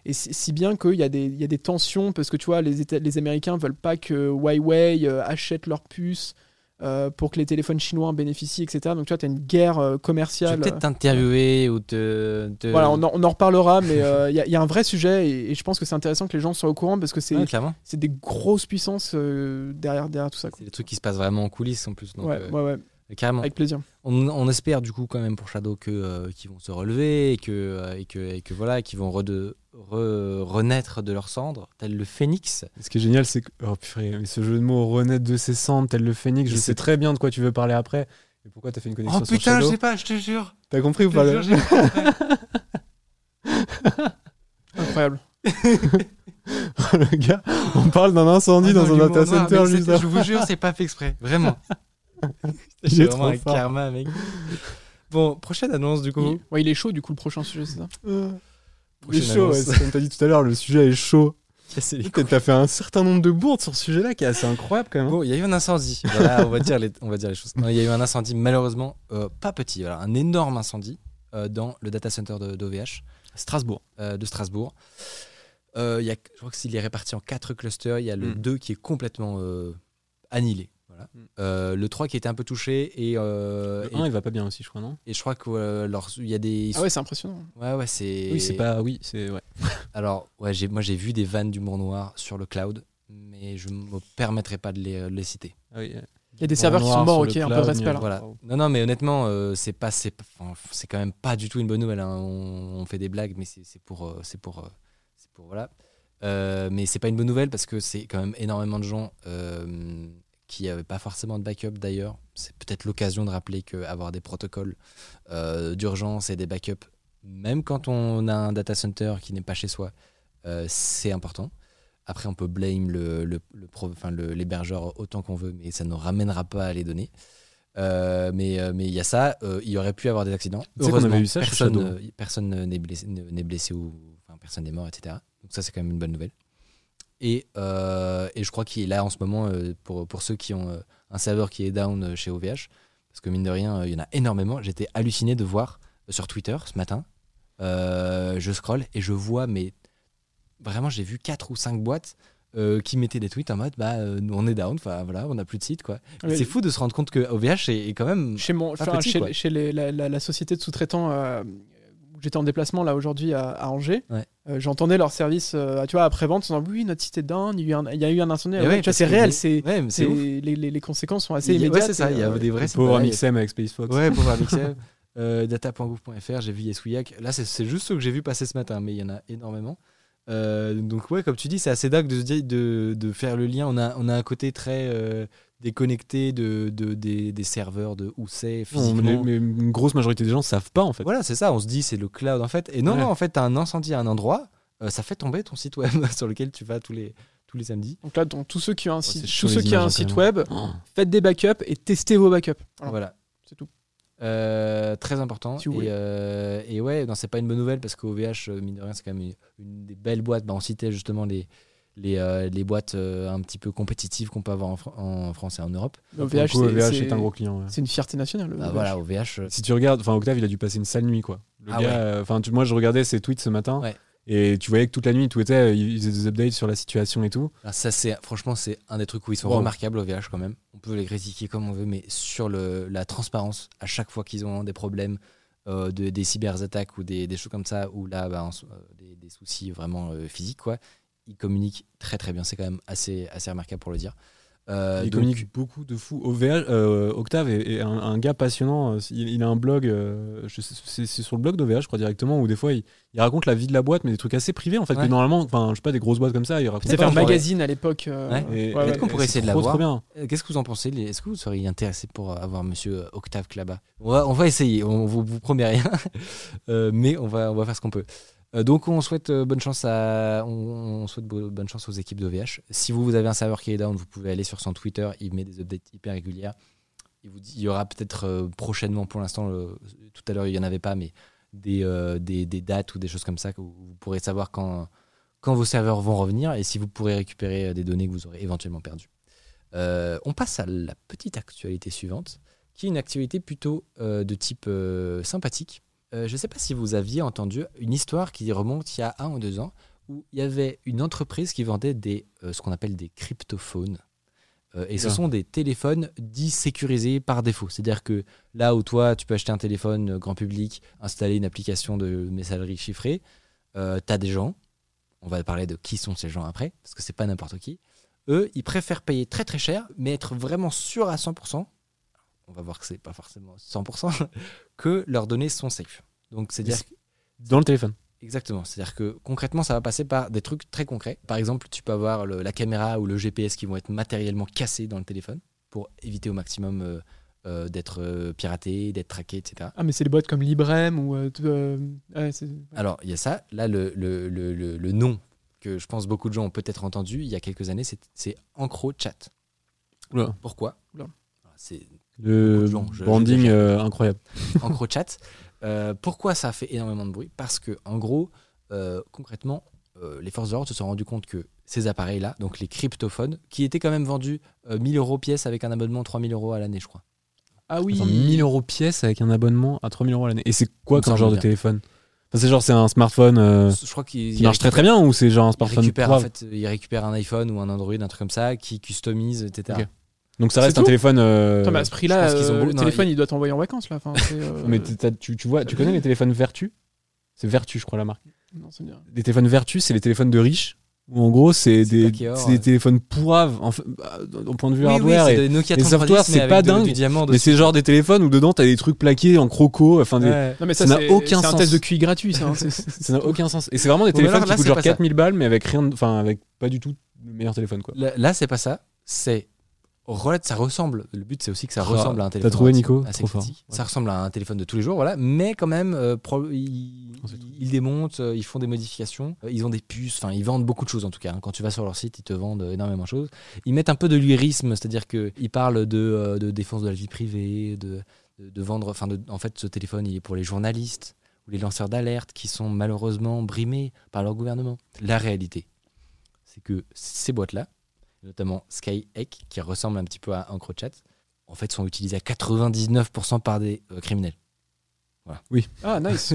[SPEAKER 3] Et si, bien qu'il y, a des- il y a des tensions parce que tu vois, les, les Américains veulent pas que Huawei euh, achète leurs puces euh, pour que les téléphones chinois en bénéficient, etc. Donc tu vois, tu as une guerre euh,
[SPEAKER 1] Je vais
[SPEAKER 3] commerciale.
[SPEAKER 1] peut-être t'interviewer ou te. te-
[SPEAKER 3] Voilà, on en, on en reparlera, mais euh, il y, a- il y a un vrai sujet et, et je pense que c'est intéressant que les gens soient au courant parce que c'est
[SPEAKER 1] Ouais,
[SPEAKER 3] des grosses puissances derrière, derrière tout ça.
[SPEAKER 1] C'est des trucs qui se passent vraiment en coulisses en plus. Donc,
[SPEAKER 3] Ouais, ouais, ouais,
[SPEAKER 1] carrément.
[SPEAKER 3] avec plaisir.
[SPEAKER 1] On, on espère du coup quand même pour Shadow que euh, qu'ils vont se relever et que euh, et que et que voilà qu'ils vont rede- re- renaître de leurs cendres tel le phénix.
[SPEAKER 2] Ce qui est génial, c'est que oh, purée, mais ce jeu de mots renaître de ses cendres, tel le phénix, je sais très bien de quoi tu veux parler après. Et pourquoi t'as fait une connexion sur Shadow
[SPEAKER 1] pas, je te jure.
[SPEAKER 2] T'as compris ou
[SPEAKER 1] Je
[SPEAKER 2] pas
[SPEAKER 1] jure, j'ai pas compris.
[SPEAKER 3] Incroyable.
[SPEAKER 2] Le gars, on parle d'un incendie
[SPEAKER 1] Oh
[SPEAKER 2] dans
[SPEAKER 1] non,
[SPEAKER 2] un data center juste.
[SPEAKER 1] Je vous jure, c'est pas fait exprès, vraiment. J'ai vraiment
[SPEAKER 2] trop
[SPEAKER 1] un
[SPEAKER 2] fort.
[SPEAKER 1] karma, mec. Bon, prochaine annonce du coup.
[SPEAKER 3] Il, ouais, il est chaud du coup le prochain sujet, c'est ça
[SPEAKER 2] Il est chaud, ouais, comme t'as dit tout à l'heure, le sujet est chaud. T'as fait un certain nombre de bourdes sur ce sujet-là qui est assez incroyable quand même. hein.
[SPEAKER 1] Bon, il y a eu un incendie. Voilà, on va dire les, on va dire les choses. Il y a eu un incendie, malheureusement, euh, pas petit, voilà, un énorme incendie euh, dans le data center d'OVH
[SPEAKER 2] Strasbourg.
[SPEAKER 1] euh, de Strasbourg. Euh, il y a, je crois que s'il est réparti en quatre clusters, il y a le
[SPEAKER 2] Mm.
[SPEAKER 1] 2 qui est complètement euh, annihilé. Voilà.
[SPEAKER 2] Mm.
[SPEAKER 1] Euh, le 3 qui était un peu touché et, euh,
[SPEAKER 2] Le
[SPEAKER 1] et,
[SPEAKER 2] 1, il va pas bien aussi, je crois, non?
[SPEAKER 1] Et je crois que euh, leur- y a des.
[SPEAKER 3] Ah ouais, c'est impressionnant.
[SPEAKER 1] ouais, ouais, c'est.
[SPEAKER 2] Oui, c'est pas. Oui, c'est. Ouais.
[SPEAKER 1] Alors, ouais, j'ai, moi j'ai vu des vannes d'humour noir sur le cloud, mais je me permettrai pas de les, euh, les citer.
[SPEAKER 2] Ah oui,
[SPEAKER 3] Il y a des serveurs qui sont morts, ok, un peu de respect là.
[SPEAKER 1] Voilà. Non, non, mais honnêtement, euh, c'est pas, c'est, c'est quand même pas du tout une bonne nouvelle. hein. On, on fait des blagues, mais c'est, c'est pour, euh, c'est pour, euh, c'est pour voilà. Euh, mais c'est pas une bonne nouvelle parce que c'est quand même énormément de gens euh, qui n'avaient pas forcément de backup d'ailleurs. C'est peut-être l'occasion de rappeler qu'avoir des protocoles euh, d'urgence et des backups, même quand on a un data center qui n'est pas chez soi, euh, c'est important. Après, on peut blame le, le, le pro- enfin, le- l'hébergeur autant qu'on veut, mais ça ne ramènera pas à les données. Euh, mais mais il y a ça, il y aurait pu avoir des accidents. Heureusement,
[SPEAKER 2] ça
[SPEAKER 1] personne, n'est blessé, ou enfin, personne n'est mort, etc. Donc ça, c'est quand même une bonne nouvelle. Et, euh, et je crois qu'il est là en ce moment, euh, pour, pour ceux qui ont euh, un serveur qui est down chez OVH, parce que mine de rien, il y en a énormément. J'étais halluciné de voir sur Twitter ce matin, je scroll et je vois, mais vraiment, j'ai vu 4 ou 5 boîtes euh, qui mettaient des tweets en mode bah, euh, on est down, enfin voilà, on n'a plus de site. quoi.
[SPEAKER 3] Ouais.
[SPEAKER 1] C'est fou de se rendre compte que OVH est, est quand même.
[SPEAKER 3] Chez, mon,
[SPEAKER 1] Pas
[SPEAKER 3] enfin,
[SPEAKER 1] petit,
[SPEAKER 3] chez,
[SPEAKER 1] quoi.
[SPEAKER 3] chez les- la, la- la société de sous-traitants euh, j'étais en déplacement là aujourd'hui à, à Angers,
[SPEAKER 1] Ouais.
[SPEAKER 3] euh, j'entendais leur service euh, tu vois, après-vente en disant oui, notre site est down, il y a eu un, il y a eu un incendie.
[SPEAKER 1] Et
[SPEAKER 3] Ouais,
[SPEAKER 1] ouais,
[SPEAKER 3] tu vois,
[SPEAKER 1] parce
[SPEAKER 3] c'est réel,
[SPEAKER 1] les-
[SPEAKER 3] c'est, les, les- les conséquences sont assez immédiates.
[SPEAKER 1] ouais, c'est ça, il y a
[SPEAKER 3] euh,
[SPEAKER 1] des vrais sites.
[SPEAKER 2] Pour
[SPEAKER 1] voilà, il y a-
[SPEAKER 2] Mixem avec Space Fox.
[SPEAKER 1] Ouais, pour voir Mixem. Euh, data.gouv.fr, j'ai vu Yesouillac. Là, c'est- juste ceux que j'ai vu passer ce matin, mais il y en a énormément. Euh, donc, ouais, comme tu dis, c'est assez dingue de, faire le lien. On a, on a un côté très euh, déconnecté de, de- des, des serveurs, de où c'est physiquement.
[SPEAKER 2] mais, mais une grosse majorité des gens savent pas en fait.
[SPEAKER 1] Voilà, c'est ça. On se dit, c'est le cloud en fait. Et non,
[SPEAKER 2] Ouais.
[SPEAKER 1] non, en fait, t'as un incendie à un endroit, euh, ça fait tomber ton site web sur lequel tu vas tous les, tous les samedis.
[SPEAKER 3] Donc là, donc, tous ceux qui ont un, site,
[SPEAKER 2] c'est chaud,
[SPEAKER 3] tous ceux qui ont un site web,
[SPEAKER 2] Oh.
[SPEAKER 3] faites des backups et testez vos backups. Voilà,
[SPEAKER 1] Voilà.
[SPEAKER 3] C'est tout.
[SPEAKER 1] Euh, très important.
[SPEAKER 3] Si
[SPEAKER 1] et, euh, et ouais, non, c'est pas une bonne nouvelle parce qu'OVH, mine de rien, c'est quand même une, une des belles boîtes. Bah, on citait justement les, les, euh, les boîtes euh, un petit peu compétitives qu'on peut avoir en, Fran- en France et en Europe.
[SPEAKER 3] OVH,
[SPEAKER 2] coup, OVH est un gros client. ouais.
[SPEAKER 3] C'est une fierté nationale. le
[SPEAKER 1] Bah,
[SPEAKER 3] OVH.
[SPEAKER 1] voilà, OVH. euh,
[SPEAKER 2] Si tu regardes, enfin Octave, il a dû passer une sale nuit quoi. Le
[SPEAKER 1] Ah
[SPEAKER 2] gars,
[SPEAKER 1] ouais.
[SPEAKER 2] enfin tu- moi je regardais ses tweets ce matin
[SPEAKER 1] Ouais.
[SPEAKER 2] et tu voyais que toute la nuit il tweetait, il faisait des updates sur la situation et tout.
[SPEAKER 1] alors ça, c'est franchement, c'est un des trucs où ils sont
[SPEAKER 2] Wow.
[SPEAKER 1] remarquables, OVH quand même. On peut les critiquer comme on veut, mais sur le, la transparence, à chaque fois qu'ils ont des problèmes, euh, de, des cyberattaques ou des, des choses comme ça, ou là, bah, en euh, des, des soucis vraiment euh, physiques, quoi, ils communiquent très très bien. C'est quand même assez, assez remarquable pour le dire. Euh,
[SPEAKER 2] il
[SPEAKER 1] donc-
[SPEAKER 2] communique beaucoup de fous. OVH, euh, Octave est, est un, un gars passionnant. Il, il a un blog, euh, c'est sur le blog d'OVH, je crois directement, où des fois il, il raconte la vie de la boîte, mais des trucs assez privés en fait.
[SPEAKER 1] Ouais.
[SPEAKER 2] Que normalement, enfin je sais pas, des grosses boîtes comme ça, il raconte
[SPEAKER 3] Il fait un
[SPEAKER 2] genre,
[SPEAKER 3] magazine à l'époque. euh,
[SPEAKER 1] Ouais.
[SPEAKER 3] Ouais, ouais.
[SPEAKER 1] qu'on pourrait essayer de l'avoir. Euh, Qu'est-ce que vous en pensez Est-ce que vous seriez intéressé pour euh, avoir monsieur euh, Octave Klaba? On va, on va essayer, on vous, vous promet rien, Euh, mais on va, on va faire ce qu'on peut. Euh, donc on souhaite euh, bonne chance à, bonne chance aux équipes d'OVH. Si vous, avez un serveur qui est down, vous pouvez aller sur son Twitter, il met des updates hyper régulières. Il, y aura peut-être euh, prochainement, pour l'instant, tout à l'heure il n'y en avait pas, mais des, dates ou des choses comme ça que vous, pourrez savoir quand, vos serveurs vont revenir et si vous pourrez récupérer des données que vous aurez éventuellement perdues. On passe à la petite actualité suivante, qui est une actualité plutôt de type sympathique. Euh, je ne sais pas si vous aviez entendu une histoire qui remonte il y a un ou deux ans, où il y avait une entreprise qui vendait des, euh, ce qu'on appelle des cryptophones. Euh, et ce sont des téléphones dits sécurisés par défaut. C'est-à-dire que là où toi, tu peux acheter un téléphone grand public, installer une application de messagerie chiffrée, tu as des gens, on va parler de qui sont ces gens après, parce que c'est pas n'importe qui. Eux, ils préfèrent payer très très cher, mais être vraiment sûr à 100%, on va voir que c'est pas forcément 100%, que leurs données sont safe. Donc c'est-à-dire
[SPEAKER 2] Dans le téléphone?
[SPEAKER 1] Exactement. C'est-à-dire que concrètement, ça va passer par des trucs très concrets. Par exemple, tu peux avoir le- la caméra ou le GPS qui vont être matériellement cassés dans le téléphone pour éviter au maximum euh, euh, d'être euh, piraté, d'être traqué, etc.
[SPEAKER 3] Ah, mais c'est les boîtes comme Librem ou. euh, ouais,
[SPEAKER 1] Alors, il y a ça. Là, le, le, le, nom que je pense beaucoup de gens ont peut-être entendu il y a quelques années, c'est- EncroChat. Pourquoi? C'est
[SPEAKER 2] Le
[SPEAKER 1] gens, je-
[SPEAKER 2] branding euh, incroyable.
[SPEAKER 1] EncroChat. Euh, pourquoi ça a fait énormément de bruit? Parce que, en gros, euh, concrètement, euh, les forces de l'ordre se sont rendues compte que ces appareils-là, donc les cryptophones, qui étaient quand même vendus euh, 1000 euros pièce avec un abonnement 3000 euros à l'année, je crois.
[SPEAKER 3] Ah oui.
[SPEAKER 2] Attends, 1000 euros pièce avec un abonnement à 3000 euros à l'année. Et c'est quoi
[SPEAKER 1] Il me
[SPEAKER 2] comme genre de
[SPEAKER 1] bien.
[SPEAKER 2] téléphone? Enfin, C'est genre c'est un smartphone euh,
[SPEAKER 1] je crois qu'ils
[SPEAKER 2] qui marche très très bien ou c'est genre un smartphone
[SPEAKER 1] en
[SPEAKER 2] pourrave
[SPEAKER 1] fait, ils récupèrent un iPhone ou un Android, un truc comme ça, qui customise, etc.
[SPEAKER 2] Ok. Donc ça
[SPEAKER 3] C'est
[SPEAKER 2] reste un téléphone. euh,
[SPEAKER 3] Attends, mais à ce prix-là, euh, le
[SPEAKER 1] non,
[SPEAKER 3] téléphone,
[SPEAKER 1] il-
[SPEAKER 3] il doit t'envoyer en vacances là. Enfin, c'est, euh,
[SPEAKER 2] Mais tu, tu vois, tu connais les téléphones Vertu? C'est Vertu, je crois la marque.
[SPEAKER 3] non, dit rien.
[SPEAKER 2] Les téléphones Vertu, c'est les téléphones de riches. Où en gros, c'est
[SPEAKER 1] C'est
[SPEAKER 2] des, c'est téléphones pourraves. Enfin, bah, au point de vue
[SPEAKER 1] Oui, oui,
[SPEAKER 2] hardware.
[SPEAKER 1] c'est
[SPEAKER 2] et-
[SPEAKER 1] Nokia
[SPEAKER 2] les
[SPEAKER 1] 3310,
[SPEAKER 2] softwares,
[SPEAKER 1] mais
[SPEAKER 2] c'est pas
[SPEAKER 1] de-
[SPEAKER 2] dingue,
[SPEAKER 1] du
[SPEAKER 2] mais c'est genre des téléphones où dedans t'as des trucs plaqués en croco. Enfin, des-
[SPEAKER 1] Ouais.
[SPEAKER 3] Non, mais ça,
[SPEAKER 2] Ça n'a
[SPEAKER 3] c'est
[SPEAKER 2] aucun
[SPEAKER 3] c'est un
[SPEAKER 2] sens.
[SPEAKER 3] test de QI gratuit, ça. hein, c'est- c'est-
[SPEAKER 2] ça n'a aucun sens. Et c'est vraiment des téléphones
[SPEAKER 1] alors
[SPEAKER 2] qui coûtent
[SPEAKER 1] c'est
[SPEAKER 2] genre
[SPEAKER 1] pas ça.
[SPEAKER 2] 4000 balles, mais avec rien, enfin, avec pas du tout le meilleur téléphone, quoi.
[SPEAKER 1] Là, là, c'est pas ça. C'est relate- ça ressemble. Le but, c'est aussi que ça
[SPEAKER 2] Ah,
[SPEAKER 1] ressemble à un
[SPEAKER 2] t'as
[SPEAKER 1] téléphone.
[SPEAKER 2] trouvé,
[SPEAKER 1] assez-
[SPEAKER 2] Nico
[SPEAKER 1] assez
[SPEAKER 2] Trop
[SPEAKER 1] critique. Ça ressemble à un téléphone de tous les jours, voilà. Mais quand même, euh, pro- ils, démontent, euh, ils font des modifications. Euh, Ils ont des puces. Enfin, ils vendent beaucoup de choses en tout cas. hein. Quand tu vas sur leur site, ils te vendent énormément de choses. Ils mettent un peu de lyrisme, c'est-à-dire que ils parlent de, de défense de la vie privée, de, de, de vendre. Enfin, en fait, ce téléphone, il est pour les journalistes ou les lanceurs d'alerte qui sont malheureusement brimés par leur gouvernement. La réalité, c'est que ces boîtes-là, notamment Skyek, qui ressemble un petit peu à EncroChat, en fait, sont utilisées à 99% par des euh, criminels.
[SPEAKER 3] Ah, nice.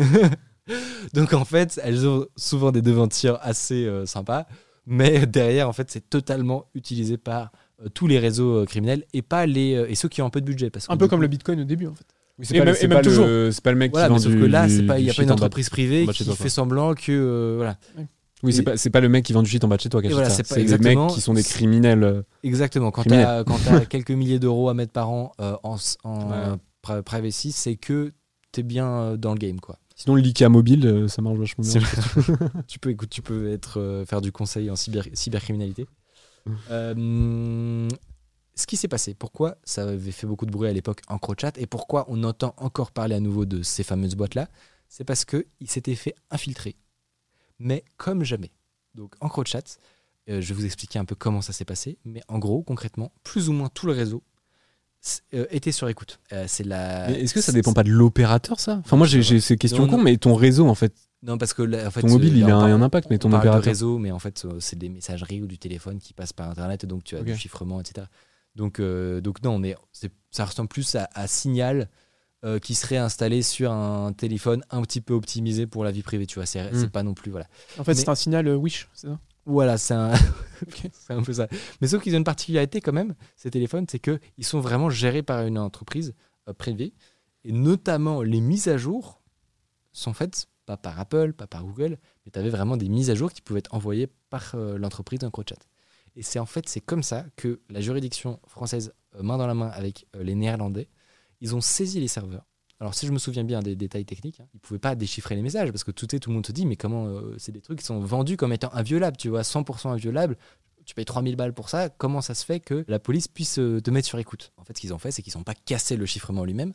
[SPEAKER 1] Donc en fait, elles ont souvent des devantures assez euh, sympas, mais derrière, en fait, c'est totalement utilisé par euh, tous les réseaux euh, criminels et pas les euh, et ceux qui ont un peu de budget. Parce que
[SPEAKER 3] Un peu comme
[SPEAKER 1] coup-
[SPEAKER 3] le bitcoin au début, en fait.
[SPEAKER 2] Oui,
[SPEAKER 3] Et
[SPEAKER 2] c'est pas,
[SPEAKER 3] même-
[SPEAKER 2] pas le, c'est pas le mec
[SPEAKER 1] Voilà,
[SPEAKER 2] qui
[SPEAKER 1] mais
[SPEAKER 2] vend
[SPEAKER 1] sauf
[SPEAKER 2] du,
[SPEAKER 1] que là, c'est
[SPEAKER 2] du-
[SPEAKER 1] pas, il n'y a pas une entreprise privée qui fait semblant que euh, voilà.
[SPEAKER 2] Oui, c'est pas, pas le mec qui vend du shit en bas de chez toi qui
[SPEAKER 1] voilà, c'est exactement-
[SPEAKER 2] mecs qui sont des criminels. euh,
[SPEAKER 1] Exactement. Quand tu as, t'as quelques milliers d'euros à mettre par an euh, en, en
[SPEAKER 2] Ouais.
[SPEAKER 1] privacy, c'est que tu es bien euh, dans le game. quoi.
[SPEAKER 2] Sinon, le Lika mobile, ça marche vachement bien.
[SPEAKER 1] Tu peux écoute, tu peux être euh, faire du conseil en cyber, cybercriminalité. Euh, ce qui s'est passé, pourquoi ça avait fait beaucoup de bruit à l'époque en crochat et pourquoi on entend encore parler à nouveau de ces fameuses boîtes là, c'est parce que il s'était fait infiltrer, mais comme jamais. Donc en crochat, euh, je vais vous expliquer un peu comment ça s'est passé, mais en gros, concrètement, plus ou moins tout le réseau euh, était sur écoute. Euh, c'est la.
[SPEAKER 2] Est-ce que ça dépend pas de l'opérateur, ça? Enfin, moi, j'ai ces questions con, mais ton réseau, en fait,
[SPEAKER 1] Non, parce que là, en fait,
[SPEAKER 2] ton mobile, il a un, impact, mais ton
[SPEAKER 1] on parle de réseau, mais en fait, euh, c'est des messageries ou du téléphone qui passent par Internet, et donc tu as du chiffrement, etc. Donc, donc non, on est, ça ressemble plus à, à Signal euh, qui serait installé sur un téléphone un petit peu optimisé pour la vie privée, tu vois. C'est
[SPEAKER 2] Mm.
[SPEAKER 1] pas non plus, voilà.
[SPEAKER 3] En fait,
[SPEAKER 1] Mais-
[SPEAKER 3] c'est un signal euh, Wish, c'est ça?
[SPEAKER 1] Voilà, c'est un...
[SPEAKER 3] Ok.
[SPEAKER 1] c'est un peu ça. Mais sauf qu'ils ont une particularité quand même, ces téléphones, c'est qu'ils sont vraiment gérés par une entreprise euh, privée. Et notamment, les mises à jour sont faites pas par Apple, pas par Google, mais tu avais vraiment des mises à jour qui pouvaient être envoyées par euh, l'entreprise d'EncroChat. Et c'est en fait, c'est comme ça que la juridiction française, euh, main dans la main avec euh, les Néerlandais, ils ont saisi les serveurs. Alors, si je me souviens bien des détails techniques, hein, ils ne pouvaient pas déchiffrer les messages parce que tout, est, tout le monde se dit, mais comment euh, c'est des trucs qui sont vendus comme étant inviolables, tu vois, 100% inviolables. Tu payes 3000 balles pour ça, comment ça se fait que la police puisse euh, te mettre sur écoute? En fait, ce qu'ils ont fait, c'est qu'ils n'ont pas cassé le chiffrement lui-même,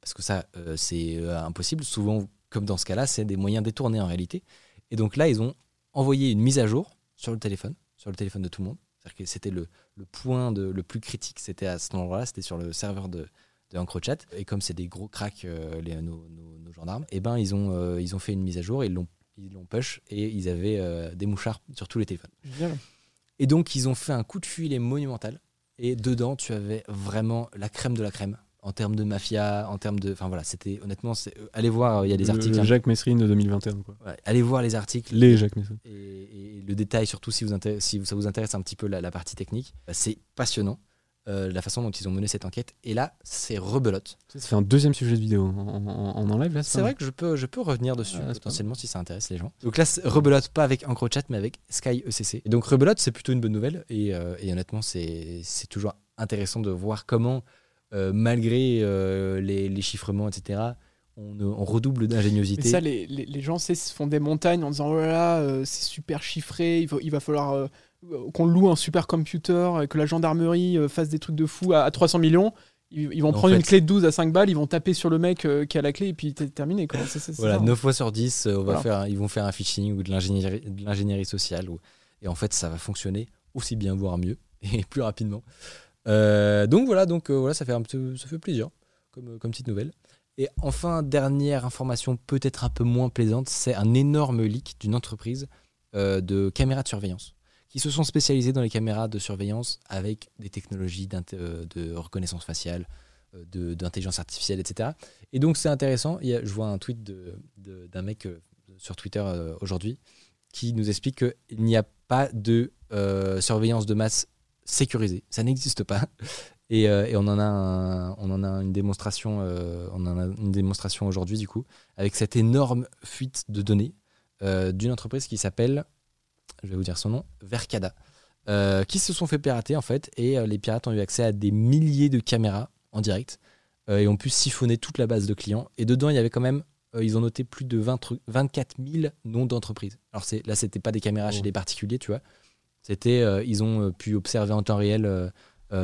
[SPEAKER 1] parce que ça, euh, c'est impossible. Souvent, comme dans ce cas-là, c'est des moyens détournés en réalité. Et donc là, ils ont envoyé une mise à jour sur le téléphone, sur le téléphone de tout le monde. C'est-à-dire que c'était le, point le plus critique, c'était à cet endroit-là, c'était sur le serveur de, de EncroChat. Et comme c'est des gros cracks, euh, les, nos, nos- nos gendarmes, et ben ils ont, euh, ils ont fait une mise à jour, ils l'ont ils l'ont push et ils avaient euh, des mouchards sur tous les téléphones. Et donc, ils ont fait un coup de fusil monumental. Et dedans, tu avais vraiment la crème de la crème en termes de mafia, en termes de. Enfin voilà, c'était honnêtement, c'est- allez voir, il y a des
[SPEAKER 2] Le-
[SPEAKER 1] articles.
[SPEAKER 2] le
[SPEAKER 1] hein.
[SPEAKER 2] Jacques Messrine de 2021. Quoi.
[SPEAKER 1] Ouais, allez voir les articles.
[SPEAKER 2] Les Jacques Messrine.
[SPEAKER 1] et, et le détail, surtout si, vous intér- si ça vous intéresse un petit peu la, la partie technique, bah, c'est passionnant euh, la façon dont ils ont mené cette enquête. Et là, c'est rebelote.
[SPEAKER 2] Ça fait un deuxième sujet de vidéo en, en- en- en live là.
[SPEAKER 1] C'est vrai que je peux, je peux revenir dessus potentiellement si ça intéresse les gens. Donc là, rebelote pas avec EncroChat, mais avec Sky ECC. Et donc rebelote, c'est plutôt une bonne nouvelle. Et, euh, et honnêtement, c'est c'est toujours intéressant de voir comment, euh, malgré euh, les, les chiffrements, etc., on, on redouble d'ingéniosité.
[SPEAKER 3] ça, les, les, les gens se font des montagnes en disant oh là là, euh, c'est super chiffré, il va, il va falloir euh, qu'on loue un super computer, et que la gendarmerie euh, fasse des trucs de fou à, à 300 millions. Ils, vont
[SPEAKER 1] En
[SPEAKER 3] prendre
[SPEAKER 1] fait-
[SPEAKER 3] une clé de 12 à 5 balles, ils vont taper sur le mec euh, qui a la clé et puis terminé. Quoi. C'est
[SPEAKER 1] Voilà,
[SPEAKER 3] ça, hein.
[SPEAKER 1] 9 fois sur 10, euh, on va
[SPEAKER 3] Voilà.
[SPEAKER 1] faire, un- ils vont faire un phishing ou de l'ingénierie, de l'ingénierie sociale. ou- et en fait, ça va fonctionner aussi bien, voire mieux, et plus rapidement. Euh, donc voilà, donc, euh, voilà ça, fait un peu, ça fait plaisir comme, comme petite nouvelle. Et enfin, dernière information peut-être un peu moins plaisante, c'est un énorme leak d'une entreprise euh, de caméras de surveillance qui se sont spécialisées dans les caméras de surveillance avec des technologies euh, de reconnaissance faciale, euh, d'intelligence artificielle, etc. Et donc c'est intéressant. Je vois un tweet d'un mec euh, sur Twitter aujourd'hui qui nous explique qu'il n'y a pas de surveillance de masse sécurisée. Ça n'existe pas. Et, on en a, on en a une démonstration, on a une démonstration aujourd'hui du coup, avec cette énorme fuite de données d'une entreprise qui s'appelle, je vais vous dire son nom, Vercada, euh, qui se sont fait pirater en fait, et euh, les pirates ont eu accès à des milliers de caméras en direct euh, et ont pu siphonner toute la base de clients. Et dedans, il y avait quand même, ils ont noté plus de 20 trucs- 24 000 noms d'entreprises. Alors c'est, là, c'était pas des caméras chez
[SPEAKER 2] Oh.
[SPEAKER 1] des particuliers, tu vois. C'était, ils ont pu observer en temps réel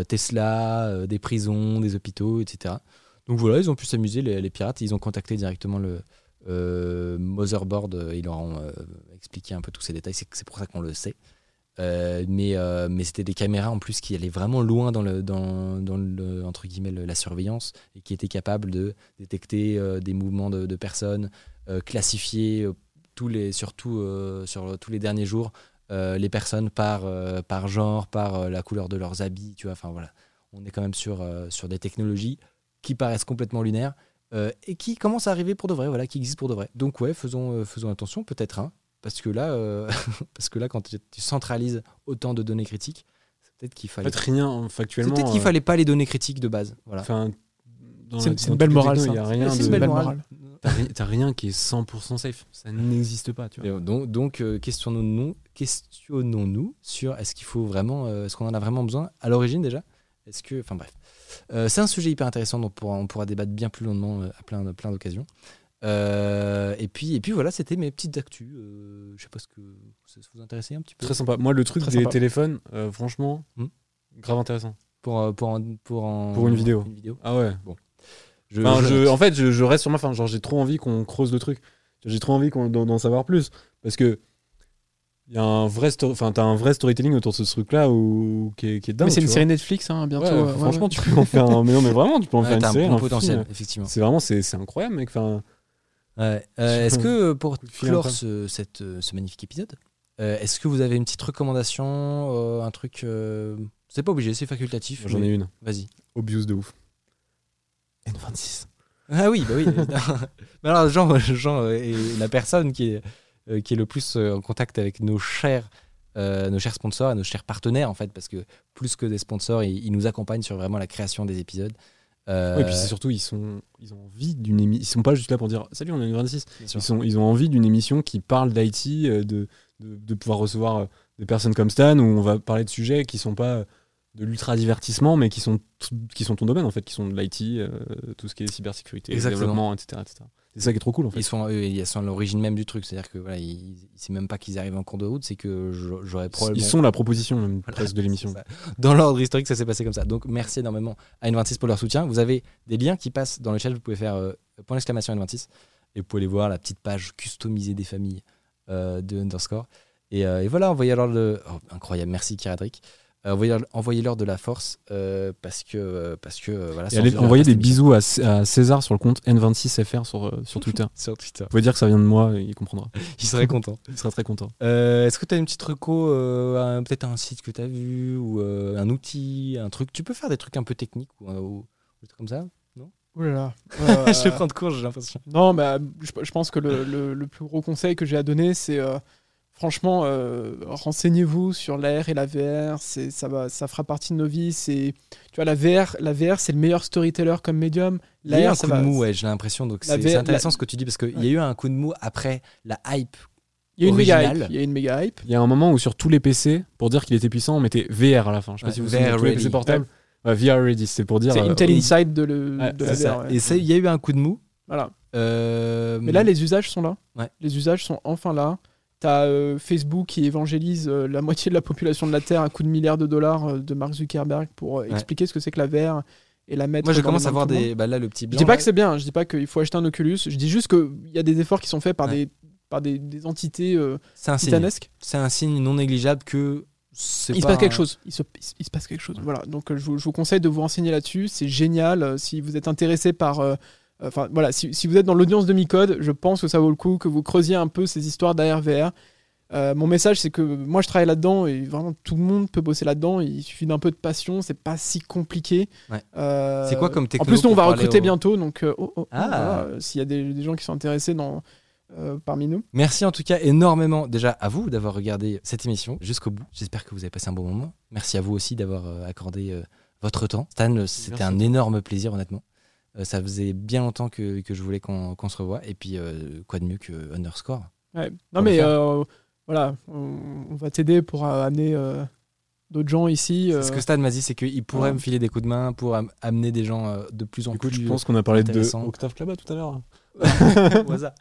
[SPEAKER 1] Tesla, des prisons, des hôpitaux, etc. Donc voilà, ils ont pu s'amuser, les, les pirates. Ils ont contacté directement le Motherboard. euh, Ils leur ont euh, expliqué un peu tous ces détails. C'est, pour ça qu'on le sait. Euh, mais euh, c'était des caméras en plus qui allaient vraiment loin dans le guillemets le- la surveillance et qui étaient capables de détecter euh, des mouvements de, de personnes euh, classifier euh, tous les surtout euh, sur tous les derniers jours euh, les personnes par euh, par genre par euh, la couleur de leurs habits tu vois voilà on est quand même sur euh, sur des technologies qui paraissent complètement lunaires euh, et qui commencent à arriver pour de vrai voilà qui existent pour de vrai donc ouais faisons euh, faisons attention peut-être hein, parce que là euh, parce que là quand tu centralises autant de données critiques c'est peut-être qu'il fallait
[SPEAKER 2] fait, rien,
[SPEAKER 1] c'est
[SPEAKER 2] factuellement.
[SPEAKER 1] peut-être qu'il fallait pas les données critiques de base voilà
[SPEAKER 2] enfin, dans
[SPEAKER 3] C'est- une belle morale.
[SPEAKER 2] Il y a rien
[SPEAKER 3] C'est
[SPEAKER 2] de-
[SPEAKER 3] une belle morale.
[SPEAKER 2] T'as ri- t'as rien qui est 100% safe. Ça n'existe pas, tu vois.
[SPEAKER 1] Donc, donc euh, questionnons-nous, questionnons-nous sur est-ce qu'il faut vraiment, euh, est-ce qu'on en a vraiment besoin à l'origine déjà? Est-ce que, enfin bref, Euh, c'est un sujet hyper intéressant dont on pourra, on pourra débattre bien plus longuement euh, à plein, plein d'occasions. Euh, et puis, et puis voilà, c'était mes petites actus. Euh, je sais pas ce que ça vous intéressait un petit peu
[SPEAKER 2] Très sympa. Moi, le truc
[SPEAKER 3] Très
[SPEAKER 2] des
[SPEAKER 3] sympa.
[SPEAKER 2] téléphones, euh, franchement,
[SPEAKER 1] Hmm.
[SPEAKER 2] grave intéressant.
[SPEAKER 1] pour euh, pour pour en-
[SPEAKER 2] Pour une vidéo.
[SPEAKER 1] Une vidéo.
[SPEAKER 2] Ah ouais.
[SPEAKER 1] Je-
[SPEAKER 2] Enfin,
[SPEAKER 1] je
[SPEAKER 2] je-
[SPEAKER 1] note.
[SPEAKER 2] en fait, je, je reste sur ma fin. Genre, j'ai trop envie qu'on creuse le truc. J'ai trop envie qu'on- d'en savoir plus. Parce que. Il y a un vrai, enfin, t'as un vrai storytelling autour de ce truc-là où... qui, est, qui est dingue.
[SPEAKER 3] Mais c'est une
[SPEAKER 2] vois.
[SPEAKER 3] série Netflix, hein, bientôt.
[SPEAKER 2] Ouais,
[SPEAKER 3] euh,
[SPEAKER 2] franchement,
[SPEAKER 3] ouais.
[SPEAKER 2] tu peux en faire un. Mais non, mais vraiment, tu peux en
[SPEAKER 1] Ouais,
[SPEAKER 2] faire une
[SPEAKER 1] un
[SPEAKER 2] série.
[SPEAKER 1] bon
[SPEAKER 2] un
[SPEAKER 1] potentiel,
[SPEAKER 2] film.
[SPEAKER 1] effectivement.
[SPEAKER 2] C'est vraiment, c'est incroyable, mec. Enfin.
[SPEAKER 1] Euh, est-ce que pour clore ce, cette, euh, ce magnifique épisode, euh, est-ce que vous avez une petite recommandation, euh, un truc euh, C'est pas obligé, c'est facultatif.
[SPEAKER 2] j'en ai une.
[SPEAKER 1] Vas-y.
[SPEAKER 2] Obvious de ouf. N26.
[SPEAKER 1] Ah oui, bah oui. alors, Jean, Jean euh, est la personne qui est, euh, qui est le plus euh, en contact avec nos chers, euh, nos chers sponsors et nos chers partenaires, en fait, parce que plus que des sponsors, ils, ils nous accompagnent sur vraiment la création des épisodes. Euh,
[SPEAKER 2] Ouais, et puis c'est surtout, ils, sont, ils ont envie d'une émission. Ils sont pas juste là pour dire Salut, on est N26.
[SPEAKER 1] bien sûr.
[SPEAKER 2] Ils, sont, ils ont envie d'une émission qui parle d'IT, de, de, de pouvoir recevoir des personnes comme Stan, où on va parler de sujets qui sont pas de l'ultra divertissement, mais qui sont, qui sont ton domaine, en fait, qui sont de l'IT, euh, tout ce qui est cybersécurité, développement, etc. etc. C'est ça qui est trop cool, en fait.
[SPEAKER 1] Ils sont, ils sont à l'origine même du truc, c'est-à-dire que voilà, ils, c'est même pas qu'ils arrivent en cours de route, c'est que j'aurais probablement.
[SPEAKER 2] Ils sont la proposition, même,
[SPEAKER 1] Voilà,
[SPEAKER 2] presque, de l'émission.
[SPEAKER 1] Dans l'ordre historique, ça s'est passé comme ça. Donc merci énormément à N26 pour leur soutien. Vous avez des liens qui passent dans le chat, vous pouvez faire euh, point d'exclamation N26 et vous pouvez aller voir la petite page customisée des familles euh, de Underscore. Et, euh, et voilà, envoyez-leur le. oh, incroyable, merci Kiradric. Euh, envoyez-leur- de la force euh, parce que. euh, parce que euh, voilà,
[SPEAKER 2] allez
[SPEAKER 1] pas
[SPEAKER 2] des bisous à, César sur le compte N26FR sur, euh, sur Twitter.
[SPEAKER 1] sur Twitter.
[SPEAKER 2] Vous pouvez dire que ça vient de moi, et il comprendra.
[SPEAKER 1] Il serait content.
[SPEAKER 2] Il sera très content.
[SPEAKER 1] Euh, Est-ce que tu as une petite reco, euh, peut-être un site que tu as vu, ou euh, un outil, un truc? Tu peux faire des trucs un peu techniques ou, ou des trucs comme ça
[SPEAKER 3] Ouh là là.
[SPEAKER 1] je vais prendre cours, j'ai l'impression.
[SPEAKER 3] Non, mais je, je pense que le, le- le plus gros conseil que j'ai à donner, c'est euh, franchement, euh, renseignez-vous sur l'AR et la VR. C'est, ça, va, ça fera partie de nos vies. C'est, tu vois, la VR, la VR c'est le meilleur storyteller comme médium.
[SPEAKER 1] Il y a eu un
[SPEAKER 3] L'AR, ça
[SPEAKER 1] coup de
[SPEAKER 3] va.
[SPEAKER 1] mou, ouais, j'ai l'impression. Donc c'est
[SPEAKER 3] VR
[SPEAKER 1] c'est intéressant
[SPEAKER 3] la-
[SPEAKER 1] ce que tu dis parce qu'il y
[SPEAKER 3] Ouais.
[SPEAKER 1] a eu un coup de mou après la hype.
[SPEAKER 3] Il y a une méga hype. Il y a une méga hype.
[SPEAKER 2] Il y a un moment où sur tous les PC, pour dire qu'il était puissant, on mettait VR à la fin. Je sais pas
[SPEAKER 1] Ouais,
[SPEAKER 2] si vous vous
[SPEAKER 1] VR
[SPEAKER 2] souvenez, tous les
[SPEAKER 1] ready.
[SPEAKER 2] PC portables. Ouais, VR ready, c'est pour dire.
[SPEAKER 3] C'est
[SPEAKER 2] euh,
[SPEAKER 3] Intel Inside de, le,
[SPEAKER 2] Ouais,
[SPEAKER 3] de la. VR. ouais.
[SPEAKER 1] Et ça, il y a eu un coup de mou.
[SPEAKER 3] Voilà.
[SPEAKER 1] Euh,
[SPEAKER 3] Mais là, les usages sont là.
[SPEAKER 1] Ouais.
[SPEAKER 3] Les usages sont enfin là. T'as euh, Facebook qui évangélise euh, la moitié de la population de la Terre à coup de milliards de dollars euh, de Mark Zuckerberg pour
[SPEAKER 1] Ouais.
[SPEAKER 3] expliquer ce que c'est que la VR et la mettre.
[SPEAKER 1] Moi, je commence à voir des. Bah là, le petit
[SPEAKER 3] Je
[SPEAKER 1] blanc.
[SPEAKER 3] dis pas
[SPEAKER 1] là,
[SPEAKER 3] que c'est bien, je dis pas qu'il faut acheter un Oculus, je dis juste qu'il y a des efforts qui sont faits par,
[SPEAKER 1] Ouais.
[SPEAKER 3] des, par des, des entités titanesques.
[SPEAKER 1] C'est un signe non négligeable que.
[SPEAKER 3] Il se
[SPEAKER 1] pas
[SPEAKER 3] passe quelque chose. Il se, il se passe quelque chose. Voilà. Donc je vous, je vous conseille de vous renseigner là-dessus. C'est génial. Si vous êtes intéressé par. Enfin voilà, si, si vous êtes dans l'audience de Micode, je pense que ça vaut le coup que vous creusiez un peu ces histoires d'AR VR. Euh, mon message, c'est que moi je travaille là-dedans et vraiment tout le monde peut bosser là-dedans. Il suffit d'un peu de passion, c'est pas si compliqué.
[SPEAKER 1] Ouais.
[SPEAKER 3] Euh,
[SPEAKER 1] C'est quoi comme
[SPEAKER 3] En
[SPEAKER 1] techno
[SPEAKER 3] plus, nous on va recruter
[SPEAKER 1] au-
[SPEAKER 3] bientôt, donc euh, oh, oh, oh,
[SPEAKER 1] Ah.
[SPEAKER 3] voilà, s'il y a des, des gens qui sont intéressés dans, euh, parmi nous.
[SPEAKER 1] Merci en tout cas énormément déjà à vous d'avoir regardé cette émission jusqu'au bout. J'espère que vous avez passé un bon moment. Merci à vous aussi d'avoir accordé euh, votre temps. Stan, c'était un énorme plaisir honnêtement. Euh, ça faisait bien longtemps que, que je voulais qu'on qu'on se revoie. Et puis euh, quoi de mieux que Underscore
[SPEAKER 3] Ouais. Non mais euh, voilà, on, on va t'aider pour euh, amener euh, d'autres gens ici. euh,
[SPEAKER 1] Ce que Stan m'a dit, c'est qu'il pourrait
[SPEAKER 3] ouais.
[SPEAKER 1] me filer des coups de main pour am- amener des gens euh, de plus en
[SPEAKER 2] Du coup,
[SPEAKER 1] plus.
[SPEAKER 2] je pense qu'on a parlé de. Octave Klaba tout à l'heure.
[SPEAKER 1] au hasard.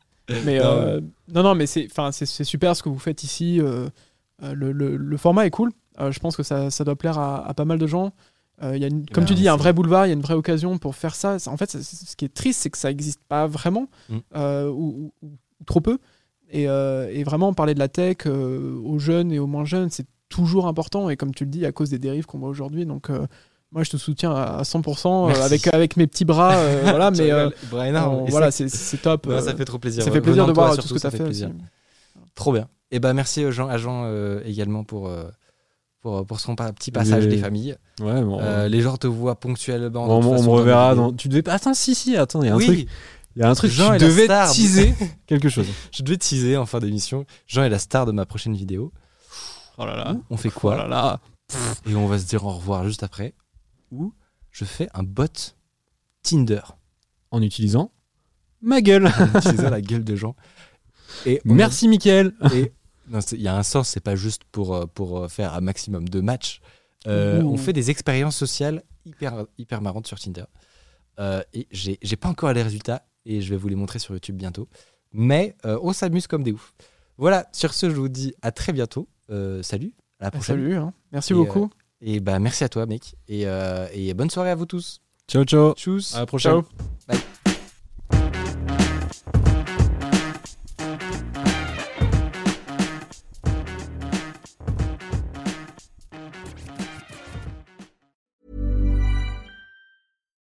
[SPEAKER 3] Mais
[SPEAKER 1] Non,
[SPEAKER 3] euh, non, non, mais c'est, enfin, c'est, c'est super ce que vous faites ici. le, le- le format est cool. Euh, je pense que ça, ça doit plaire à, à pas mal de gens. Euh, il y a une, comme tu dis, il y a un vrai boulevard, il y a une vraie occasion pour faire ça. En fait, ce qui est triste, c'est que ça n'existe pas vraiment,
[SPEAKER 1] Mm.
[SPEAKER 3] euh, ou, ou- ou trop peu. Et, euh, et vraiment, parler de la tech aux jeunes et aux moins jeunes, c'est toujours important. Et comme tu le dis, à cause des dérives qu'on voit aujourd'hui. Donc, moi, je te soutiens à, à 100% euh,
[SPEAKER 1] Merci.
[SPEAKER 3] avec, avec mes petits bras. voilà, mais on- voilà, c'est, top.
[SPEAKER 1] Ça fait trop plaisir.
[SPEAKER 3] ça fait plaisir
[SPEAKER 1] Venant
[SPEAKER 3] de
[SPEAKER 1] toi,
[SPEAKER 3] voir
[SPEAKER 1] surtout,
[SPEAKER 3] tout ce que tu as fait. aussi.
[SPEAKER 1] Trop bien. Et ben merci Jean, à Jean euh, également pour, euh, pour, pour son petit passage des familles.
[SPEAKER 2] Ouais, bon.
[SPEAKER 1] Euh, les gens te voient ponctuellement.
[SPEAKER 2] on,
[SPEAKER 1] façon
[SPEAKER 2] me reverra dans. Tu devais pas. Attends, si, si, attends, il y a un
[SPEAKER 1] oui,
[SPEAKER 2] truc. Il y a un truc.
[SPEAKER 1] Jean la
[SPEAKER 2] devais teaser quelque chose.
[SPEAKER 1] je devais teaser en fin d'émission. Jean est la star de ma prochaine vidéo.
[SPEAKER 2] Oh là là.
[SPEAKER 1] On fait
[SPEAKER 2] Oh
[SPEAKER 1] quoi
[SPEAKER 2] là là.
[SPEAKER 1] Et on va se dire au revoir juste après. Où je fais un bot Tinder.
[SPEAKER 2] En utilisant ma gueule.
[SPEAKER 1] En utilisant la gueule de Jean. Et
[SPEAKER 2] Merci, Mickaël.
[SPEAKER 1] Et il y a un sens, c'est pas juste pour, euh, pour euh, faire un maximum de matchs. Euh,
[SPEAKER 3] Ouh.
[SPEAKER 1] on fait des expériences sociales hyper, hyper marrantes sur Tinder. Euh, et j'ai j'ai pas encore les résultats et je vais vous les montrer sur YouTube bientôt. Mais euh, on s'amuse comme des oufs. Voilà, sur ce, je vous dis à très bientôt. Euh, salut, à la
[SPEAKER 3] Ah,
[SPEAKER 1] prochaine.
[SPEAKER 3] Salut, hein. merci
[SPEAKER 1] Et,
[SPEAKER 3] beaucoup.
[SPEAKER 1] Et bah, merci à toi, mec. Et, euh, et bonne soirée à vous tous.
[SPEAKER 2] Ciao, ciao.
[SPEAKER 1] Tchuss.
[SPEAKER 2] À la prochaine.
[SPEAKER 3] Ciao.